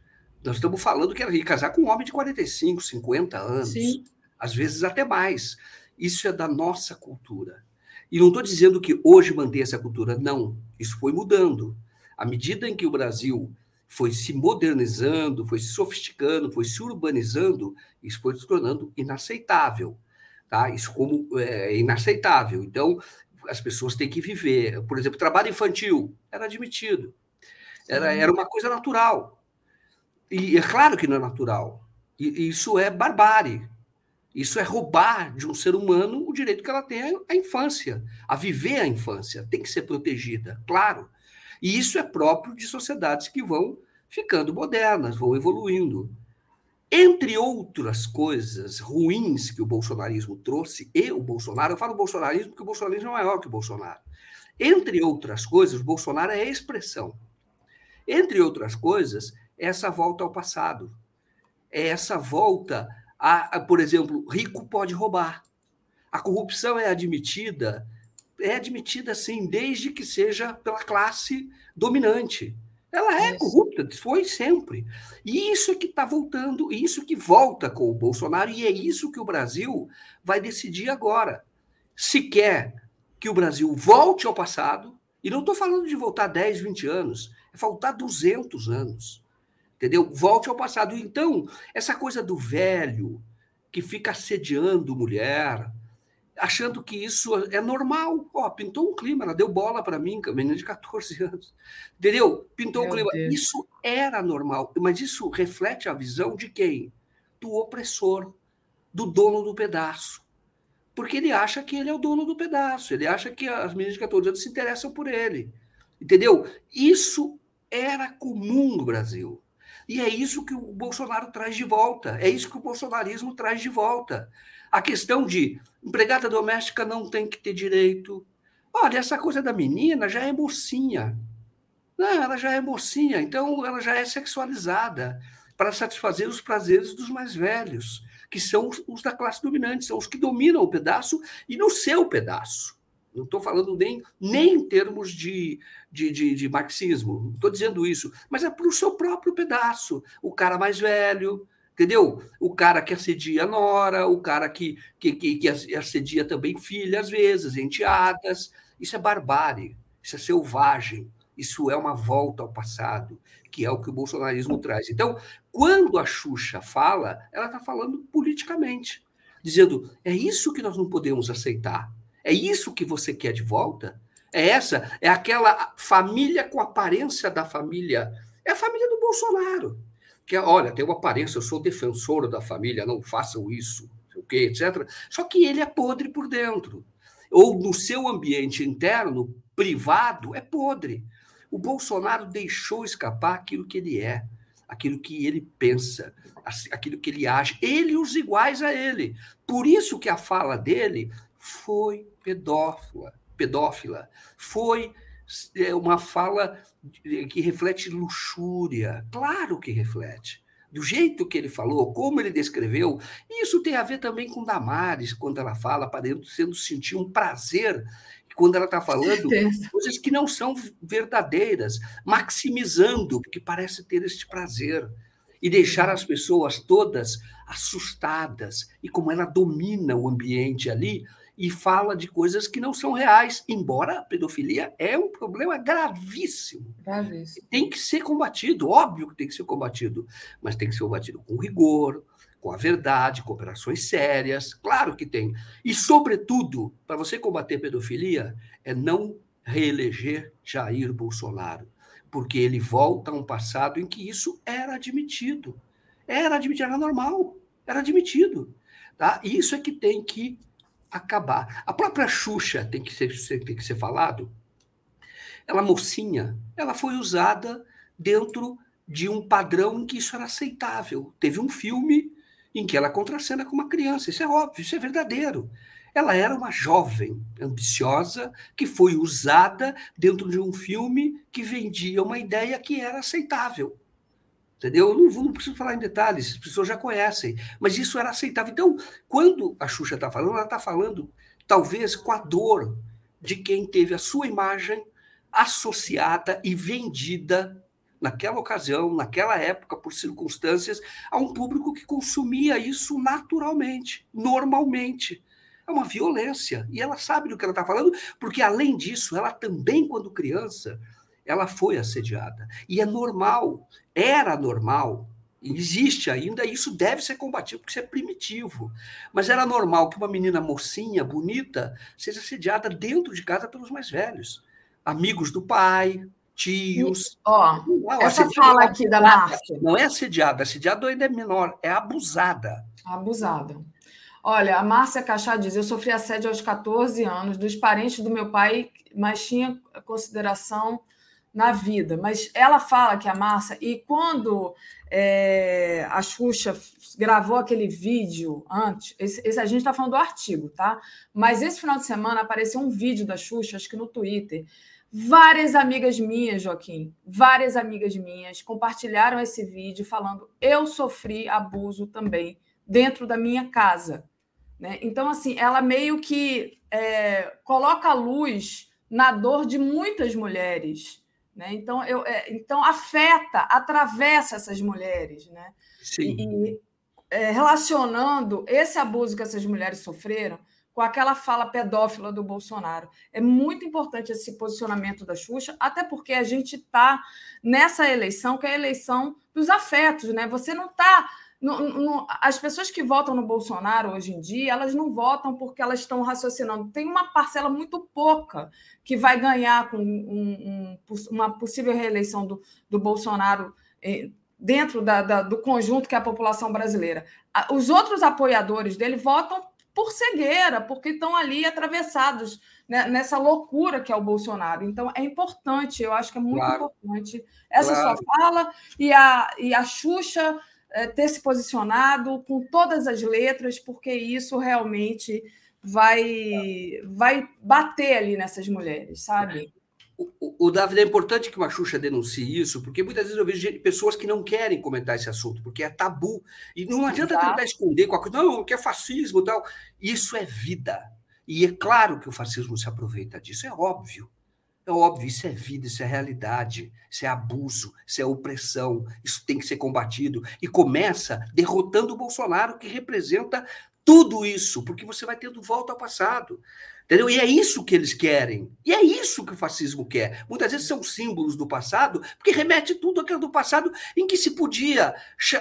Nós estamos falando que era ia casar com um homem de 45, 50 anos, Sim. às vezes até mais. Isso é da nossa cultura. E não estou dizendo que hoje mantém essa cultura, não. Isso foi mudando. À medida em que o Brasil foi se modernizando, foi se sofisticando, foi se urbanizando, isso foi se tornando inaceitável. Tá? Isso como é inaceitável. Então, as pessoas têm que viver. Por exemplo, trabalho infantil era admitido. Era, era uma coisa natural. E é claro que não é natural. E, isso é barbárie. Isso é roubar de um ser humano o direito que ela tem à infância, a viver a infância. Tem que ser protegida, claro. E isso é próprio de sociedades que vão ficando modernas, vão evoluindo. Entre outras coisas ruins que o bolsonarismo trouxe, e o Bolsonaro, eu falo bolsonarismo porque o bolsonarismo é maior que o Bolsonaro. Entre outras coisas, o Bolsonaro é expressão. Entre outras coisas, é essa volta ao passado. É essa volta a, a, por exemplo, rico pode roubar. A corrupção é admitida é admitida sim, desde que seja pela classe dominante. Ela é isso. corrupta, foi sempre. E isso é que está voltando, isso que volta com o Bolsonaro, e é isso que o Brasil vai decidir agora. Se quer que o Brasil volte ao passado, e não estou falando de voltar 10, 20 anos, é voltar 200 anos. Entendeu? Volte ao passado. Então, essa coisa do velho que fica assediando mulher, achando que isso é normal. Ó, pintou um clima, ela deu bola para mim, menina de 14 anos. Entendeu? Pintou Meu um clima. Deus. Isso era normal, mas isso reflete a visão de quem? Do opressor, do dono do pedaço. Porque ele acha que ele é o dono do pedaço, ele acha que as meninas de 14 anos se interessam por ele. Entendeu? Isso era comum no Brasil. E é isso que o Bolsonaro traz de volta. É isso que o bolsonarismo traz de volta. A questão de empregada doméstica não tem que ter direito. Olha, essa coisa da menina já é mocinha. Não, ela já é mocinha, então ela já é sexualizada para satisfazer os prazeres dos mais velhos, que são os da classe dominante, são os que dominam o pedaço e no seu pedaço. Não estou falando nem, nem em termos de, de, de, de marxismo, estou dizendo isso, mas é para o seu próprio pedaço. O cara mais velho, entendeu? O cara que assedia a nora, o cara que, que, que, que assedia também filha, às vezes, enteadas. Isso é barbárie, isso é selvagem, isso é uma volta ao passado, que é o que o bolsonarismo traz. Então, quando a Xuxa fala, ela está falando politicamente, dizendo: é isso que nós não podemos aceitar é isso que você quer de volta? É essa? É aquela família com aparência da família. É a família do Bolsonaro. Que, olha, tem uma aparência, eu sou defensor da família, não façam isso, o quê, etc. Só que ele é podre por dentro. Ou no seu ambiente interno, privado, é podre. O Bolsonaro deixou escapar aquilo que ele é, aquilo que ele pensa, aquilo que ele age. Ele e os iguais a ele. Por isso que a fala dele foi pedófila, pedófila. Foi é, uma fala que reflete luxúria. Claro que reflete. Do jeito que ele falou, como ele descreveu, isso tem a ver também com Damares, quando ela fala, sendo sentir um prazer quando ela está falando coisas que não são verdadeiras, maximizando, porque parece ter este prazer, e deixar as pessoas todas assustadas, e como ela domina o ambiente ali, e fala de coisas que não são reais, embora a pedofilia é um problema gravíssimo. Gravíssimo. Tem que ser combatido, óbvio que tem que ser combatido, mas tem que ser combatido com rigor, com a verdade, com operações sérias, claro que tem. E, sobretudo, para você combater pedofilia, é não reeleger Jair Bolsonaro, porque ele volta a um passado em que isso era admitido. Era admitido, era normal, era admitido. Tá? Isso é que tem que acabar. A própria Xuxa tem que ser, tem que ser falado. Ela mocinha, ela foi usada dentro de um padrão em que isso era aceitável. Teve um filme em que ela contracena com uma criança, isso é óbvio, isso é verdadeiro. Ela era uma jovem ambiciosa que foi usada dentro de um filme que vendia uma ideia que era aceitável. Entendeu? Eu não, vou, não preciso falar em detalhes, as pessoas já conhecem, mas isso era aceitável. Então, quando a Xuxa está falando, ela está falando talvez com a dor de quem teve a sua imagem associada e vendida naquela ocasião, naquela época, por circunstâncias, a um público que consumia isso naturalmente, normalmente. É uma violência. E ela sabe do que ela está falando, porque, além disso, ela também, quando criança, ela foi assediada. E é normal, era normal, existe ainda, e isso deve ser combatido, porque isso é primitivo. Mas era normal que uma menina mocinha, bonita, seja assediada dentro de casa pelos mais velhos. Amigos do pai, tios. Ó, oh, essa fala aqui da Márcia. Não é assediada, assediada ainda é menor, é abusada. Abusada. Olha, a Márcia Cachá diz: Eu sofri assédio aos 14 anos dos parentes do meu pai, mas tinha consideração na vida. Mas ela fala que a Márcia, e quando é, a Xuxa gravou aquele vídeo antes, esse, esse a gente está falando do artigo, tá? Mas esse final de semana apareceu um vídeo da Xuxa, acho que no Twitter. Várias amigas minhas, Joaquim, várias amigas minhas compartilharam esse vídeo falando: eu sofri abuso também dentro da minha casa. Né? Então, assim, ela meio que é, coloca a luz na dor de muitas mulheres né? Então, eu, é, então, afeta, atravessa essas mulheres. Né? Sim. E, é, relacionando esse abuso que essas mulheres sofreram com aquela fala pedófila do Bolsonaro. É muito importante esse posicionamento da Xuxa, até porque a gente está nessa eleição, que é a eleição dos afetos. Né? Você não está as pessoas que votam no Bolsonaro hoje em dia, elas não votam porque elas estão raciocinando. Tem uma parcela muito pouca que vai ganhar com um, um, uma possível reeleição do, do Bolsonaro eh, dentro da, da, do conjunto que é a população brasileira. Os outros apoiadores dele votam por cegueira, porque estão ali atravessados né, nessa loucura que é o Bolsonaro. Então, é importante, eu acho que é muito claro. importante essa claro. sua fala e a, e a Xuxa ter se posicionado com todas as letras, porque isso realmente vai, vai bater ali nessas mulheres, sabe? O, o Davi, é importante que o Xuxa denuncie isso, porque muitas vezes eu vejo pessoas que não querem comentar esse assunto, porque é tabu. E não adianta Exato. tentar esconder com a coisa, não, que é fascismo e tal. Isso é vida. E é claro que o fascismo se aproveita disso, é óbvio. É óbvio, isso é vida, isso é realidade, isso é abuso, isso é opressão, isso tem que ser combatido. E começa derrotando o Bolsonaro, que representa tudo isso, porque você vai tendo volta ao passado. Entendeu? E é isso que eles querem. E é isso que o fascismo quer. Muitas vezes são símbolos do passado, porque remete tudo aquilo do passado em que se podia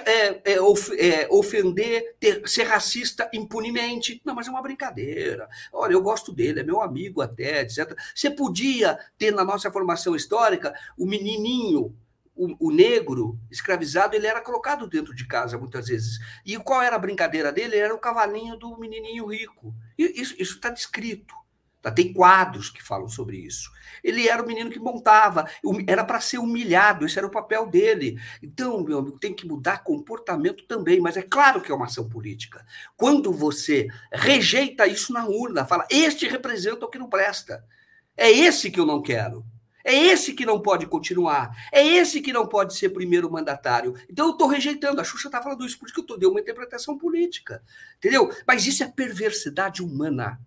é, é, of, é, ofender, ter, ser racista impunemente. Não, mas é uma brincadeira. Olha, eu gosto dele, é meu amigo até, etc. Você podia ter na nossa formação histórica o menininho o, o, negro escravizado ele era colocado dentro de casa muitas vezes. E qual era a brincadeira dele? Ele era o cavalinho do menininho rico. E isso está descrito. Tá? Tem quadros que falam sobre isso. Ele era o menino que montava, era para ser humilhado, esse era o papel dele. Então, meu amigo, tem que mudar comportamento também, mas é claro que é uma ação política. Quando você rejeita isso na urna, fala, este representa o que não presta. É esse que eu não quero. É esse que não pode continuar. É esse que não pode ser primeiro mandatário. Então eu estou rejeitando. A Xuxa está falando isso, porque eu estou dando uma interpretação política. Entendeu? Mas isso é perversidade humana.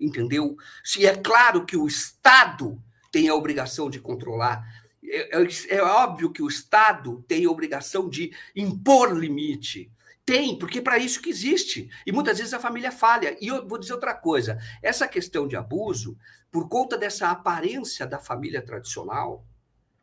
Entendeu? Se é claro que o Estado tem a obrigação de controlar. É, é, é óbvio que o Estado tem a obrigação de impor limite. Tem, porque é para isso que existe. E muitas vezes a família falha. E eu vou dizer outra coisa: essa questão de abuso, por conta dessa aparência da família tradicional,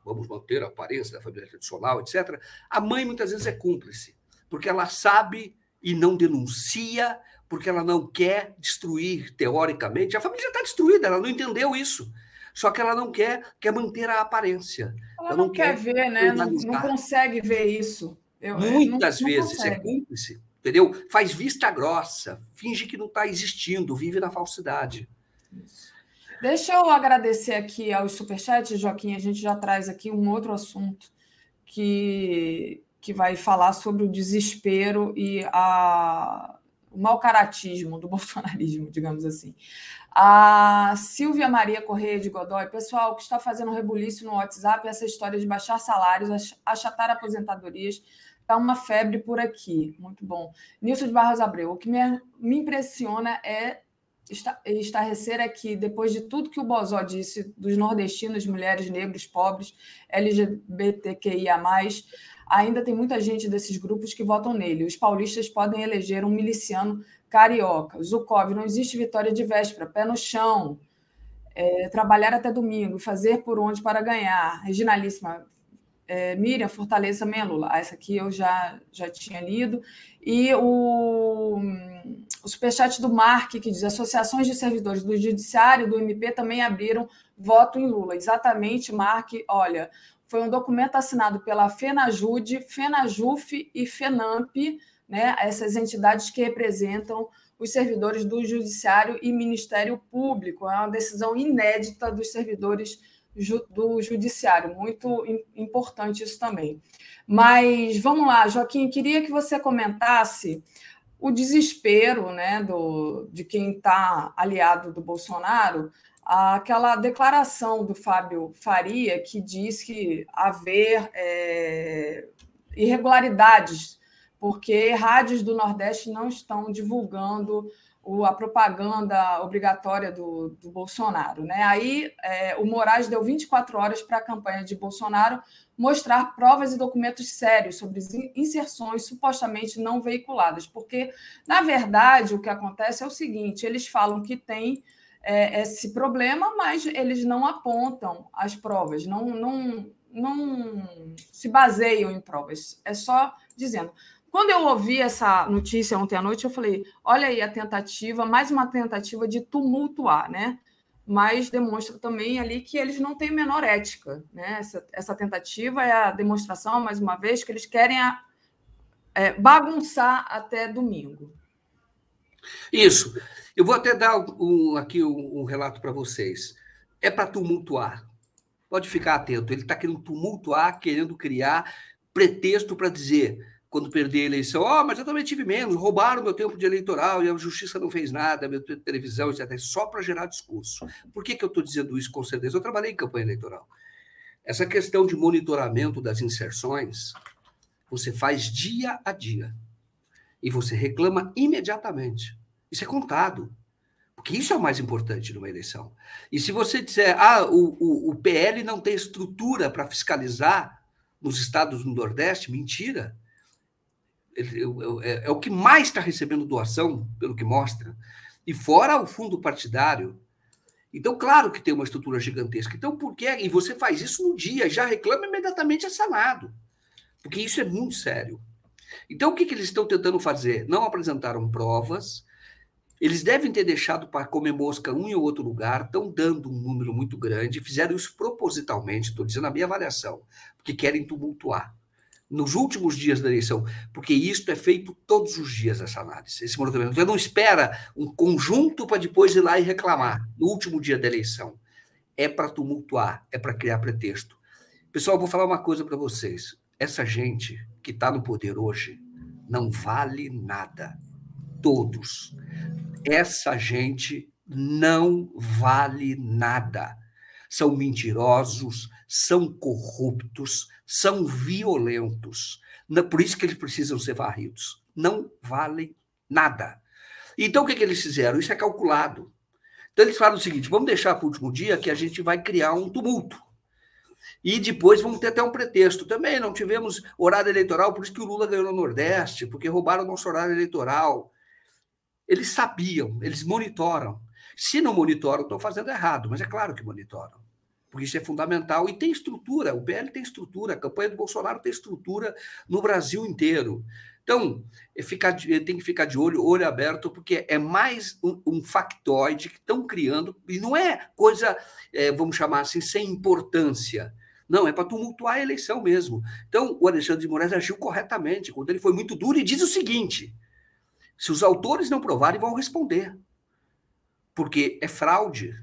vamos manter a aparência da família tradicional, etc., a mãe muitas vezes é cúmplice, porque ela sabe e não denuncia, porque ela não quer destruir teoricamente. A família está destruída, ela não entendeu isso. Só que ela não quer, quer manter a aparência. Ela, ela não, não, quer, ver, né? Não, não, consegue ver isso. Eu, Muitas não, vezes é cúmplice, entendeu? Faz vista grossa, finge que não está existindo, vive na falsidade. Deixa eu agradecer aqui aos superchats, Joaquim. A gente já traz aqui um outro assunto que, que vai falar sobre o desespero e a, o mau caratismo do bolsonarismo, digamos assim. A Silvia Maria Correia de Godoy, pessoal que está fazendo rebuliço no WhatsApp, essa história de baixar salários, achatar aposentadorias, Está uma febre por aqui. Muito bom. Nilson de Barros Abreu. O que me, me impressiona é estarrecer é que, depois de tudo que o Bozó disse dos nordestinos, mulheres, negros, pobres, LGBTQIA, ainda tem muita gente desses grupos que votam nele. Os paulistas podem eleger um miliciano carioca. Zukov, não existe vitória de véspera, pé no chão. É, trabalhar até domingo, fazer por onde para ganhar. Reginalíssima, é, Miriam, Fortaleza Melula. Essa aqui eu já, já tinha lido. E o, o superchat do Mark, que diz: associações de servidores do Judiciário do MP também abriram voto em Lula. Exatamente, Mark. Olha, foi um documento assinado pela FENAJUDE, FENAJUF e FENAMP, né, essas entidades que representam os servidores do Judiciário e Ministério Público. É uma decisão inédita dos servidores do Judiciário. Muito importante isso também. Mas vamos lá, Joaquim, queria que você comentasse o desespero né, do, de quem está aliado do Bolsonaro, aquela declaração do Fábio Faria que diz que haver é, irregularidades, porque rádios do Nordeste não estão divulgando o, a propaganda obrigatória do, do Bolsonaro. Né? Aí é, o Moraes deu 24 horas para a campanha de Bolsonaro mostrar provas e documentos sérios sobre inserções supostamente não veiculadas, porque, na verdade, o que acontece é o seguinte: eles falam que tem é, esse problema, mas eles não apontam as provas, não, não, não se baseiam em provas, é só dizendo. Quando eu ouvi essa notícia ontem à noite, eu falei: olha aí a tentativa, mais uma tentativa de tumultuar, né? Mas demonstra também ali que eles não têm menor ética, né? Essa, essa tentativa é a demonstração, mais uma vez, que eles querem a, é, bagunçar até domingo. Isso. Eu vou até dar um, aqui um, um relato para vocês. É para tumultuar. Pode ficar atento. Ele está querendo tumultuar, querendo criar pretexto para dizer quando perdi a eleição, ó, oh, mas eu também tive menos, roubaram meu tempo de eleitoral e a justiça não fez nada, minha televisão, etc. Só para gerar discurso. Por que, que eu estou dizendo isso com certeza? Eu trabalhei em campanha eleitoral. Essa questão de monitoramento das inserções, você faz dia a dia. E você reclama imediatamente. Isso é contado. Porque isso é o mais importante numa eleição. E se você disser, ah, o, o, o PL não tem estrutura para fiscalizar nos estados do Nordeste, mentira. É, é, o que mais está recebendo doação, pelo que mostra. E fora o fundo partidário, então, claro que tem uma estrutura gigantesca. Então, por que? E você faz isso no dia, já reclama imediatamente é sanado. Porque isso é muito sério. Então, o que, que eles estão tentando fazer? Não apresentaram provas, eles devem ter deixado para comer mosca um em outro lugar, estão dando um número muito grande, fizeram isso propositalmente, estou dizendo a minha avaliação, porque querem tumultuar nos últimos dias da eleição, porque isto é feito todos os dias, essa análise, esse monitoramento. Você não espera um conjunto para depois ir lá e reclamar no último dia da eleição. É para tumultuar, é para criar pretexto. Pessoal, vou falar uma coisa para vocês. Essa gente que está no poder hoje não vale nada. Todos. Essa gente não vale nada. São mentirosos, são corruptos, são violentos. Por isso que eles precisam ser varridos. Não valem nada. Então, o que, que eles fizeram? Isso é calculado. Então, eles falam o seguinte: vamos deixar para o último dia que a gente vai criar um tumulto. E depois vamos ter até um pretexto. Também não tivemos horário eleitoral, por isso que o Lula ganhou no Nordeste, porque roubaram o nosso horário eleitoral. Eles sabiam, eles monitoram. Se não monitoram, estão fazendo errado, mas é claro que monitoram porque isso é fundamental. E tem estrutura, o PL tem estrutura, a campanha do Bolsonaro tem estrutura no Brasil inteiro. Então, é ficar, tem que ficar de olho, olho aberto, porque é mais um, um factoide que estão criando, e não é coisa, é, vamos chamar assim, sem importância. Não, é para tumultuar a eleição mesmo. Então, o Alexandre de Moraes agiu corretamente, quando ele foi muito duro e diz o seguinte: se os autores não provarem, vão responder. Porque é fraude,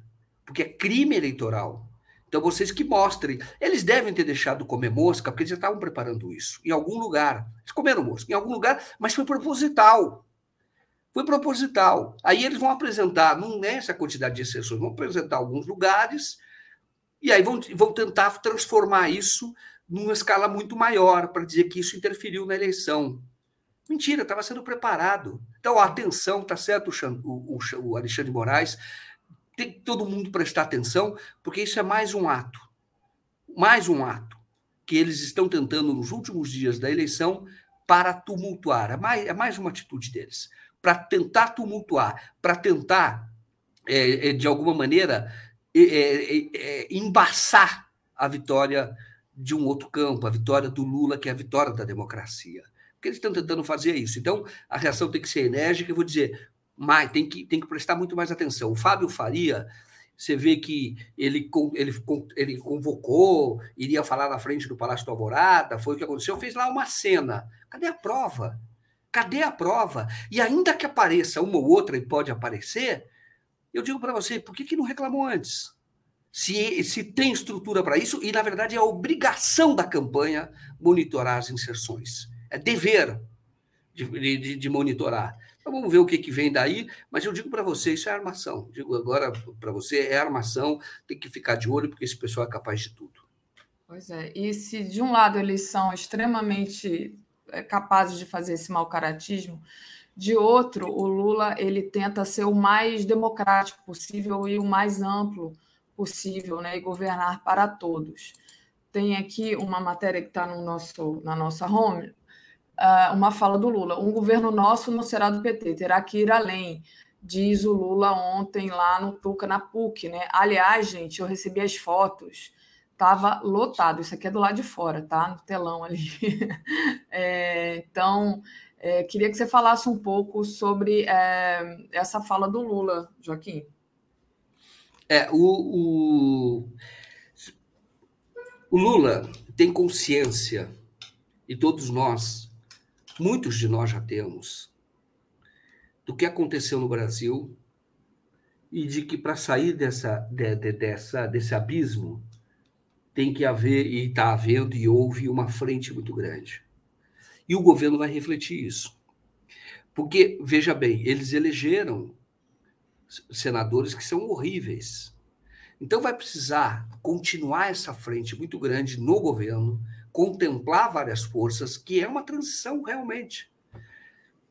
porque é crime eleitoral. Então, vocês que mostrem. Eles devem ter deixado comer mosca, porque eles já estavam preparando isso. Em algum lugar. Eles comeram mosca, em algum lugar, mas foi proposital. Foi proposital. Aí eles vão apresentar, não é essa quantidade de exceções, vão apresentar alguns lugares, e aí vão, vão tentar transformar isso numa escala muito maior, para dizer que isso interferiu na eleição. Mentira, estava sendo preparado. Então, atenção, tá certo o, o, o Alexandre de Moraes, tem que todo mundo prestar atenção, porque isso é mais um ato. Mais um ato que eles estão tentando nos últimos dias da eleição para tumultuar. É mais, é mais uma atitude deles. Para tentar tumultuar, para tentar, é, é, de alguma maneira, é, é, é, embaçar a vitória de um outro campo, a vitória do Lula, que é a vitória da democracia. Porque eles estão tentando fazer isso. Então, a reação tem que ser enérgica. Eu vou dizer, mais, tem que, tem que prestar muito mais atenção. O Fábio Faria, você vê que ele, ele, ele convocou, iria falar na frente do Palácio do Alvorada, foi o que aconteceu, fez lá uma cena. Cadê a prova? Cadê a prova? E ainda que apareça uma ou outra, e pode aparecer, eu digo para você, por que, que não reclamou antes? Se, se tem estrutura para isso, e na verdade é a obrigação da campanha monitorar as inserções. É dever de, de, de monitorar. Então vamos ver o que, que vem daí, mas eu digo para você, isso é armação. Digo agora para você, é armação, tem que ficar de olho, porque esse pessoal é capaz de tudo. Pois é, e se de um lado eles são extremamente é, capazes de fazer esse mau caratismo, de outro, o Lula ele tenta ser o mais democrático possível e o mais amplo possível, né, e governar para todos. Tem aqui uma matéria que está no nosso, na nossa home, uh, uma fala do Lula. Um governo nosso não será do PT, terá que ir além, diz o Lula ontem lá no Tuca, na PUC. Né? Aliás, gente, eu recebi as fotos, estava lotado. Isso aqui é do lado de fora, tá? No telão ali. é, então, é, queria que você falasse um pouco sobre é, essa fala do Lula, Joaquim. É, o, o, o Lula tem consciência, e todos nós, muitos de nós já temos, do que aconteceu no Brasil e de que para sair dessa, de, de, dessa, desse abismo tem que haver, e está havendo, e houve uma frente muito grande. E o governo vai refletir isso. Porque, veja bem, eles elegeram senadores que são horríveis. Então, vai precisar continuar essa frente muito grande no governo, contemplar várias forças, que é uma transição realmente.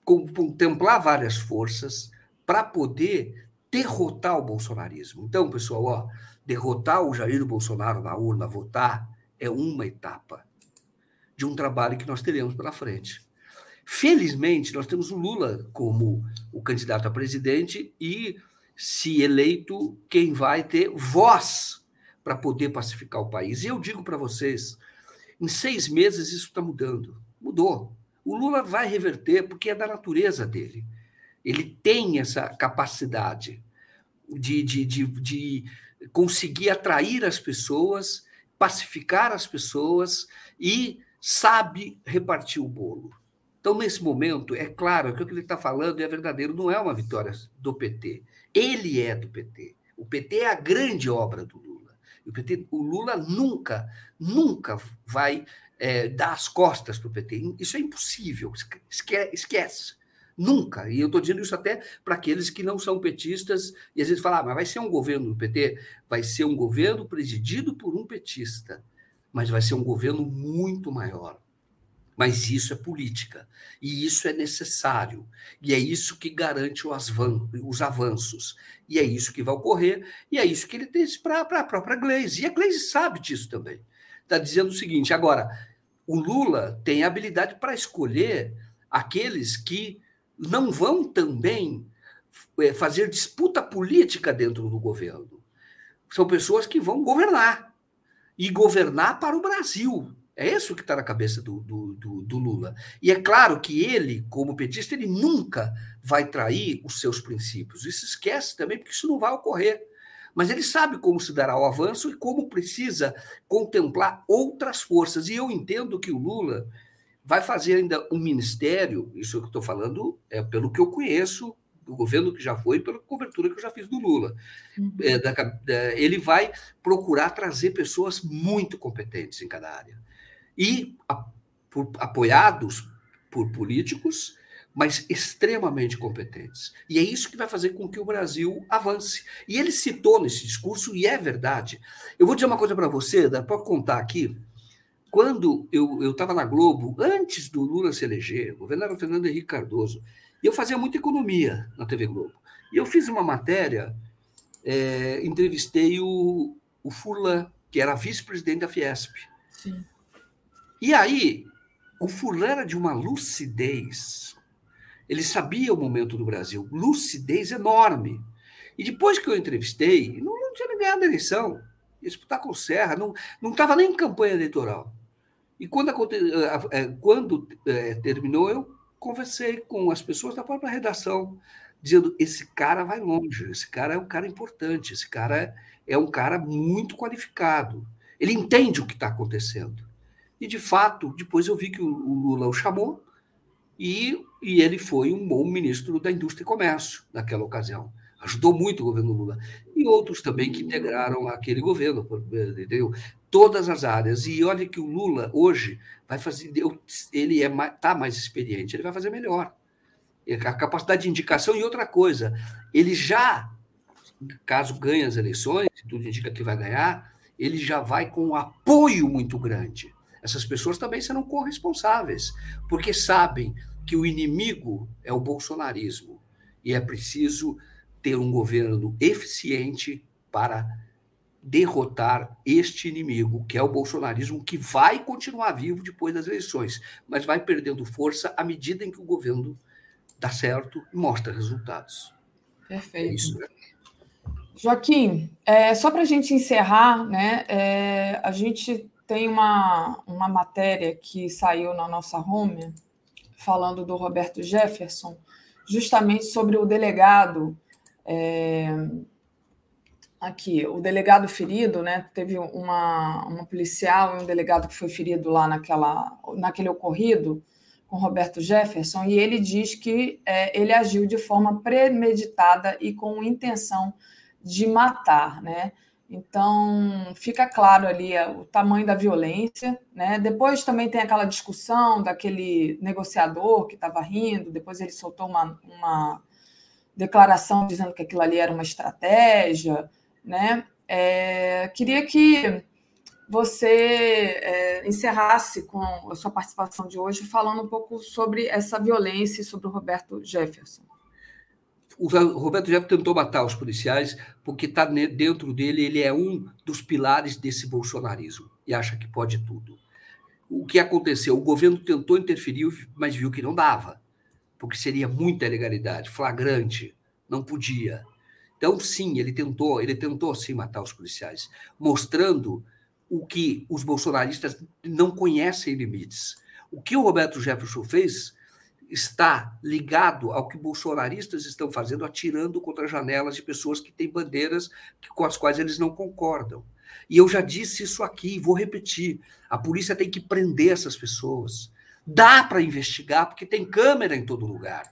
Contemplar várias forças para poder derrotar o bolsonarismo. Então, pessoal, ó, derrotar o Jair Bolsonaro na urna, votar, é uma etapa de um trabalho que nós teremos pela frente. Felizmente, nós temos o Lula como o candidato a presidente e, se eleito, quem vai ter voz para poder pacificar o país. E eu digo para vocês, em seis meses isso está mudando. Mudou. O Lula vai reverter porque é da natureza dele. Ele tem essa capacidade de, de, de, de conseguir atrair as pessoas, pacificar as pessoas e sabe repartir o bolo. Então, nesse momento, é claro que o que ele está falando é verdadeiro, não é uma vitória do PT. Ele é do PT. O PT é a grande obra do Lula. O, PT, o Lula nunca, nunca vai é, dar as costas para o PT. Isso é impossível. Esquece. Nunca. E eu estou dizendo isso até para aqueles que não são petistas e às vezes falam, ah, mas vai ser um governo do PT? Vai ser um governo presidido por um petista, mas vai ser um governo muito maior. Mas isso é política. E isso é necessário. E é isso que garante os avanços. E é isso que vai ocorrer. E é isso que ele tem para a própria Gleisi. E a Gleisi sabe disso também. Está dizendo o seguinte: agora, o Lula tem habilidade para escolher aqueles que não vão também é, fazer disputa política dentro do governo. São pessoas que vão governar e governar para o Brasil. É isso que está na cabeça do, do, do, do, Lula. E é claro que ele, como petista, ele nunca vai trair os seus princípios. Isso esquece também, porque isso não vai ocorrer. Mas ele sabe como se dará o avanço e como precisa contemplar outras forças. E eu entendo que o Lula vai fazer ainda um ministério, isso que eu estou falando é pelo que eu conheço do governo que já foi, pela cobertura que eu já fiz do Lula. Uhum. É, da, da, ele vai procurar trazer pessoas muito competentes em cada área. E a, por, apoiados por políticos, mas extremamente competentes. E é isso que vai fazer com que o Brasil avance. E ele citou nesse discurso, e é verdade. Eu vou dizer uma coisa para você, dá para contar aqui. Quando eu estava na Globo, antes do Lula se eleger, o governo era Fernando Henrique Cardoso, e eu fazia muita economia na TV Globo. E eu fiz uma matéria, é, entrevistei o, o Furlan, que era vice-presidente da Fiesp. Sim. E aí, o Furlan era de uma lucidez. Ele sabia o momento do Brasil, lucidez enorme. E depois que eu entrevistei, não, não tinha ganhado a eleição, disputar com Serra, não estava nem em campanha eleitoral. E quando, eh, eh, quando é, terminou, eu conversei com as pessoas da própria redação, dizendo: esse cara vai longe, esse cara é um cara importante, esse cara é um cara muito qualificado. Ele entende o que está acontecendo. E, de fato, depois eu vi que o Lula o chamou e, e ele foi um bom ministro da Indústria e Comércio naquela ocasião. Ajudou muito o governo Lula. E outros também que integraram aquele governo, entendeu? todas as áreas. E olha que o Lula hoje vai fazer, ele é tá mais experiente, ele vai fazer melhor. A capacidade de indicação e outra coisa, ele já, caso ganhe as eleições, tudo indica que vai ganhar, ele já vai com um apoio muito grande. Essas pessoas também serão corresponsáveis, porque sabem que o inimigo é o bolsonarismo e é preciso ter um governo eficiente para derrotar este inimigo, que é o bolsonarismo, que vai continuar vivo depois das eleições, mas vai perdendo força à medida em que o governo dá certo e mostra resultados. Perfeito. É isso, né? Joaquim, é, só para a gente encerrar, né, é, a gente tem uma, uma matéria que saiu na nossa home falando do Roberto Jefferson, justamente sobre o delegado é, aqui, o delegado ferido, né? Teve uma, uma policial e um delegado que foi ferido lá naquela, naquele ocorrido com Roberto Jefferson, e ele diz que é, ele agiu de forma premeditada e com intenção de matar, né? Então, fica claro ali é, o tamanho da violência. Né? Depois também tem aquela discussão daquele negociador que estava rindo, depois ele soltou uma, uma declaração dizendo que aquilo ali era uma estratégia. Né? É, queria que você é, encerrasse com a sua participação de hoje falando um pouco sobre essa violência e sobre o Roberto Jefferson o Roberto Jefferson tentou matar os policiais porque está dentro dele, ele é um dos pilares desse bolsonarismo e acha que pode tudo. O que aconteceu? O governo tentou interferir, mas viu que não dava, porque seria muita ilegalidade, flagrante, não podia. Então, sim, ele tentou, ele tentou sim matar os policiais, mostrando o que os bolsonaristas não conhecem limites. O que o Roberto Jefferson fez está ligado ao que bolsonaristas estão fazendo, atirando contra janelas de pessoas que têm bandeiras com as quais eles não concordam. E eu já disse isso aqui, vou repetir: a polícia tem que prender essas pessoas. Dá para investigar, porque tem câmera em todo lugar.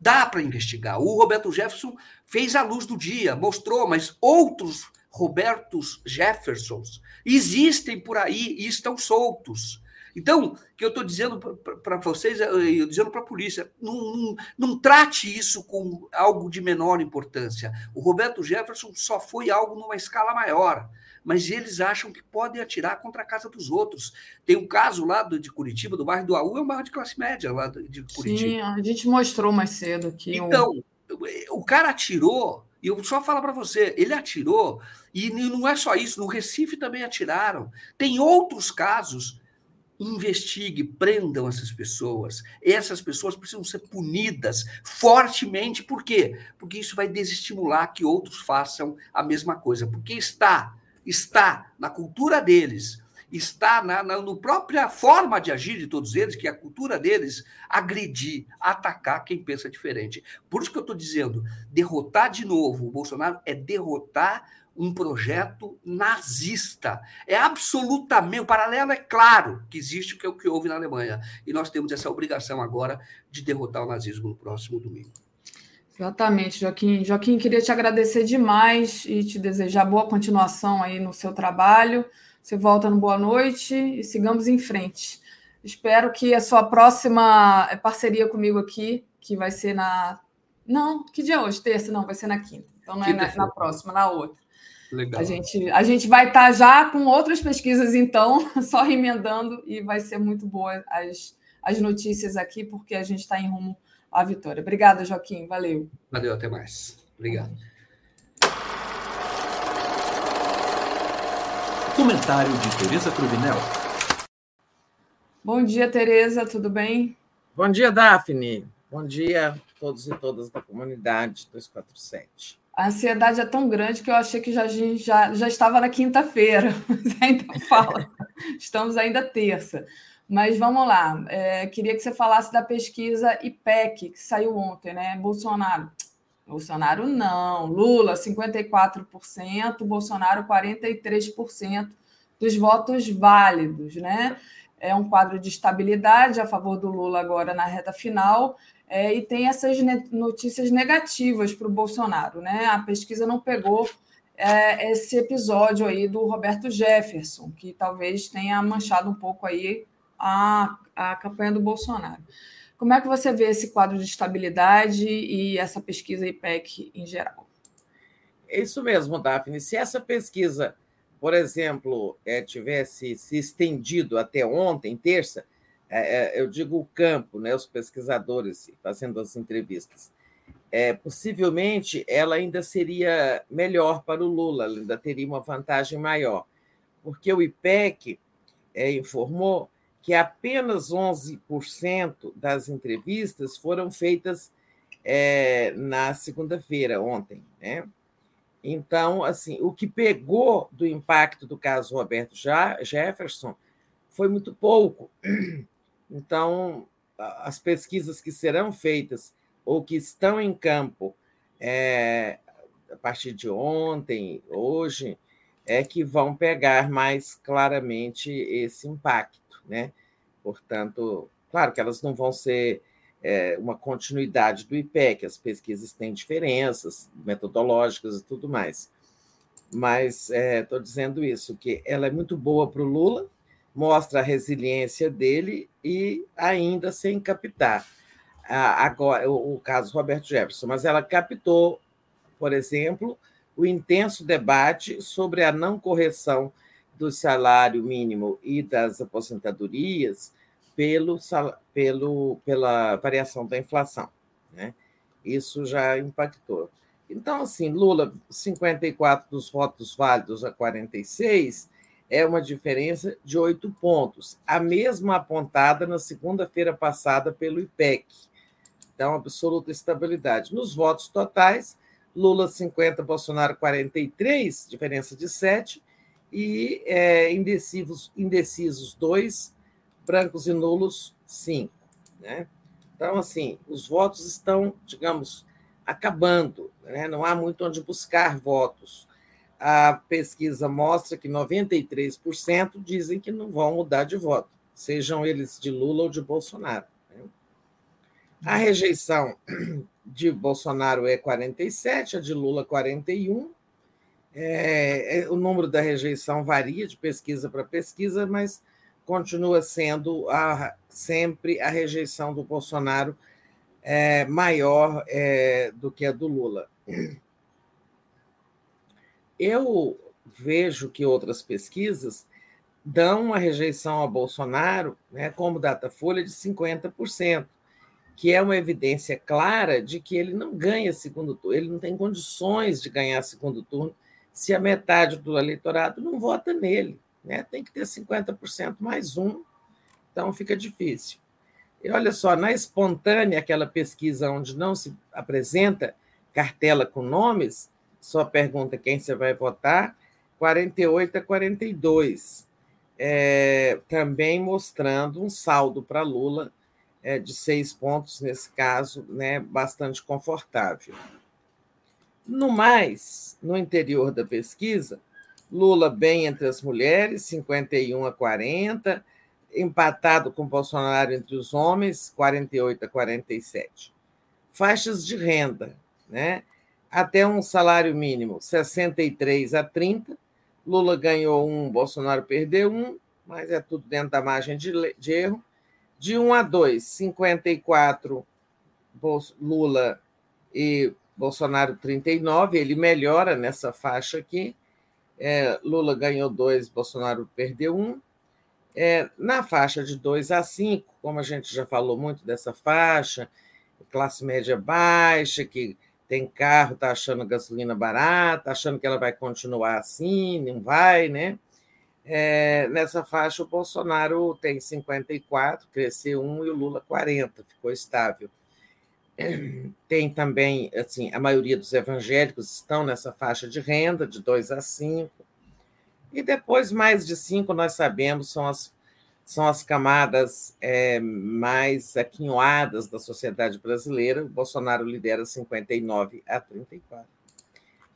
Dá para investigar. O Roberto Jefferson fez a luz do dia, mostrou, mas outros Robertos Jeffersons existem por aí e estão soltos. Então, o que eu estou dizendo para vocês, é, eu dizendo para a polícia, não, não, não, trate isso com algo de menor importância. O Roberto Jefferson só foi algo numa escala maior, mas eles acham que podem atirar contra a casa dos outros. Tem um caso lá de Curitiba, do bairro do AU, é um bairro de classe média lá de Curitiba. Sim, a gente mostrou mais cedo aqui. Então, o, o cara atirou e eu só falo para você, ele atirou, e não é só isso, no Recife também atiraram. Tem outros casos investigue, prendam essas pessoas. Essas pessoas precisam ser punidas fortemente. Por quê? Porque isso vai desestimular que outros façam a mesma coisa. Porque está, está na cultura deles, está na, na no própria forma de agir de todos eles, que é a cultura deles, agredir, atacar quem pensa diferente. Por isso que eu estou dizendo, derrotar de novo o Bolsonaro é derrotar um projeto nazista. É absolutamente. O paralelo é claro que existe o que, é o que houve na Alemanha. E nós temos essa obrigação agora de derrotar o nazismo no próximo domingo. Exatamente, Joaquim. Joaquim, queria te agradecer demais e te desejar boa continuação aí no seu trabalho. Você volta no Boa Noite e sigamos em frente. Espero que a sua próxima parceria comigo aqui, que vai ser na. Não, que dia é hoje? Terça? Não, vai ser na quinta. Então não é na, na próxima, na outra. Legal. A gente, a gente vai estar tá já com outras pesquisas, então, só emendando, e vai ser muito boa as, as notícias aqui, porque a gente está em rumo à vitória. Obrigada, Joaquim. Valeu. Valeu, até mais. Obrigado. Comentário de Tereza Cruvinel. Bom dia, Tereza, tudo bem? Bom dia, Daphne. Bom dia a todos e todas da comunidade 247. A ansiedade é tão grande que eu achei que já, já, já estava na quinta-feira, mas ainda fala. Estamos ainda terça. Mas vamos lá. É, queria que você falasse da pesquisa IPEC, que saiu ontem, né? Bolsonaro. Bolsonaro não. Lula, 54%, Bolsonaro, 43% dos votos válidos, né? É um quadro de estabilidade a favor do Lula agora na reta final é, e tem essas notícias negativas para o Bolsonaro. Né? A pesquisa não pegou é, esse episódio aí do Roberto Jefferson, que talvez tenha manchado um pouco aí a, a campanha do Bolsonaro. Como é que você vê esse quadro de estabilidade e essa pesquisa IPEC em geral? É isso mesmo, Daphne. Se essa pesquisa, por exemplo, é, tivesse se estendido até ontem, terça, é, é, eu digo o campo, né, os pesquisadores fazendo as entrevistas, é, possivelmente ela ainda seria melhor para o Lula, ainda teria uma vantagem maior, porque o IPEC é, informou que apenas 11% das entrevistas foram feitas é, na segunda-feira, ontem. Né? Então, assim, o que pegou do impacto do caso Roberto Jefferson foi muito pouco. Então, as pesquisas que serão feitas ou que estão em campo é, a partir de ontem, hoje, é que vão pegar mais claramente esse impacto. Né? Portanto, claro que elas não vão ser é, uma continuidade do IPEC, as pesquisas têm diferenças metodológicas e tudo mais. Mas estou é, dizendo isso, que ela é muito boa para o Lula, mostra a resiliência dele e ainda sem captar. Agora, o caso Roberto Jefferson, mas ela captou, por exemplo, o intenso debate sobre a não correção do salário mínimo e das aposentadorias pelo, pelo, pela variação da inflação. Né? Isso já impactou. Então, assim, Lula, 54 dos votos válidos a 46, é uma diferença de oito pontos, a mesma apontada na segunda-feira passada pelo IPEC. Então, absoluta estabilidade. Nos votos totais, Lula 50, Bolsonaro 43, diferença de 7, e é, indecisos, indecisos 2, brancos e nulos 5. Né? Então, assim, os votos estão, digamos, acabando, né? não há muito onde buscar votos. A pesquisa mostra que 93% dizem que não vão mudar de voto, sejam eles de Lula ou de Bolsonaro. Né? A rejeição de Bolsonaro é 47, a de Lula 41. É, é, o número da rejeição varia de pesquisa para pesquisa, mas continua sendo a, sempre a rejeição do Bolsonaro é, maior é, do que a do Lula. Eu vejo que outras pesquisas dão uma rejeição ao Bolsonaro, né, como Datafolha, de 50%, que é uma evidência clara de que ele não ganha segundo turno, ele não tem condições de ganhar segundo turno se a metade do eleitorado não vota nele. Né? Tem que ter 50% mais um, então fica difícil. E olha só, na espontânea, aquela pesquisa onde não se apresenta cartela com nomes, só pergunta quem você vai votar, 48 a 42. É, também mostrando um saldo para Lula é, de seis pontos, nesse caso, né, bastante confortável. No mais, no interior da pesquisa, Lula bem entre as mulheres, 51 a 40, empatado com Bolsonaro entre os homens, 48 a 47. Faixas de renda, né? Até um salário mínimo, 63 a 30. Lula ganhou um, Bolsonaro perdeu um, mas é tudo dentro da margem de, de erro. De 1 a 2, 54 Lula e Bolsonaro 39, ele melhora nessa faixa aqui. É, Lula ganhou dois, Bolsonaro perdeu um. É, na faixa de 2 a 5, como a gente já falou muito dessa faixa, classe média baixa, que tem carro, está achando gasolina barata, achando que ela vai continuar assim, não vai, né? É, nessa faixa, o Bolsonaro tem 54, cresceu 1 e o Lula 40, ficou estável. Tem também, assim, a maioria dos evangélicos estão nessa faixa de renda, de 2 a 5. E depois, mais de cinco, nós sabemos, são as, são as camadas é, mais aquinhoadas da sociedade brasileira. O Bolsonaro lidera 59 a 34.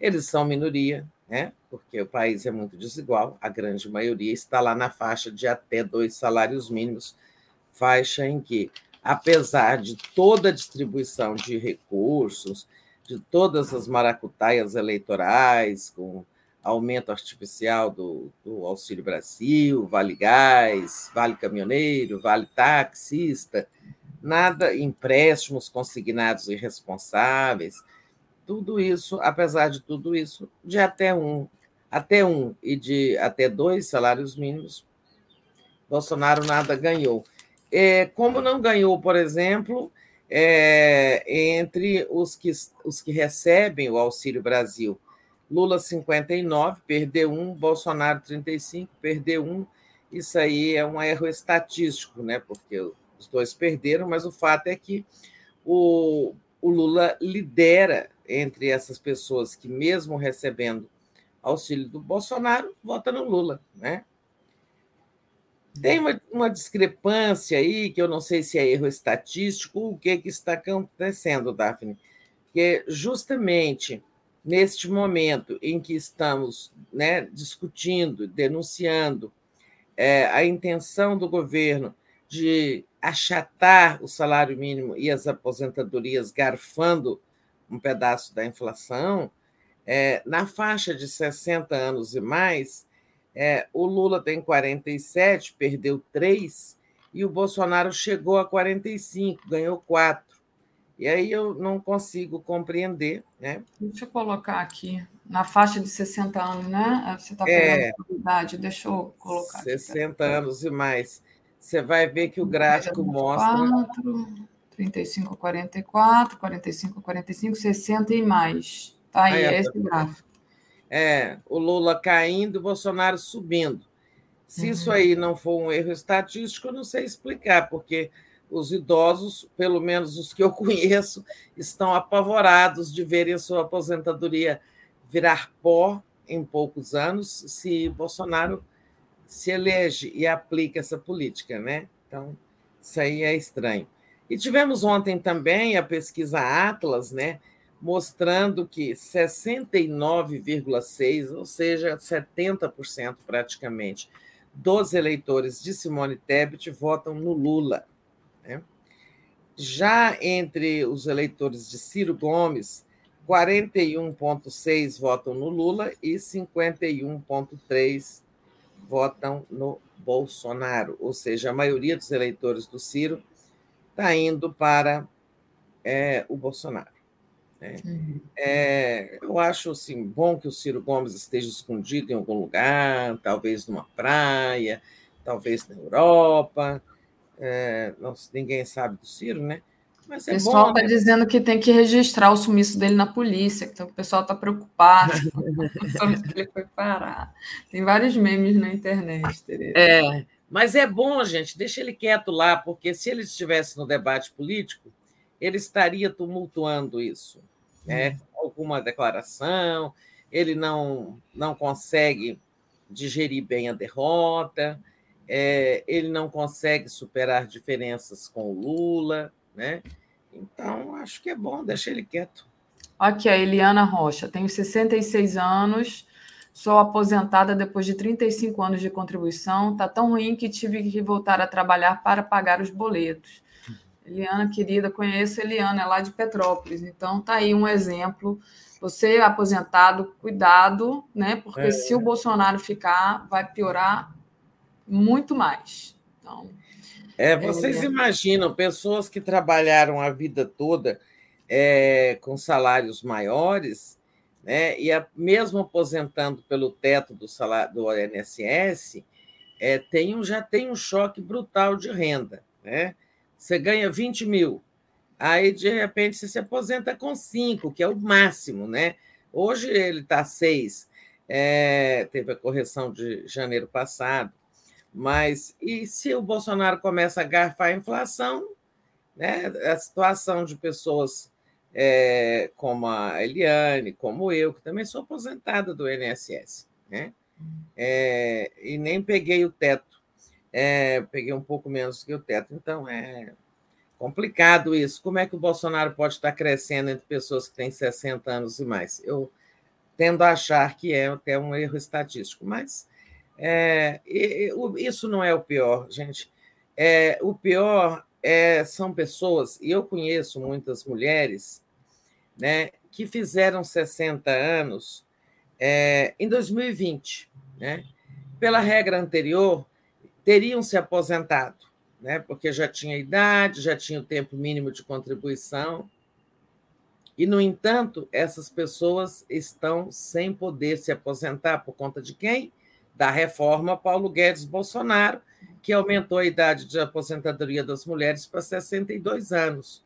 Eles são minoria, né? porque o país é muito desigual, a grande maioria está lá na faixa de até dois salários mínimos, faixa em que, apesar de toda a distribuição de recursos, de todas as maracutaias eleitorais, com aumento artificial do, do, Auxílio Brasil, Vale Gás, Vale Caminhoneiro, Vale Taxista, nada, empréstimos consignados irresponsáveis, tudo isso, apesar de tudo isso, de até um, até um e de até dois salários mínimos, Bolsonaro nada ganhou. É, como não ganhou, por exemplo, é, entre os que, os que recebem o Auxílio Brasil, Lula 59, perdeu um, Bolsonaro 35, perdeu um. Isso aí é um erro estatístico, né? Porque os dois perderam, mas o fato é que o, o Lula lidera entre essas pessoas que, mesmo recebendo auxílio do Bolsonaro, vota no Lula, né? Tem uma, uma, discrepância aí, que eu não sei se é erro estatístico, o que, que está acontecendo, Daphne? Que justamente neste momento em que estamos né, discutindo, denunciando é, a intenção do governo de achatar o salário mínimo e as aposentadorias garfando um pedaço da inflação, É, na faixa de 60 anos e mais, é, o Lula tem 47, perdeu 3, e o Bolsonaro chegou a 45, ganhou 4. E aí eu não consigo compreender. Né? Deixa eu colocar aqui, na faixa de 60 anos, né? Você está É. pegando a idade, deixa eu colocar aqui. 60 anos e mais. Você vai ver que o gráfico mostra 4, 35 a 44, 45 a 45, 60 e mais. Tá aí, é ó. esse gráfico. É, o Lula caindo, o Bolsonaro subindo. Se isso Uhum. aí não for um erro estatístico, eu não sei explicar, porque os idosos, pelo menos os que eu conheço, estão apavorados de verem sua aposentadoria virar pó em poucos anos, se Bolsonaro se elege e aplica essa política, né? Então, isso aí é estranho. E tivemos ontem também a pesquisa Atlas, né? mostrando que 69,6%, ou seja, 70% praticamente, dos eleitores de Simone Tebet votam no Lula. Já entre os eleitores de Ciro Gomes, 41,6% votam no Lula e 51,3% votam no Bolsonaro. Ou seja, a maioria dos eleitores do Ciro está indo para é, o Bolsonaro. né? É, eu acho assim, bom que o Ciro Gomes esteja escondido em algum lugar, talvez numa praia, talvez na Europa. É, não, ninguém sabe do Ciro, né? Mas O é pessoal bom. está né? dizendo que tem que registrar o sumiço dele na polícia, então o pessoal está preocupado sobre que ele foi parar. Tem vários memes na internet, Tereza. É, mas é bom, gente, deixa ele quieto lá, porque se ele estivesse no debate político, ele estaria tumultuando isso, né? Com alguma declaração, ele não, não consegue digerir bem a derrota, é, ele não consegue superar diferenças com o Lula, né? Então, acho que é bom, deixa ele quieto. Aqui, a Eliana Rocha, tenho 66 anos, sou aposentada depois de 35 anos de contribuição. Está tão ruim que tive que voltar a trabalhar para pagar os boletos. Eliana, querida, conheço a Eliana, é lá de Petrópolis. Então, tá aí um exemplo. Você, aposentado, cuidado, né? Porque É. se o Bolsonaro ficar, vai piorar muito mais. Então, É, vocês É. imaginam pessoas que trabalharam a vida toda é, com salários maiores, né, e a- mesmo aposentando pelo teto do salário do INSS, é, tem um, já tem um choque brutal de renda. Né? Você ganha 20 mil, aí de repente você se aposenta com 5, que é o máximo. Né? Hoje ele está 6, teve a correção de janeiro passado. Mas e se o Bolsonaro começa a garfar a inflação, né, a situação de pessoas é, como a Eliane, como eu, que também sou aposentada do INSS, né? É, e nem peguei o teto, é, peguei um pouco menos que o teto, então é complicado isso. Como é que o Bolsonaro pode estar crescendo entre pessoas que têm 60 anos e mais? Eu tendo a achar que é até um erro estatístico, mas é, isso não é o pior, gente. É, o pior é, são pessoas, e eu conheço muitas mulheres, né, que fizeram 60 anos é, em 2020. Né? Pela regra anterior, teriam se aposentado, né, porque já tinha idade, já tinha o tempo mínimo de contribuição. E, no entanto, essas pessoas estão sem poder se aposentar por conta de quem? Da reforma Paulo Guedes Bolsonaro, que aumentou a idade de aposentadoria das mulheres para 62 anos.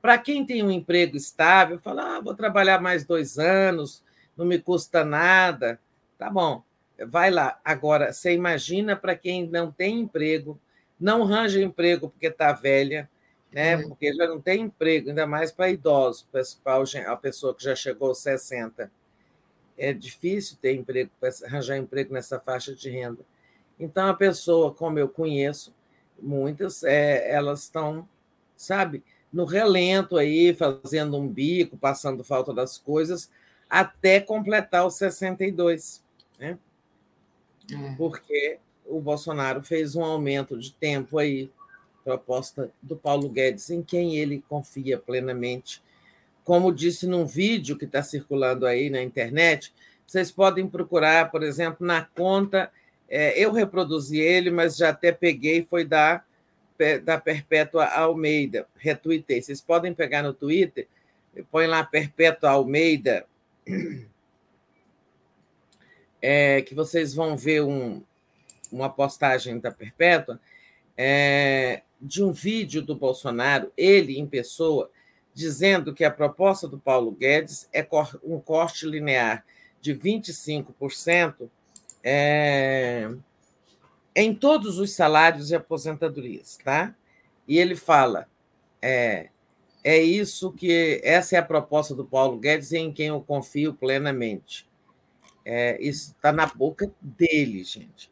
Para quem tem um emprego estável, fala: ah, vou trabalhar mais dois anos, não me custa nada. Tá bom, vai lá. Agora, você imagina para quem não tem emprego, não arranja emprego porque está velha, né? Porque já não tem emprego, ainda mais para idosos, para a pessoa que já chegou aos 60. É difícil ter emprego, arranjar emprego nessa faixa de renda. Então, a pessoa, como eu conheço, muitas, é, elas estão, sabe, no relento aí, fazendo um bico, passando falta das coisas, até completar os 62, né? Porque o Bolsonaro fez um aumento de tempo aí, proposta do Paulo Guedes, em quem ele confia plenamente, como disse num vídeo que está circulando aí na internet, vocês podem procurar, por exemplo, na conta. É, eu reproduzi ele, mas já até peguei, foi da, da Perpétua Almeida, retuitei. Vocês podem pegar no Twitter, põe lá Perpétua Almeida, é, que vocês vão ver um, uma postagem da Perpétua, é, de um vídeo do Bolsonaro, ele em pessoa, dizendo que a proposta do Paulo Guedes é um corte linear de 25% é, em todos os salários e aposentadorias, tá? E ele fala, é, é isso que essa é a proposta do Paulo Guedes em quem eu confio plenamente. É, isso está na boca dele, gente.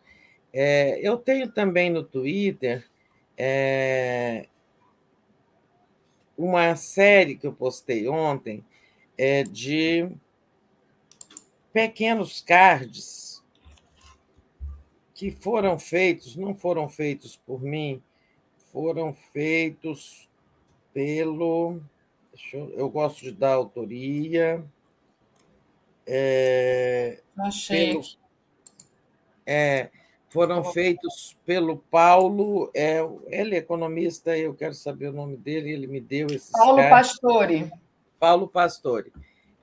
É, eu tenho também no Twitter é, uma série que eu postei ontem é de pequenos cards que foram feitos, não foram feitos por mim, foram feitos pelo. Eu, eu, gosto de dar autoria. É, Achei. Pelo, é, foram feitos pelo Paulo, é, ele é economista, eu quero saber o nome dele, ele me deu esses. Paulo cards. Pastore. Paulo Pastore.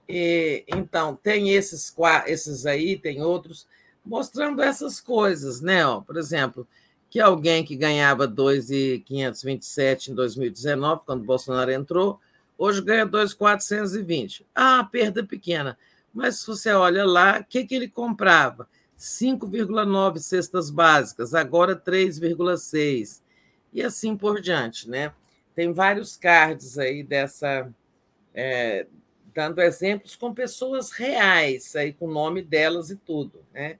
E, então, tem esses, esses aí, tem outros, mostrando essas coisas, né? Ó, por exemplo, que alguém que ganhava 2,527 em 2019, quando Bolsonaro entrou, hoje ganha 2,420. Ah, perda pequena. Mas se você olha lá, o que, que ele comprava? 5,9 cestas básicas, agora 3,6, e assim por diante. Né? Tem vários cards aí dessa. É, dando exemplos com pessoas reais, aí com o nome delas e tudo. Né?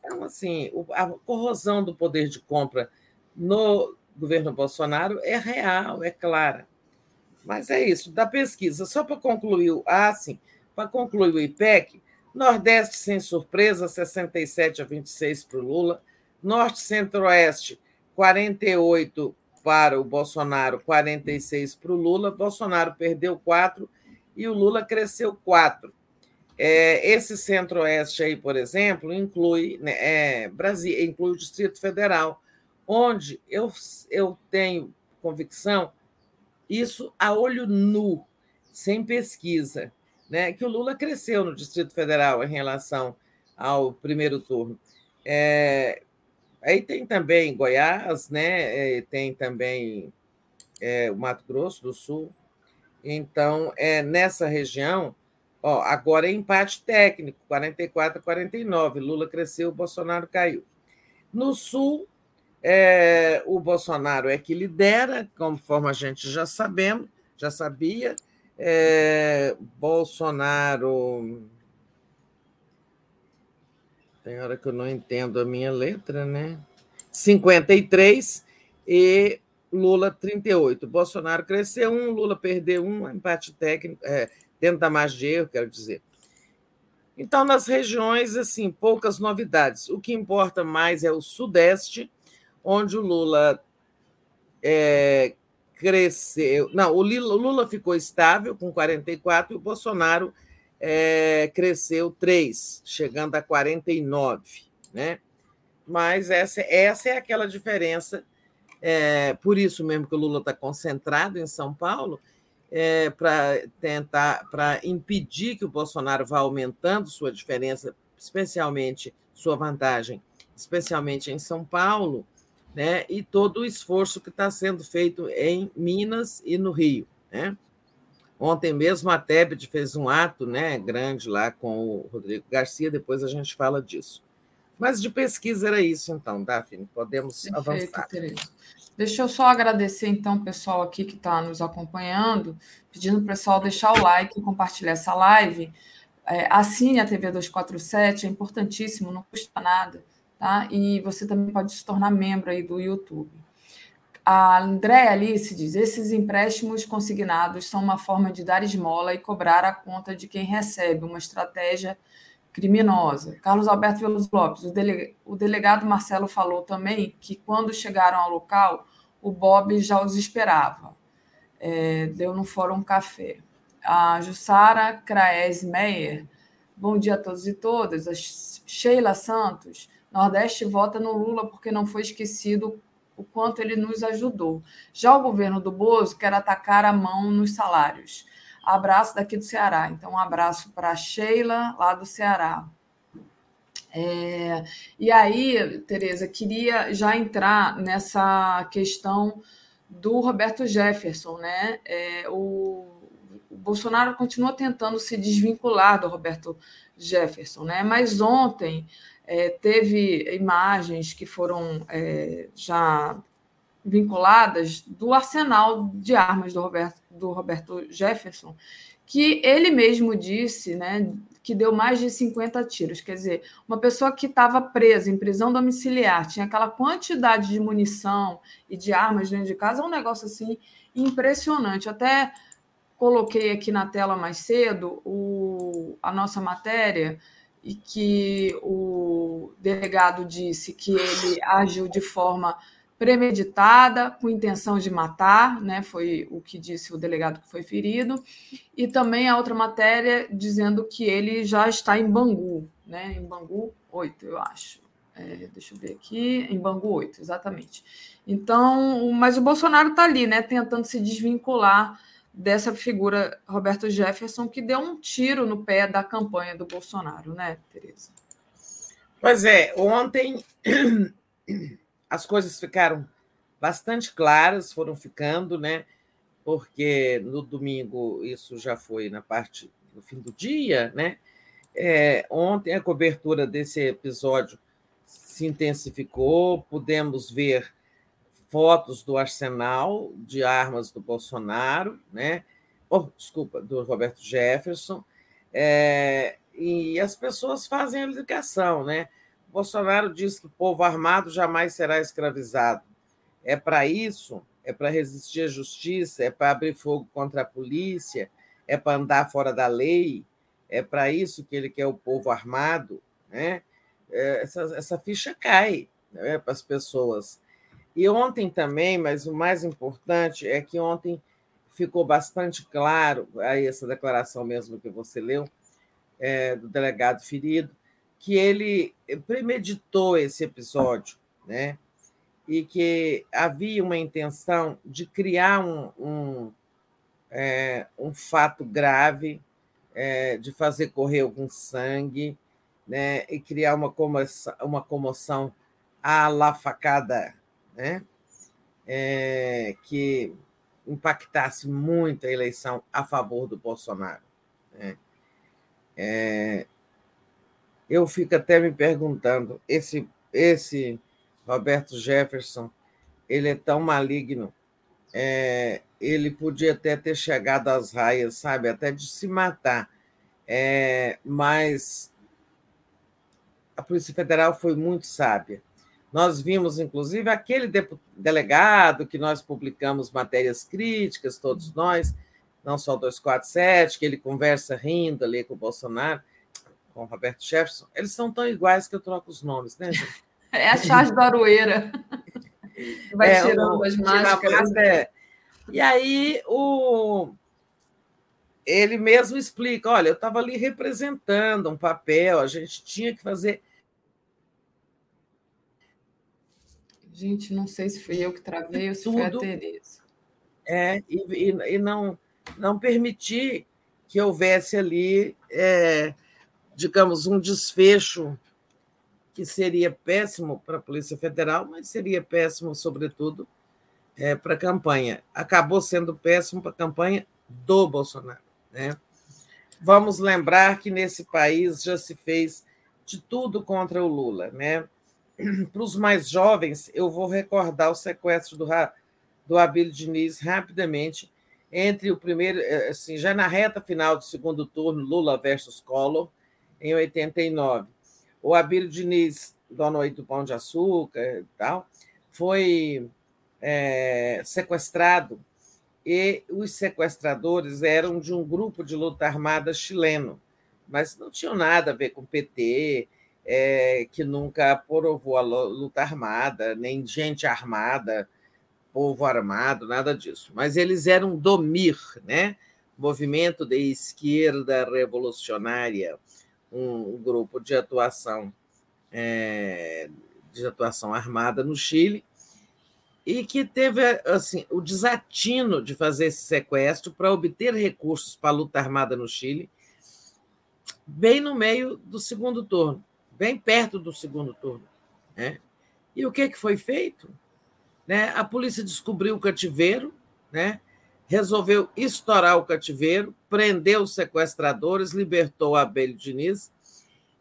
Então, assim, a corrosão do poder de compra no governo Bolsonaro é real, é clara. Mas é isso, da pesquisa. Só para concluir, ah, sim, para concluir o IPEC, Nordeste, sem surpresa, 67 a 26 para o Lula. Norte Centro-Oeste, 48 para o Bolsonaro, 46 para o Lula. Bolsonaro perdeu 4 e o Lula cresceu 4. É, esse Centro-Oeste aí, por exemplo, inclui, né, é, Brasil, inclui o Distrito Federal, onde eu, eu tenho convicção, isso a olho nu, sem pesquisa, né, que o Lula cresceu no Distrito Federal em relação ao primeiro turno. É, aí tem também Goiás, né, é, tem também é, o Mato Grosso do Sul. Então, é, nessa região, ó, agora é empate técnico, 44 a 49. Lula cresceu, Bolsonaro caiu. No Sul, é, o Bolsonaro é que lidera, conforme a gente já sabemos, já sabia, é, Bolsonaro. Tem hora que eu não entendo a minha letra, né? 53 e Lula 38. Bolsonaro cresceu um, Lula perdeu um, empate técnico, é, dentro da margem de erro, quero dizer. Então, nas regiões, assim, poucas novidades. O que importa mais é o Sudeste, onde o Lula é, cresceu. Não, o Lula ficou estável com 44 e o Bolsonaro é, cresceu 3, chegando a 49. Né? Mas essa, essa é aquela diferença. É, por isso mesmo que o Lula está concentrado em São Paulo, é, para tentar para impedir que o Bolsonaro vá aumentando sua diferença, especialmente sua vantagem, especialmente em São Paulo, né, e todo o esforço que está sendo feito em Minas e no Rio. Né? Ontem mesmo a Tebet fez um ato né, grande lá com o Rodrigo Garcia, depois a gente fala disso. Mas de pesquisa era isso, então, Daphne, podemos Perfeito, avançar. Tereza. Deixa eu só agradecer, então, o pessoal aqui que está nos acompanhando, pedindo para o pessoal deixar o like e compartilhar essa live. É, assine a TV 247, é importantíssimo, não custa nada tá? E você também pode se tornar membro aí do YouTube. A Andréa Alice diz: esses empréstimos consignados são uma forma de dar esmola e cobrar a conta de quem recebe, uma estratégia criminosa. Carlos Alberto Veloso Lopes, o, dele, o delegado Marcelo falou também que quando chegaram ao local, o Bob já os esperava. É, deu no Fórum Café. a Jussara Craes Meyer. Bom dia a todos e todas. A Sheila Santos. Nordeste vota no Lula porque não foi esquecido o quanto ele nos ajudou. Já o governo do Bozo quer atacar a mão nos salários. Abraço daqui do Ceará. Então, um abraço para a Sheila, lá do Ceará. É, e aí, Tereza, queria já entrar nessa questão do Roberto Jefferson, né? É, o, o, Bolsonaro continua tentando se desvincular do Roberto Jefferson, né? Mas ontem é, teve imagens que foram é, já vinculadas do arsenal de armas do Roberto, do Roberto Jefferson, que ele mesmo disse, né, que deu mais de 50 tiros. Quer dizer, uma pessoa que estava presa em prisão domiciliar, tinha aquela quantidade de munição e de armas dentro de casa, é um negócio assim impressionante. Até coloquei aqui na tela mais cedo o, a nossa matéria e que o delegado disse que ele agiu de forma premeditada, com intenção de matar, né? Foi o que disse o delegado que foi ferido, e também a outra matéria dizendo que ele já está em Bangu, né? Em Bangu 8, eu acho. É, deixa eu ver aqui, em Bangu 8, exatamente. Então, mas o Bolsonaro está ali, né? Tentando se desvincular dessa figura Roberto Jefferson, que deu um tiro no pé da campanha do Bolsonaro, né, Tereza? Pois é, ontem as coisas ficaram bastante claras, foram ficando, né? Porque no domingo isso já foi na parte no fim do dia, né? É, ontem a cobertura desse episódio se intensificou, pudemos ver fotos do arsenal de armas do Bolsonaro, né? Oh, desculpa, do Roberto Jefferson, é, e as pessoas fazem a ligação, né? Bolsonaro diz que o povo armado jamais será escravizado. É para isso? É para resistir à justiça? É para abrir fogo contra a polícia? É para andar fora da lei? É para isso que ele quer o povo armado? Né? É, essa, essa ficha cai né, para as pessoas. E ontem também, mas o mais importante é que ontem ficou bastante claro, aí essa declaração mesmo que você leu, é, do delegado ferido, que ele premeditou esse episódio, né? E que havia uma intenção de criar um, um, é, um fato grave, é, de fazer correr algum sangue, né? E criar uma comoção, uma comoção à la facada, né? É, que impactasse muito a eleição a favor do Bolsonaro. Né? É, eu fico até me perguntando, esse, esse Roberto Jefferson, ele é tão maligno, é, ele podia até ter chegado às raias, sabe, até de se matar, é, mas a Polícia Federal foi muito sábia. Nós vimos, inclusive, aquele delegado que nós publicamos matérias críticas, todos nós, não só o 247, que ele conversa rindo ali com o Bolsonaro com o Roberto Jefferson, eles são tão iguais que eu troco os nomes, né, gente? É a Charles da Aroeira. Vai é, tirando as máscaras. É. E aí o ele mesmo explica: olha, eu estava ali representando um papel, a gente tinha que fazer. Gente, não sei se fui eu que travei ou se Tudo, foi a Tereza. É, e, e, e, não, não permitir que houvesse ali é, digamos, um desfecho que seria péssimo para a Polícia Federal, mas seria péssimo, sobretudo, é, para a campanha. Acabou sendo péssimo para a campanha do Bolsonaro. Né? Vamos lembrar que nesse país já se fez de tudo contra o Lula. Né? Para os mais jovens, eu vou recordar o sequestro do, do Abílio Diniz rapidamente, entre o primeiro, é, assim, já na reta final do segundo turno, Lula versus Collor, em 89. O Abílio Diniz, dono aí do Pão de Açúcar e tal, foi é, sequestrado e os sequestradores eram de um grupo de luta armada chileno, mas não tinham nada a ver com PT, é, que nunca aprovou a luta armada, nem gente armada, povo armado, nada disso. Mas eles eram do MIR, né? Movimento de Esquerda Revolucionária, um, um grupo de atuação é, de atuação armada no Chile, e que teve assim o desatino de fazer esse sequestro para obter recursos para a luta armada no Chile, bem no meio do segundo turno, bem perto do segundo turno. Né? E o que, que foi feito? Né? A polícia descobriu o cativeiro, né? resolveu estourar o cativeiro, prendeu os sequestradores, libertou Abelho Diniz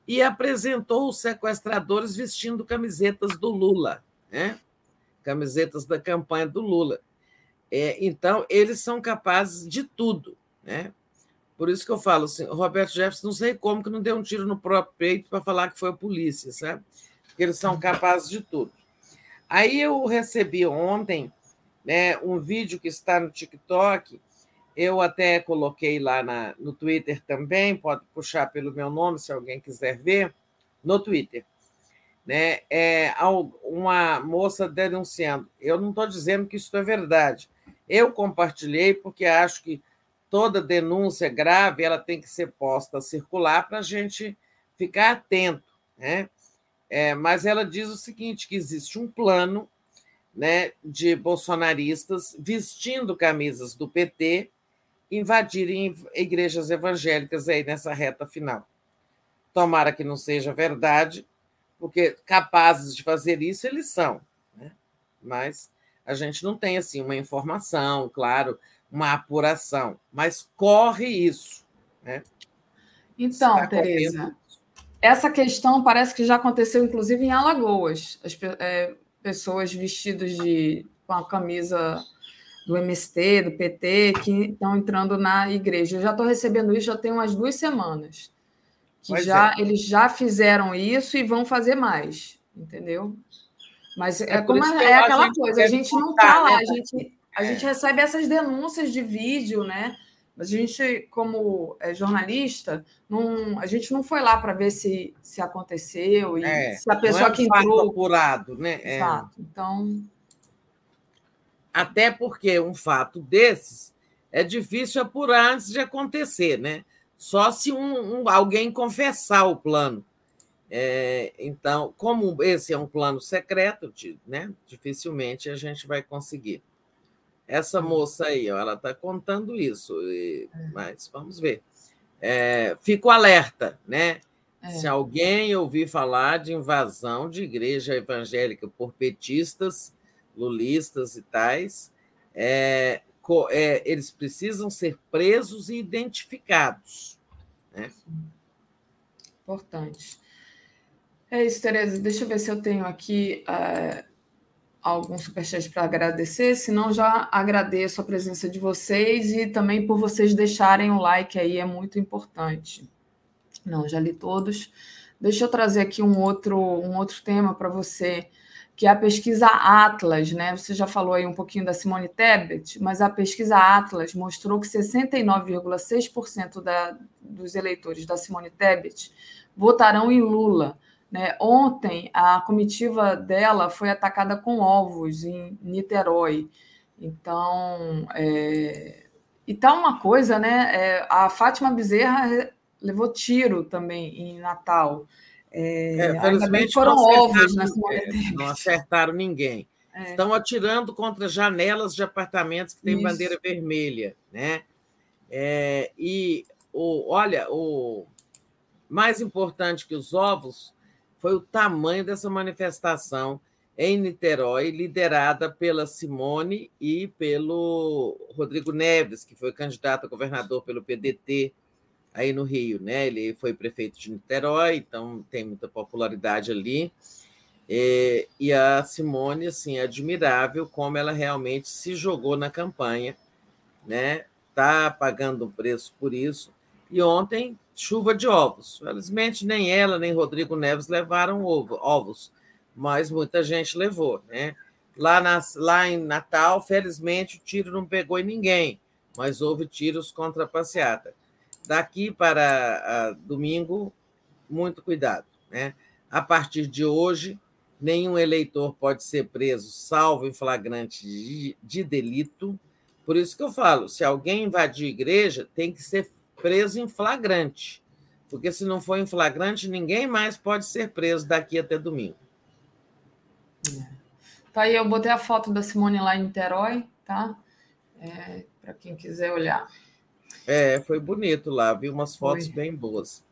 e apresentou os sequestradores vestindo camisetas do Lula. Né? camisetas da campanha do Lula. É, então, eles são capazes de tudo. Né? Por isso que eu falo assim, Roberto Jefferson, não sei como que não deu um tiro no próprio peito para falar que foi a polícia, sabe? Porque eles são capazes de tudo. Aí eu recebi ontem né, um vídeo que está no TikTok, eu até coloquei lá na, no Twitter também, pode puxar pelo meu nome se alguém quiser ver, no Twitter né, é, uma moça denunciando. Eu não estou dizendo que isso é verdade. Eu compartilhei porque acho que toda denúncia grave ela tem que ser posta a circular para a gente ficar atento. Né? É, mas ela diz o seguinte: que existe um plano né, de bolsonaristas vestindo camisas do PT invadirem igrejas evangélicas aí nessa reta final. Tomara que não seja verdade, porque capazes de fazer isso eles são, né? mas a gente não tem assim uma informação, claro, uma apuração, mas corre isso. Né? Então, Tereza, essa questão parece que já aconteceu, inclusive, em Alagoas. As é, pessoas vestidas de com a camisa do MST, do PT, que estão entrando na igreja. Eu já estou recebendo isso já tem umas duas semanas que já é. eles já fizeram isso e vão fazer mais, entendeu? Mas é, é como é, é aquela coisa, a gente não está lá, né? a gente, a gente recebe essas denúncias de vídeo, né? A gente, como é, jornalista, não, a gente não foi lá para ver se, se aconteceu e é, se a pessoa é um que entrou. apurado, né? É. Exato. Então. Até porque um fato desses é difícil apurar antes de acontecer, né? só se um, um alguém confessar o plano. É, então, como esse é um plano secreto, né, dificilmente a gente vai conseguir. Essa moça aí, ó, ela está contando isso, e, é. mas vamos ver. É, fico alerta, né? É. Se alguém ouvir falar de invasão de igreja evangélica por petistas, lulistas e tais, é, é, eles precisam ser presos e identificados. Né? Importante. É isso, Tereza. Deixa eu ver se eu tenho aqui uh, algum superchat para agradecer. Se não, já agradeço a presença de vocês e também por vocês deixarem o like aí, é muito importante. Não, já li todos. Deixa eu trazer aqui um outro, um outro tema para você que é a pesquisa Atlas, né? Você já falou aí um pouquinho da Simone Tebet, mas a pesquisa Atlas mostrou que 69,6% da, dos eleitores da Simone Tebet votarão em Lula. Né? Ontem, a comitiva dela foi atacada com ovos em Niterói. Então, é... e tá uma coisa, né? É, a Fátima Bezerra levou tiro também em Natal. É, é, felizmente foram ovos na Não acertaram ninguém. É. Estão atirando contra janelas de apartamentos que têm Isso. bandeira vermelha. Né? É, e o, olha, o mais importante que os ovos foi o tamanho dessa manifestação em Niterói, liderada pela Simone e pelo Rodrigo Neves, que foi candidato a governador pelo PDT aí no Rio, né? Ele foi prefeito de Niterói, então tem muita popularidade ali. É, e a Simone, assim, é admirável como ela realmente se jogou na campanha, né? Tá pagando um preço por isso. E ontem, chuva de ovos. Felizmente, nem ela, nem Rodrigo Neves levaram ovo, ovos, mas muita gente levou, né? Lá, nas, lá em Natal, felizmente, o tiro não pegou em ninguém, mas houve tiros contra a passeata daqui para domingo, muito cuidado. Né? A partir de hoje, nenhum eleitor pode ser preso, salvo em flagrante de, de delito, Por isso que eu falo: se alguém invadir igreja, tem que ser preso em flagrante. Porque se não for em flagrante, ninguém mais pode ser preso daqui até domingo. Tá aí, eu botei a foto da Simone lá em Niterói, tá? É, Para quem quiser olhar. É, foi bonito lá, vi umas fotos Foi. bem boas.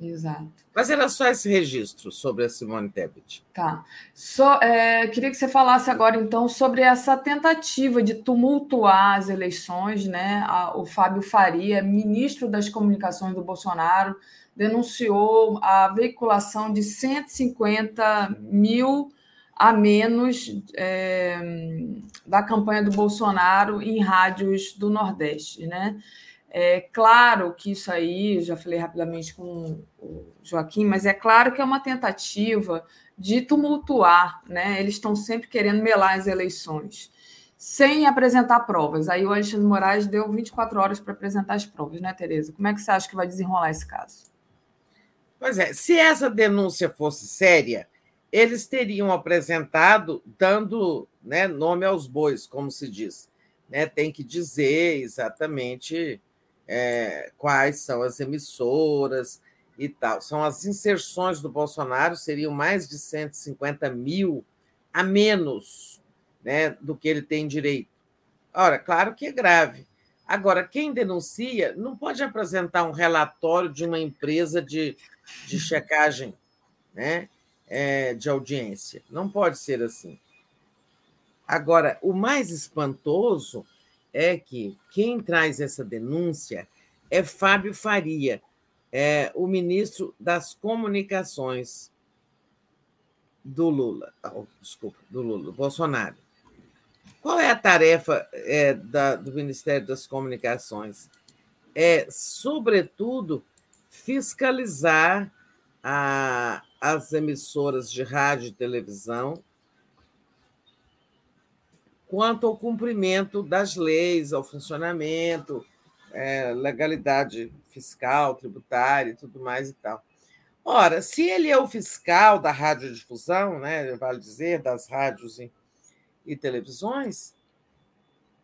Exato. Mas era só esse registro sobre a Simone Tebet. Tá. Só, é, queria que você falasse agora, então, sobre essa tentativa de tumultuar as eleições, né? O Fábio Faria, ministro das Comunicações do Bolsonaro, denunciou a veiculação de 150 mil a menos é, da campanha do Bolsonaro em rádios do Nordeste, né? É claro que isso aí, já falei rapidamente com o Joaquim, mas é claro que é uma tentativa de tumultuar, né? Eles estão sempre querendo melar as eleições, sem apresentar provas. Aí o Alexandre Moraes deu 24 horas para apresentar as provas, né, Tereza? Como é que você acha que vai desenrolar esse caso? Pois é, se essa denúncia fosse séria, eles teriam apresentado dando né, nome aos bois, como se diz. Né? Tem que dizer exatamente é, quais são as emissoras e tal. São as inserções do Bolsonaro, seriam mais de 150 mil a menos né, do que ele tem direito. Ora, claro que é grave. Agora, quem denuncia não pode apresentar um relatório de uma empresa de, de checagem né, é, de audiência. Não pode ser assim. Agora, o mais espantoso é que quem traz essa denúncia é Fábio Faria, é o ministro das Comunicações do Lula. Oh, desculpa, do Lula, do Bolsonaro. Qual é a tarefa é, da, do Ministério das Comunicações? É, sobretudo, fiscalizar a, as emissoras de rádio e televisão quanto ao cumprimento das leis, ao funcionamento, é, legalidade fiscal, tributária e tudo mais e tal. Ora, se ele é o fiscal da radiodifusão, né, vale dizer, das rádios e, e televisões,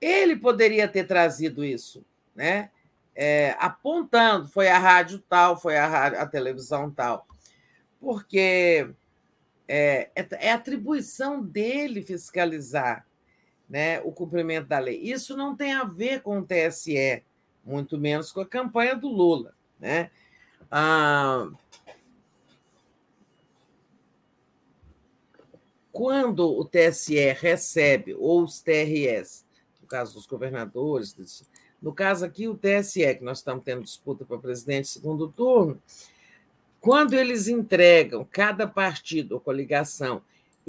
ele poderia ter trazido isso, né? É, apontando, foi a rádio tal, foi a, rádio, a televisão tal, porque é, é, é atribuição dele fiscalizar né, o cumprimento da lei. Isso não tem a ver com o TSE, muito menos com a campanha do Lula. Né? Ah, quando o TSE recebe, ou os TRS, no caso dos governadores, no caso aqui o TSE, que nós estamos tendo disputa para presidente segundo turno, quando eles entregam, cada partido ou coligação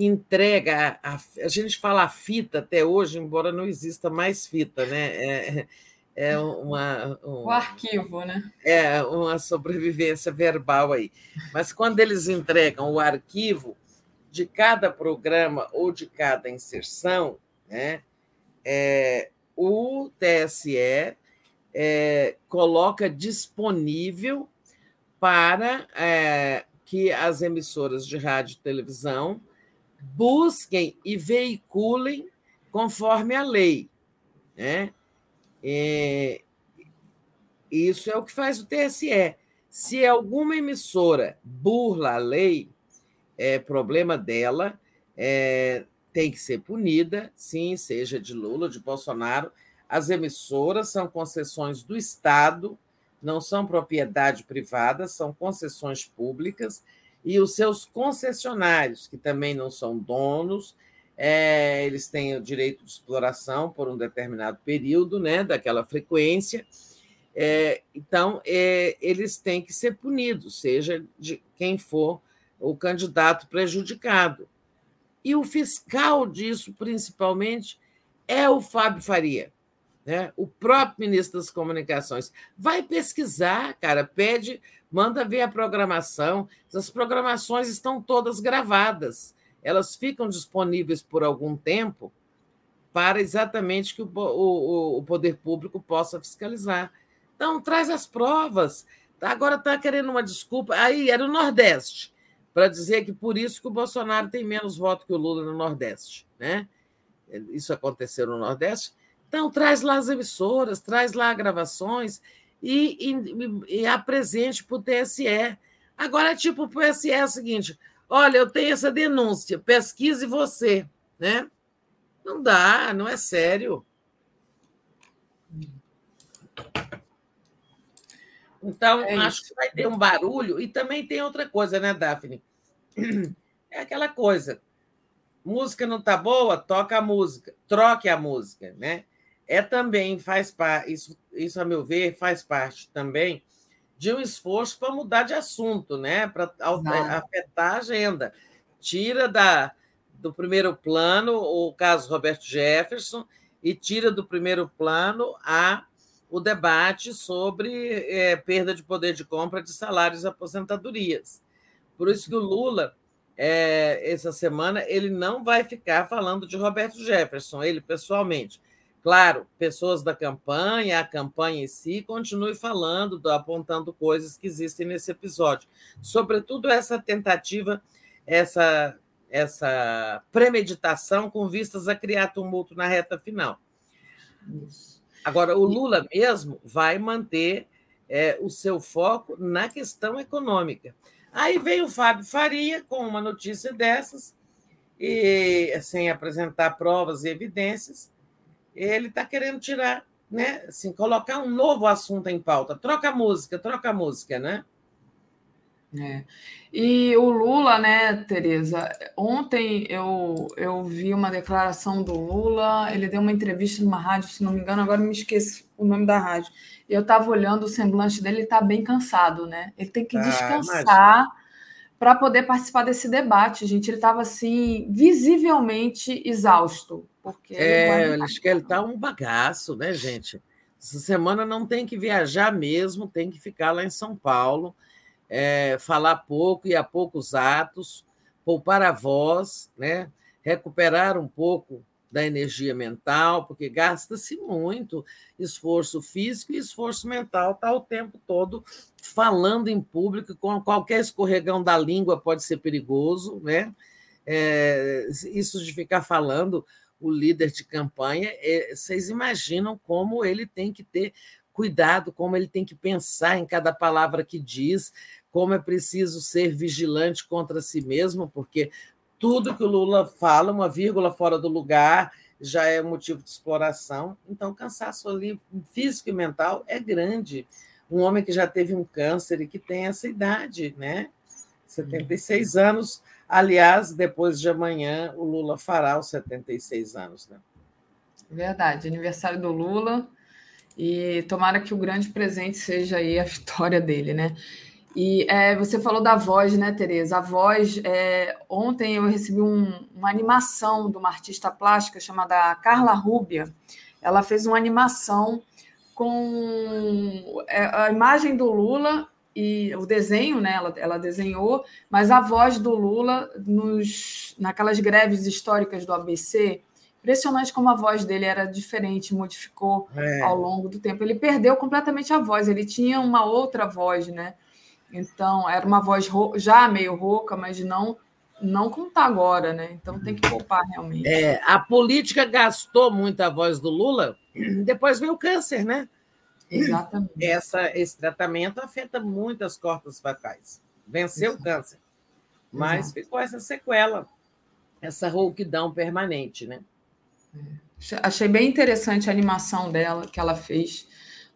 entrega, a, a, gente fala fita até hoje, embora não exista mais fita, né? É, é uma. Um, o arquivo, né? É uma sobrevivência verbal aí. Mas quando eles entregam o arquivo de cada programa ou de cada inserção, né? É, o TSE é, coloca disponível para é, que as emissoras de rádio e televisão busquem e veiculem conforme a lei. Né? É, isso é o que faz o TSE. Se alguma emissora burla a lei, é problema dela, é, tem que ser punida, sim, seja de Lula, de Bolsonaro. As emissoras são concessões do Estado, não são propriedade privada, são concessões públicas e os seus concessionários, que também não são donos, é, eles têm o direito de exploração por um determinado período, né, daquela frequência. É, então, é, eles têm que ser punidos, seja de quem for o candidato prejudicado. E o fiscal disso, principalmente, é o Fábio Faria, né? o próprio ministro das Comunicações. Vai pesquisar, cara, pede manda ver a programação. As programações estão todas gravadas. Elas ficam disponíveis por algum tempo para exatamente que o, o, o poder público possa fiscalizar. Então, traz as provas. Agora está querendo uma desculpa. Aí era o Nordeste, para dizer que por isso que o Bolsonaro tem menos voto que o Lula no Nordeste. Né? Isso aconteceu no Nordeste. Então, traz lá as emissoras, traz lá gravações e, e, e apresente para o TSE. Agora, tipo, o TSE é o seguinte: olha, eu tenho essa denúncia, pesquise você, né? Não dá, não é sério. Então, é acho que vai ter um barulho. E também tem outra coisa, né, Daphne? É aquela coisa. Música não tá boa, toca a música, troque a música, né? É também faz parte, isso, isso a meu ver faz parte também de um esforço para mudar de assunto, né? Para afetar a agenda. Tira da, do primeiro plano o caso Roberto Jefferson e tira do primeiro plano a o debate sobre é, perda de poder de compra de salários e aposentadorias. Por isso que o Lula, é, essa semana, ele não vai ficar falando de Roberto Jefferson, ele pessoalmente. Claro, pessoas da campanha, a campanha em si, continue falando, apontando coisas que existem nesse episódio. Sobretudo essa tentativa, essa, essa premeditação com vistas a criar tumulto na reta final. Agora, o Lula mesmo vai manter é, o seu foco na questão econômica. Aí vem o Fábio Faria com uma notícia dessas, e sem apresentar provas e evidências, ele está querendo tirar, né? Assim, colocar um novo assunto em pauta. Troca a música, troca a música, né? É. E o Lula, né, Tereza? Ontem eu, eu vi uma declaração do Lula, ele deu uma entrevista numa rádio, se não me engano, agora me esqueci o nome da rádio. Eu estava olhando o semblante dele, ele está bem cansado, né? Ele tem que ah, descansar para poder participar desse debate, gente. Ele estava assim, visivelmente exausto. Porque é, acho que ele está um bagaço, né, gente? Essa semana não tem que viajar mesmo, tem que ficar lá em São Paulo é, falar pouco e a poucos atos, poupar a voz, né? recuperar um pouco da energia mental, porque gasta-se muito esforço físico e esforço mental, está o tempo todo falando em público, com qualquer escorregão da língua pode ser perigoso, né? É, isso de ficar falando o líder de campanha, é, vocês imaginam como ele tem que ter cuidado, como ele tem que pensar em cada palavra que diz, como é preciso ser vigilante contra si mesmo, porque tudo que o Lula fala, uma vírgula fora do lugar, já é motivo de exploração. Então, o cansaço ali, físico e mental é grande. Um homem que já teve um câncer e que tem essa idade, né? 76 anos. Aliás, depois de amanhã, o Lula fará os 76 anos, né? Verdade, aniversário do Lula. E tomara que o grande presente seja aí a vitória dele, né? E é, você falou da voz, né, Tereza? A voz. É, ontem eu recebi um, uma animação de uma artista plástica chamada Carla Rubia. Ela fez uma animação com é, a imagem do Lula e o desenho, né? Ela, ela desenhou, mas a voz do Lula nos, naquelas greves históricas do ABC. Impressionante como a voz dele era diferente, modificou é. ao longo do tempo. Ele perdeu completamente a voz, ele tinha uma outra voz, né? Então, era uma voz já meio rouca, mas não não como está agora, né? Então tem que poupar realmente. É, a política gastou muito a voz do Lula, depois veio o câncer, né? Exatamente. Essa, esse tratamento afeta muitas cordas vocais. Venceu Exato. o câncer, mas Exato. ficou essa sequela, essa rouquidão permanente, né? É. Achei bem interessante a animação dela que ela fez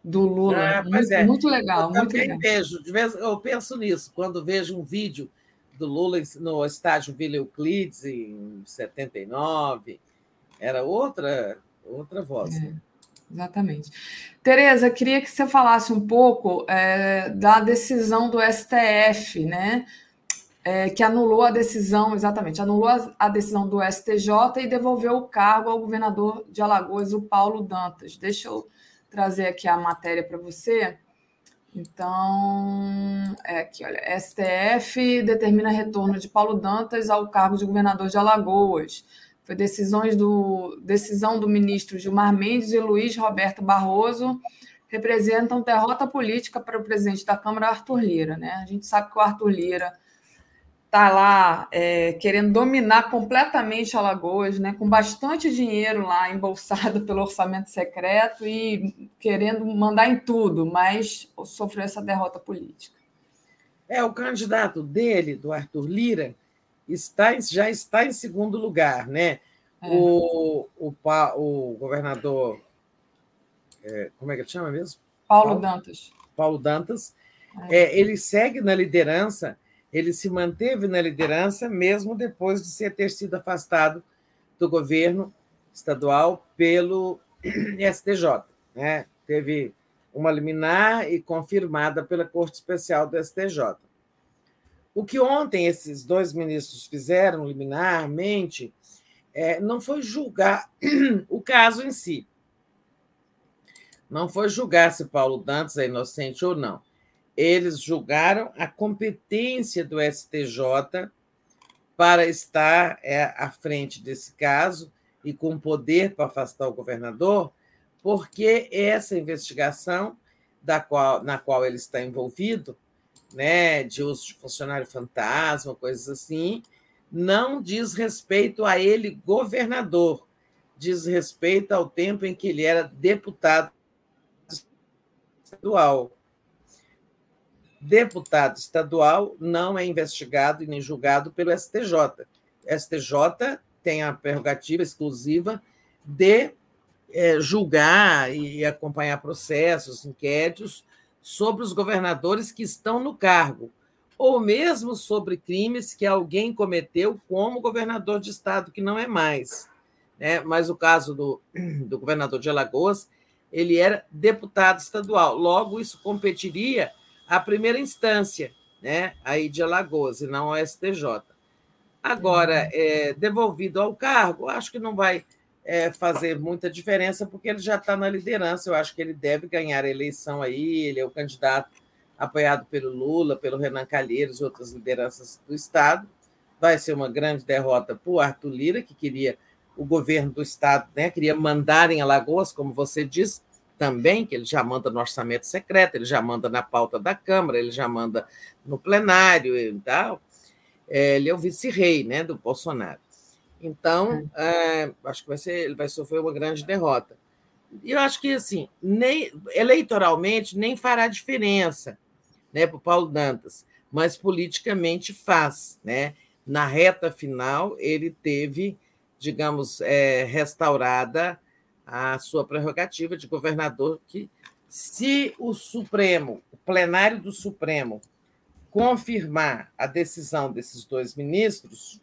do Lula. Ah, muito, é. muito, legal. Eu muito legal. vejo, de vez eu penso nisso, quando vejo um vídeo do Lula no estádio Vila Euclides em 79, era outra, outra voz. É, né? Exatamente. Tereza, queria que você falasse um pouco é, da decisão do STF, né? É, que anulou a decisão, exatamente, anulou a, a, decisão do STJ e devolveu o cargo ao governador de Alagoas, o Paulo Dantas. Deixa eu trazer aqui a matéria para você. Então, é aqui, olha, STF determina retorno de Paulo Dantas ao cargo de governador de Alagoas. Foi decisões do, decisão do ministro Gilmar Mendes e Luiz Roberto Barroso representam derrota política para o presidente da Câmara, Arthur Lira. Né? A gente sabe que o Arthur Lira está lá é, querendo dominar completamente Alagoas, né, com bastante dinheiro lá embolsado pelo orçamento secreto e querendo mandar em tudo, mas sofreu essa derrota política. É, o candidato dele, do Arthur Lira, está, já está em segundo lugar, né? É. O, o, o governador, é, como é que ele chama mesmo? Paulo, Paulo Dantas. Paulo Dantas, é. é ele segue na liderança ele se manteve na liderança mesmo depois de ser, ter sido afastado do governo estadual pelo STJ. Né? Teve uma liminar e confirmada pela Corte Especial do STJ. O que ontem esses dois ministros fizeram liminarmente é, não foi julgar o caso em si. Não foi julgar se Paulo Dantas é inocente ou não eles julgaram a competência do STJ para estar é, à frente desse caso e com poder para afastar o governador, porque essa investigação da qual, na qual ele está envolvido, né, de uso de funcionário fantasma, coisas assim, não diz respeito a ele governador, diz respeito ao tempo em que ele era deputado estadual deputado estadual não é investigado e nem julgado pelo STJ. STJ tem a prerrogativa exclusiva de é, julgar e acompanhar processos, inquéritos sobre os governadores que estão no cargo, ou mesmo sobre crimes que alguém cometeu como governador de estado, que não é mais. Né? Mas o caso do, do governador de Alagoas, ele era deputado estadual, logo isso competiria a primeira instância, né, aí de Alagoas, e não ao STJ. Agora, é, devolvido ao cargo, acho que não vai é, fazer muita diferença, porque ele já está na liderança. Eu acho que ele deve ganhar a eleição aí, ele é o candidato apoiado pelo Lula, pelo Renan Calheiros outras lideranças do Estado. Vai ser uma grande derrota para o Arthur Lira, que queria o governo do Estado, né, queria mandar em Alagoas, como você disse, também, que ele já manda no orçamento secreto, ele já manda na pauta da Câmara, ele já manda no plenário e tal. É, ele é o vice-rei né, do Bolsonaro. Então, é, acho que vai ser, ele vai sofrer uma grande derrota. E eu acho que, assim, nem, eleitoralmente nem fará diferença né, para o Paulo Dantas, mas politicamente faz. Né? Na reta final, ele teve, digamos, é, restaurada a sua prerrogativa de governador, que se o Supremo, o plenário do Supremo, confirmar a decisão desses dois ministros,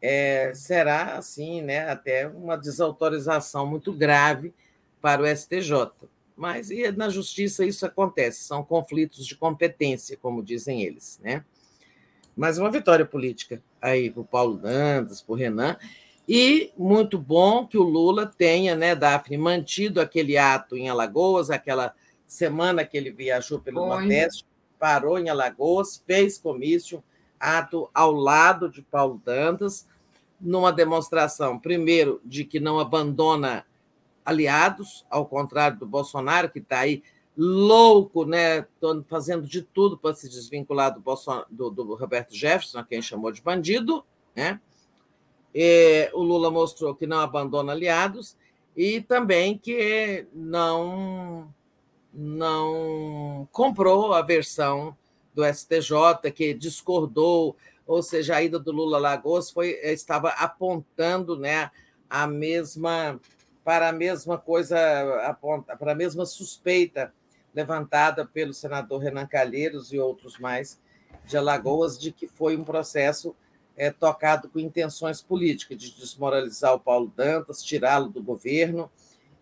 é, será assim, né, até uma desautorização muito grave para o STJ. Mas e na justiça isso acontece, são conflitos de competência, como dizem eles, né? Mas uma vitória política aí para o Paulo Dantas, para o Renan, e muito bom que o Lula tenha, né, Daphne, mantido aquele ato em Alagoas, aquela semana que ele viajou pelo. Nordeste, parou em Alagoas, fez comício, ato ao lado de Paulo Dantas, numa demonstração, primeiro, de que não abandona aliados, ao contrário do Bolsonaro, que está aí louco, né, fazendo de tudo para se desvincular do, Bolson... do, do Roberto Jefferson, a quem chamou de bandido, né? É, o Lula mostrou que não abandona aliados e também que não, não comprou a versão do STJ, que discordou, ou seja, a ida do Lula a Lagoas foi, estava apontando né, a mesma para a mesma coisa, para a mesma suspeita levantada pelo senador Renan Calheiros e outros mais de Alagoas de que foi um processo é, tocado com intenções políticas, de desmoralizar o Paulo Dantas, tirá-lo do governo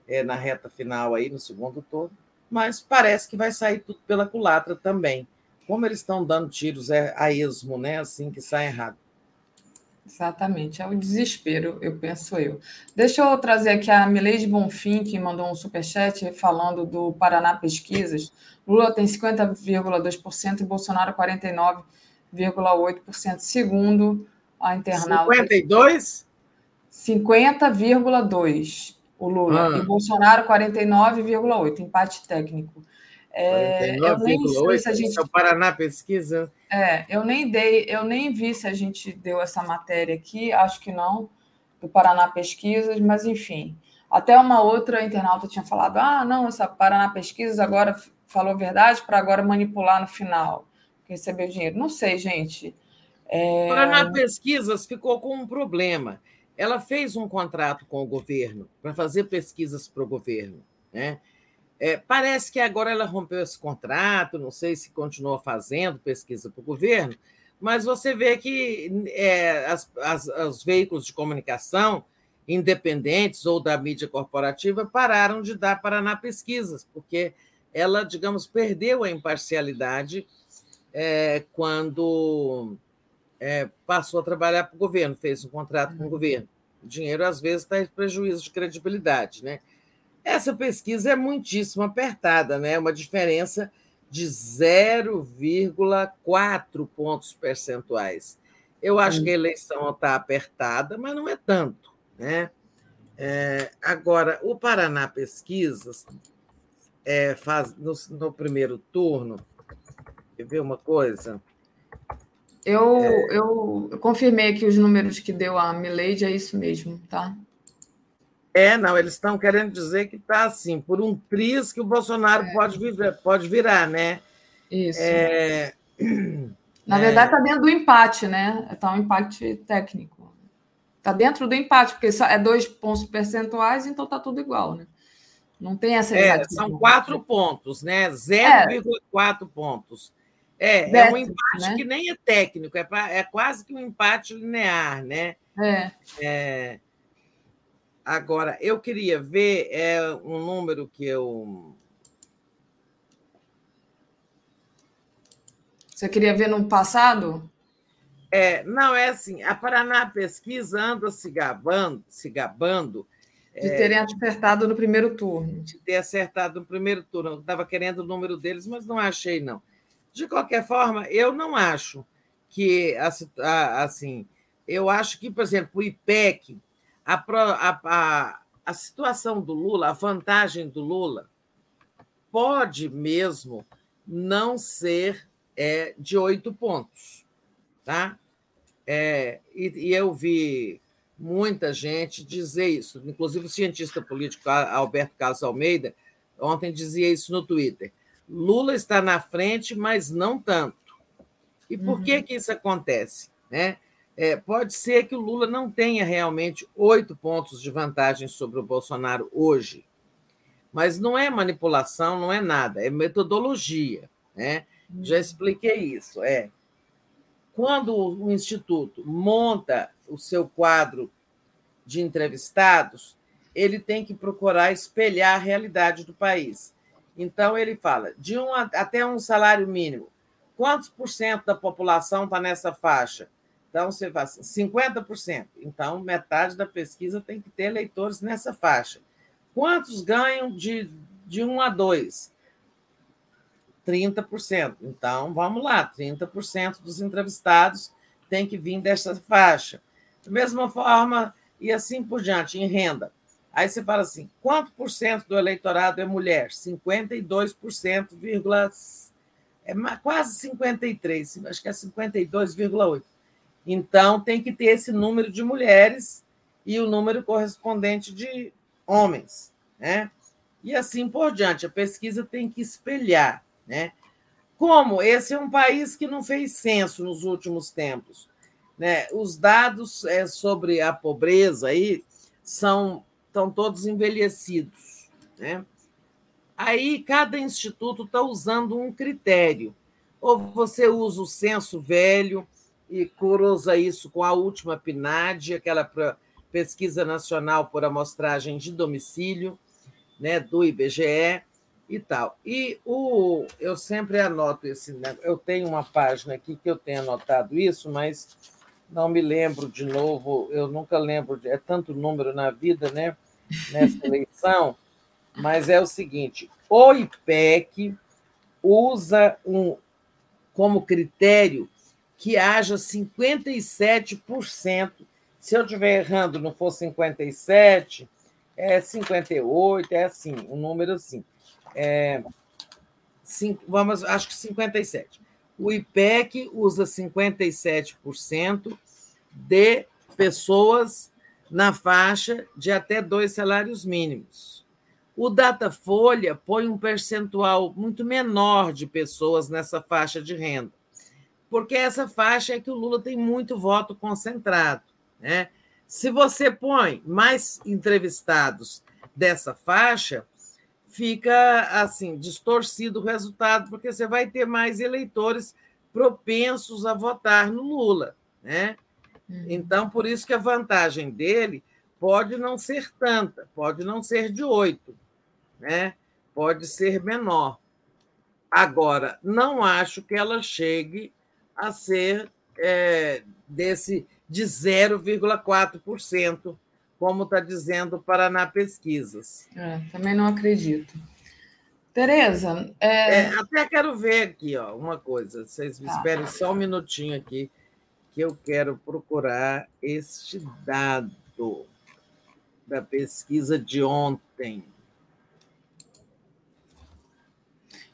é, na reta final, aí no segundo turno, mas parece que vai sair tudo pela culatra também. Como eles estão dando tiros é, a esmo, né? assim que sai errado. Exatamente, é o desespero, eu penso eu. Deixa eu trazer aqui a Mileide Bonfim, que mandou um superchat falando do Paraná Pesquisas. Lula tem 50,2% e Bolsonaro 49%. 50,8%, segundo a internauta. 52? 50,2% o Lula. Ah. E Bolsonaro, 49,8%, empate técnico. É, eu nem sei se a gente. É o Paraná Pesquisa. É, eu nem dei, eu nem vi se a gente deu essa matéria aqui, acho que não, do Paraná Pesquisas, mas enfim. Até uma outra internauta tinha falado: ah, não, essa Paraná Pesquisas agora falou verdade para agora manipular no final, receber dinheiro. Não sei, gente. É... Paraná Pesquisas ficou com um problema. Ela fez um contrato com o governo para fazer pesquisas para o governo. Né? É, parece que agora ela rompeu esse contrato, não sei se continua fazendo pesquisa para o governo, mas você vê que é, as, as, os veículos de comunicação independentes ou da mídia corporativa pararam de dar Paraná Pesquisas, porque ela, digamos, perdeu a imparcialidade é, quando é, passou a trabalhar para o governo, fez um contrato com o governo. O dinheiro, às vezes, está em prejuízo de credibilidade. Né? Essa pesquisa é muitíssimo apertada, né? uma diferença de 0,4 pontos percentuais. Eu acho que a eleição está apertada, mas não é tanto. Né? É, agora, o Paraná Pesquisas é, faz no, no, primeiro turno. Quer ver uma coisa? Eu, é... eu, eu, confirmei aqui os números que deu a Milady, é isso mesmo, tá? É, não, eles estão querendo dizer que está assim, por um triz que o Bolsonaro é. pode, virar, pode virar, né? Isso. É... Na verdade, está dentro do empate, né? Está um empate técnico. Está dentro do empate, porque é dois pontos percentuais, então está tudo igual, né? Não tem essa é, São quatro pontos, né? 0,4 é. pontos. É, é um empate né? que nem é técnico, é, pra, é quase que um empate linear, né? É. é. Agora, eu queria ver é, um número que eu. Você queria ver no passado? É, não, é assim, a Paraná Pesquisa anda se gabando, se gabando de terem é, acertado no primeiro turno. De ter acertado no primeiro turno. Eu estava querendo o número deles, mas não achei, não. De qualquer forma, eu não acho que, assim, eu acho que, por exemplo, o IPEC, a, a, a, a situação do Lula, a vantagem do Lula, pode mesmo não ser é, de oito pontos. Tá? É, e, e, eu vi muita gente dizer isso, inclusive o cientista político Alberto Carlos Almeida ontem dizia isso no Twitter. Lula está na frente, mas não tanto. E por uhum. que, que isso acontece? Né? É, pode ser que o Lula não tenha realmente oito pontos de vantagem sobre o Bolsonaro hoje, mas não é manipulação, não é nada, é metodologia. Né? Uhum. Já expliquei isso. É quando o Instituto monta o seu quadro de entrevistados, ele tem que procurar espelhar a realidade do país. Então, ele fala de um até um salário mínimo. Quantos por cento da população está nessa faixa? Então, você fala assim, 50%. Então, metade da pesquisa tem que ter eleitores nessa faixa. Quantos ganham de, de 1 a 2? 30%. Então, vamos lá, 30% dos entrevistados tem que vir dessa faixa. Da mesma forma, e assim por diante, em renda. Aí você fala assim: quanto por cento do eleitorado é mulher? 52%, vírgula, é quase 53%, acho que é 52,8%. Então, tem que ter esse número de mulheres e o número correspondente de homens. Né? E assim por diante. A pesquisa tem que espelhar né? Como esse é um país que não fez censo nos últimos tempos, né? Os dados é, sobre a pobreza aí são estão todos envelhecidos, né? Aí cada instituto está usando um critério. Ou você usa o censo velho e cruza isso com a última PNAD, aquela pesquisa nacional por amostragem de domicílio, né, do IBGE, e tal. E o, eu sempre anoto esse. Né? Eu tenho uma página aqui que eu tenho anotado isso, mas não me lembro de novo. Eu nunca lembro, é tanto número na vida, né? Nessa eleição. Mas é o seguinte: o IPEC usa um, como critério que haja 57%. Se eu estiver errando, não for 57, é 58, é assim, um número assim é, vamos, acho que 57. O IPEC usa 57% de pessoas na faixa de até dois salários mínimos. O Datafolha põe um percentual muito menor de pessoas nessa faixa de renda, porque essa faixa é que o Lula tem muito voto concentrado. Né? Se você põe mais entrevistados dessa faixa, fica assim distorcido o resultado, porque você vai ter mais eleitores propensos a votar no Lula, né? Uhum. Então, por isso que a vantagem dele pode não ser tanta, pode não ser de oito, né? pode ser menor. Agora, não acho que ela chegue a ser é, desse de 0,4%, como está dizendo o Paraná Pesquisas. É, também não acredito. Tereza, é... É, até quero ver aqui ó, uma coisa. Vocês me tá. esperem só um minutinho aqui, que eu quero procurar este dado da pesquisa de ontem.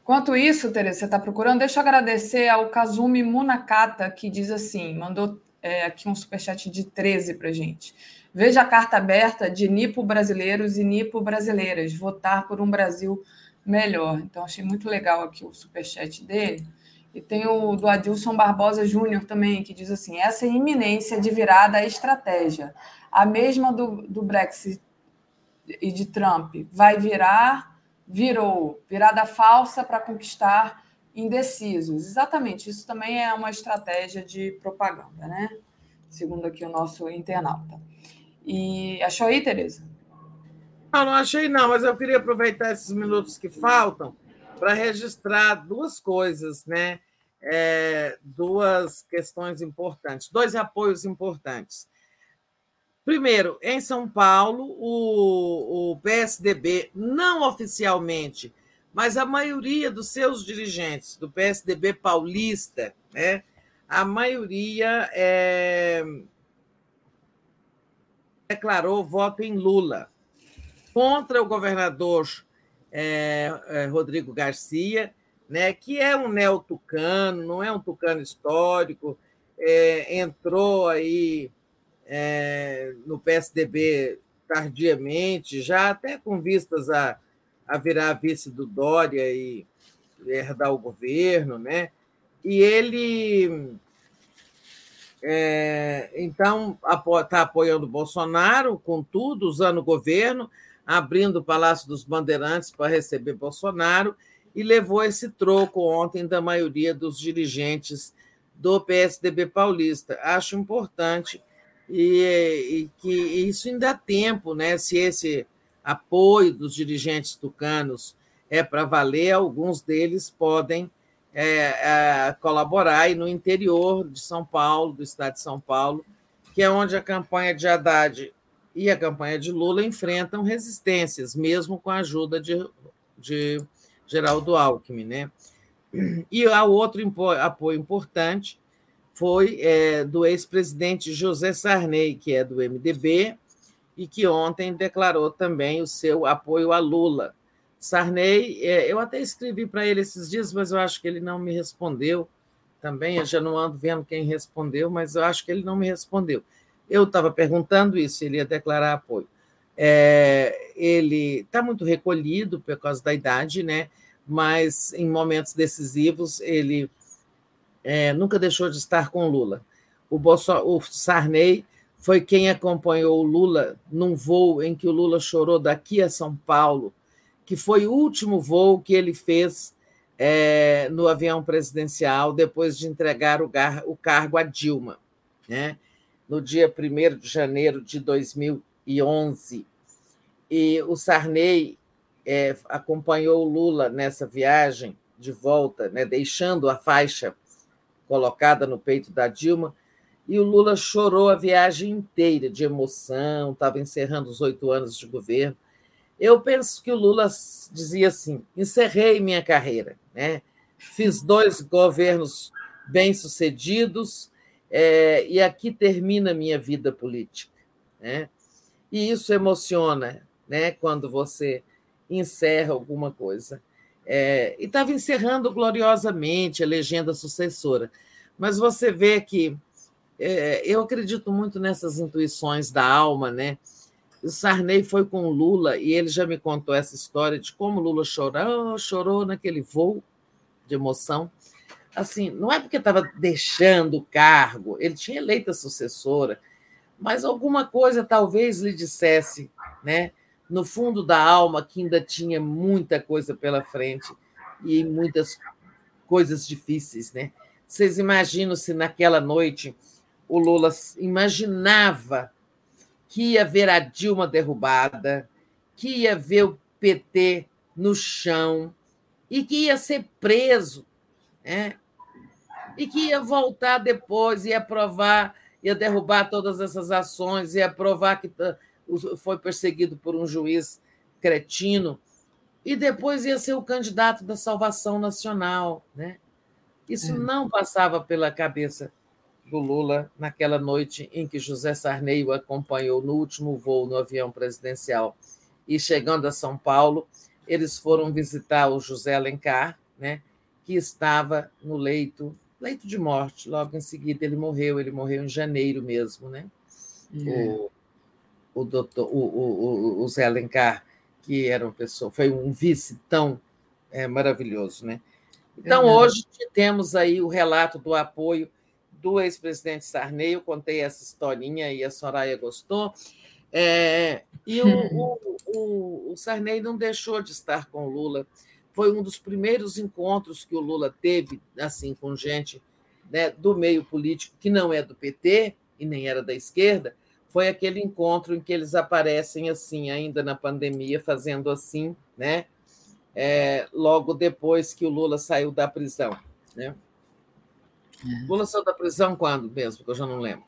Enquanto isso, Tereza, você está procurando, deixa eu agradecer ao Kazumi Munakata, que diz assim: mandou é, aqui um superchat de 13 para gente. Veja a carta aberta de Nipo Brasileiros e Nipo Brasileiras, votar por um Brasil melhor. Então, achei muito legal aqui o superchat dele. E tem o do Adilson Barbosa Júnior também, que diz assim: essa iminência de virada é estratégia. A mesma do, do Brexit e de Trump vai virar, virou, virada falsa para conquistar indecisos. Exatamente, isso também é uma estratégia de propaganda, né? Segundo aqui o nosso internauta. E achou aí, Tereza? Não, não achei não, mas eu queria aproveitar esses minutos que faltam para registrar duas coisas, né? É, duas questões importantes, dois apoios importantes. Primeiro, em São Paulo, o, o PSDB, não oficialmente, mas a maioria dos seus dirigentes do PSDB paulista, né, a maioria é, declarou voto em Lula contra o governador é, é, Rodrigo Garcia, né, que é um neo-tucano, não é um tucano histórico, é, entrou aí é, no PSDB tardiamente, já até com vistas a a virar vice do Dória e herdar o governo, né? E ele, é, então, está apoiando o Bolsonaro, contudo, usando o governo, abrindo o Palácio dos Bandeirantes para receber Bolsonaro, e levou esse troco ontem da maioria dos dirigentes do PSDB paulista. Acho importante e, e que isso ainda dá tempo, né? Se esse apoio dos dirigentes tucanos é para valer, alguns deles podem é, é, colaborar e no interior de São Paulo, do estado de São Paulo, que é onde a campanha de Haddad e a campanha de Lula enfrentam resistências, mesmo com a ajuda de, de Geraldo Alckmin. Né? E o outro apoio importante foi é, do ex-presidente José Sarney, que é do MDB, e que ontem declarou também o seu apoio a Lula. Sarney, é, eu até escrevi para ele esses dias, mas eu acho que ele não me respondeu também. Eu já não ando vendo quem respondeu, mas eu acho que ele não me respondeu. Eu estava perguntando isso, ele ia declarar apoio. É, ele está muito recolhido por causa da idade, né? mas em momentos decisivos ele é, nunca deixou de estar com Lula. O, Bolso, o Sarney foi quem acompanhou o Lula num voo em que o Lula chorou daqui a São Paulo, que foi o último voo que ele fez é, no avião presidencial depois de entregar o, gar, o cargo a Dilma, né? no dia 1 de janeiro de 2011. E o Sarney é, acompanhou o Lula nessa viagem de volta, né, deixando a faixa colocada no peito da Dilma, e o Lula chorou a viagem inteira de emoção, estava encerrando os oito anos de governo. Eu penso que o Lula dizia assim: encerrei minha carreira, né? fiz dois governos bem-sucedidos é, e aqui termina minha vida política. Né? E isso emociona né? quando você encerra alguma coisa. É, e estava encerrando gloriosamente a legenda sucessora. Mas você vê que é, eu acredito muito nessas intuições da alma, né? O Sarney foi com o Lula e ele já me contou essa história de como Lula chorou, chorou naquele voo de emoção. Assim, não é porque estava deixando o cargo, ele tinha eleito a sucessora, mas alguma coisa talvez lhe dissesse, né? No fundo da alma que ainda tinha muita coisa pela frente e muitas coisas difíceis, né? Vocês imaginam se naquela noite o Lula imaginava que ia ver a Dilma derrubada, que ia ver o PT no chão e que ia ser preso, né? e que ia voltar depois, ia provar, ia derrubar todas essas ações, ia provar que foi perseguido por um juiz cretino, e depois ia ser o candidato da salvação nacional. Né? Isso é. não passava pela cabeça do Lula naquela noite em que José Sarney o acompanhou no último voo no avião presidencial. E chegando a São Paulo, eles foram visitar o José Alencar, né, que estava no leito, leito de morte. Logo em seguida ele morreu, ele morreu em janeiro mesmo, né? É. O, o doutor, o, o, o, Zé Alencar, que era uma pessoa, foi um vice tão é, maravilhoso, né? Então, é hoje temos aí o relato do apoio do ex-presidente Sarney, eu contei essa historinha e a Soraya gostou. É, e o, o, o, o, Sarney não deixou de estar com o Lula. Foi um dos primeiros encontros que o Lula teve assim com gente né, do meio político que não é do PT e nem era da esquerda. Foi aquele encontro em que eles aparecem assim, ainda na pandemia, fazendo assim, né? É, logo depois que o Lula saiu da prisão, né? É. Lula saiu da prisão quando mesmo? Que eu já não lembro.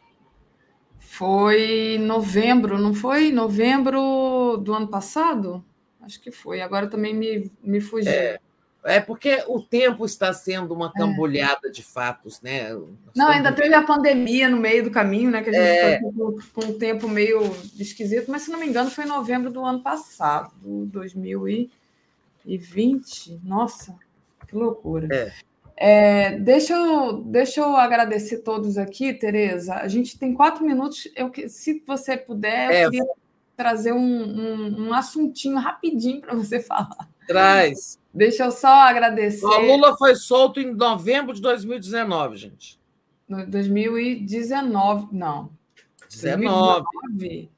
Foi novembro, não foi? Novembro do ano passado? Acho que foi. Agora também me, me fugiu. É, é porque o tempo está sendo uma cambolhada é. de fatos, né? Nós não, ainda teve a pandemia no meio do caminho, né? Que a gente é. ficou com um tempo meio esquisito, mas se não me engano foi em novembro do ano passado, 2020. Nossa, que loucura. É. É, deixa, eu, deixa eu agradecer todos aqui, Tereza. A gente tem quatro minutos. Eu, se você puder, eu é. queria trazer um, um, um assuntinho rapidinho para você falar. Traz. Deixa eu só agradecer. O Lula foi solto em novembro de 2019, gente. No 2019, não. 19. 2019.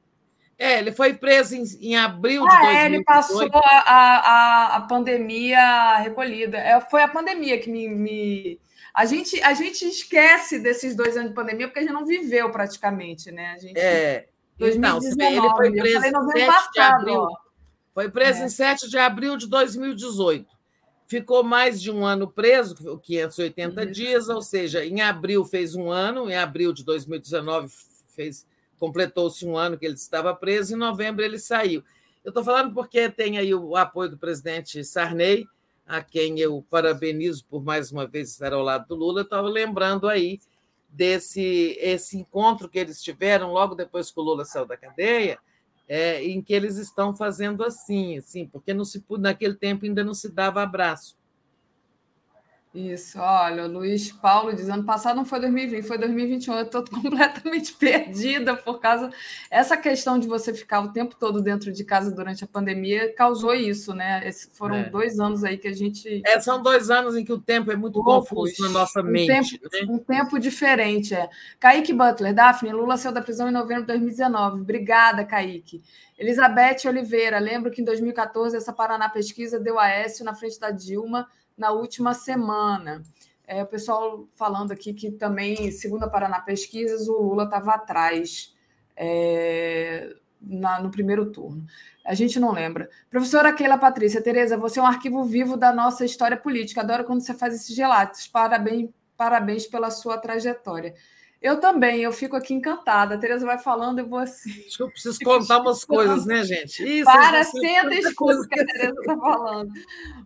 É, ele foi preso em, em abril de ah, 2018. É, ele passou a, a, a pandemia recolhida. É, foi a pandemia que me, me, A, gente, a gente esquece desses dois anos de pandemia porque a gente não viveu praticamente, né? A gente, é. 2019, então, ele foi preso em 7 passado, de abril. Ó. Foi preso é. em 7 de abril de 2018. Ficou mais de um ano preso, 580 Isso. dias, ou seja, em abril fez um ano, em abril de 2019 fez completou-se um ano que ele estava preso, em novembro ele saiu. Eu estou falando porque tem aí o apoio do presidente Sarney, a quem eu parabenizo por mais uma vez estar ao lado do Lula. Eu estava lembrando aí desse esse encontro que eles tiveram logo depois que o Lula saiu da cadeia, é, em que eles estão fazendo assim, assim, porque não se naquele tempo ainda não se dava abraço. Isso, olha, o Luiz Paulo diz: ano passado não foi 2020, foi 2021. Eu estou completamente perdida por causa. Essa questão de você ficar o tempo todo dentro de casa durante a pandemia causou isso, né? Esses foram é. dois anos aí que a gente. É, são dois anos em que o tempo é muito confuso na nossa um mente. Tempo, né? Um tempo diferente, é. Kaique Butler, Daphne, Lula saiu da prisão em novembro de 2019. Obrigada, Kaique. Elizabeth Oliveira, lembro que em 2014 essa Paraná Pesquisa deu a Écio na frente da Dilma na última semana. É, o pessoal falando aqui que também, segundo a Paraná Pesquisas, o Lula estava atrás é, na, no primeiro turno. A gente não lembra. Professora Keila Patrícia, Tereza, você é um arquivo vivo da nossa história política. Adoro quando você faz esses relatos. Parabéns, parabéns pela sua trajetória. Eu também, eu fico aqui encantada. A Tereza vai falando, eu vou assim. Acho que eu preciso contar umas coisas, né, gente? Isso, Para, senta e escuta o que a Tereza está falando.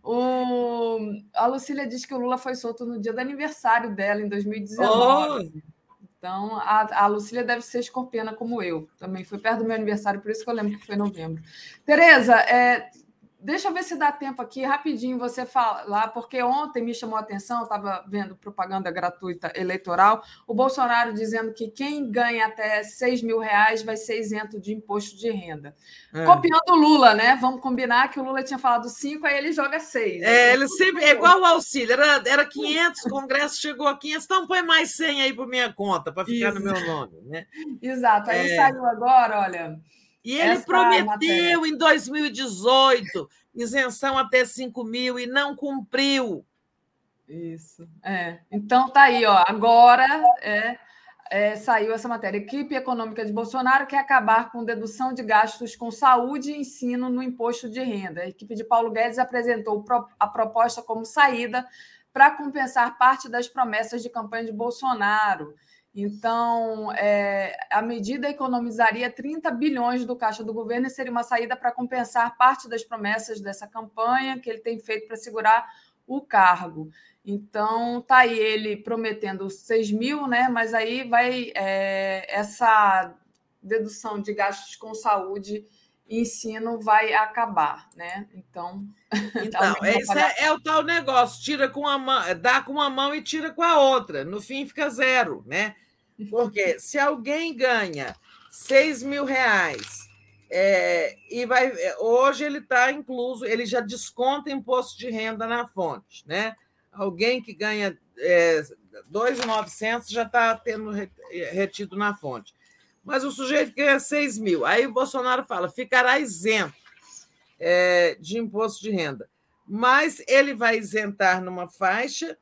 O... A Lucília diz que o Lula foi solto no dia do aniversário dela, em 2019. Oh! Então, a, a Lucília deve ser escorpiana como eu. Também foi perto do meu aniversário, por isso que eu lembro que foi em novembro. Tereza, é, deixa eu ver se dá tempo aqui, rapidinho, você falar, porque ontem me chamou a atenção, estava vendo propaganda gratuita eleitoral, o Bolsonaro dizendo que quem ganha até 6 mil reais vai ser isento de imposto de renda. É. Copiando o Lula, né? Vamos combinar que o Lula tinha falado 5, aí ele joga 6. É, ele sempre, é igual o auxílio, era, era 500, o Congresso chegou a 500, então põe mais 100 aí por minha conta, para ficar Isso. no meu nome, né? Exato, aí é. saiu agora, olha... E ele Essa prometeu em 2018 isenção até 5 mil e não cumpriu. Isso. É. Então tá aí, ó. Agora é, é, saiu essa matéria. Equipe econômica de Bolsonaro quer acabar com dedução de gastos com saúde e ensino no imposto de renda. A equipe de Paulo Guedes apresentou a proposta como saída para compensar parte das promessas de campanha de Bolsonaro. Então, é, a medida economizaria 30 bilhões do caixa do governo e seria uma saída para compensar parte das promessas dessa campanha que ele tem feito para segurar o cargo. Então, tá aí ele prometendo 6 mil, né? Mas aí vai é, essa dedução de gastos com saúde ensino vai acabar, né? Então, então esse é, é, o tal negócio, tira com a mão, dá com uma mão e tira com a outra. No fim fica zero, né? Porque se alguém ganha 6 mil reais é, e vai. Hoje ele está incluso, ele já desconta imposto de renda na fonte, né? Alguém que ganha é, 2.900 já está tendo retido na fonte. Mas o sujeito ganha 6 mil. Aí o Bolsonaro fala, ficará isento é, de imposto de renda. Mas ele vai isentar numa faixa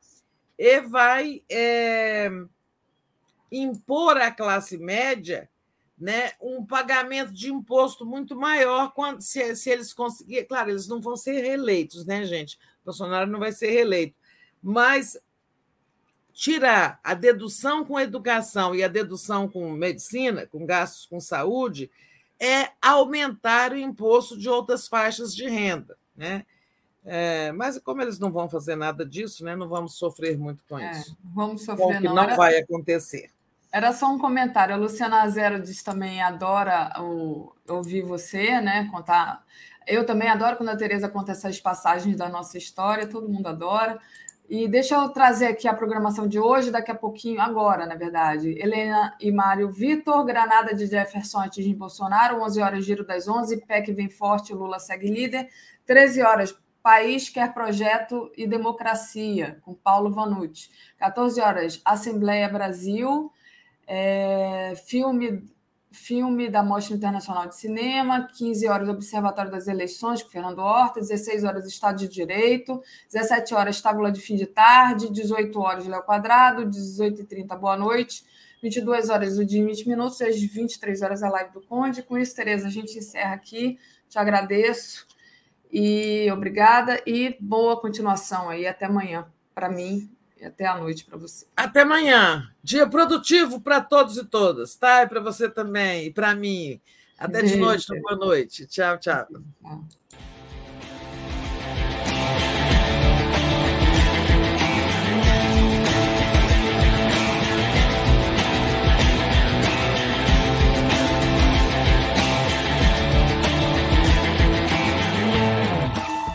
e vai é, impor à classe média né, um pagamento de imposto muito maior quando, se, se eles conseguirem. Claro, eles não vão ser reeleitos, né, gente? Bolsonaro não vai ser reeleito. Mas tirar a dedução com educação e a dedução com medicina, com gastos com saúde, é aumentar o imposto de outras faixas de renda. Né? É, mas como eles não vão fazer nada disso, né, não vamos sofrer muito com é, isso. Vamos sofrer, que não, não vai acontecer. Era só um comentário. A Luciana Zero diz também adora o, ouvir você, né? Contar. Eu também adoro quando a Tereza conta essas passagens da nossa história, todo mundo adora. E deixa eu trazer aqui a programação de hoje, daqui a pouquinho, agora, na verdade. Helena e Mário Vitor, Granada de Jefferson atinge Bolsonaro, 11 horas, giro das 11, PEC vem forte, Lula segue líder. 13 horas, País quer projeto e democracia, com Paulo Vanucci. 14 horas, Assembleia Brasil é, filme, filme da Mostra Internacional de Cinema, 15 horas Observatório das Eleições, com Fernando Horta, 16 horas Estado de Direito, 17 horas Tábula de Fim de Tarde, 18 horas Léo Quadrado, 18h30 Boa Noite, 22 horas o dia 20 minutos, às 23 horas a live do Conde. Com isso, Tereza, a gente encerra aqui. Te agradeço e obrigada e boa continuação aí. Até amanhã para mim e até a noite para você. Até amanhã. Dia produtivo para todos e todas, tá? E para você também, e para mim. Até de noite, boa noite. Tchau, tchau. tchau.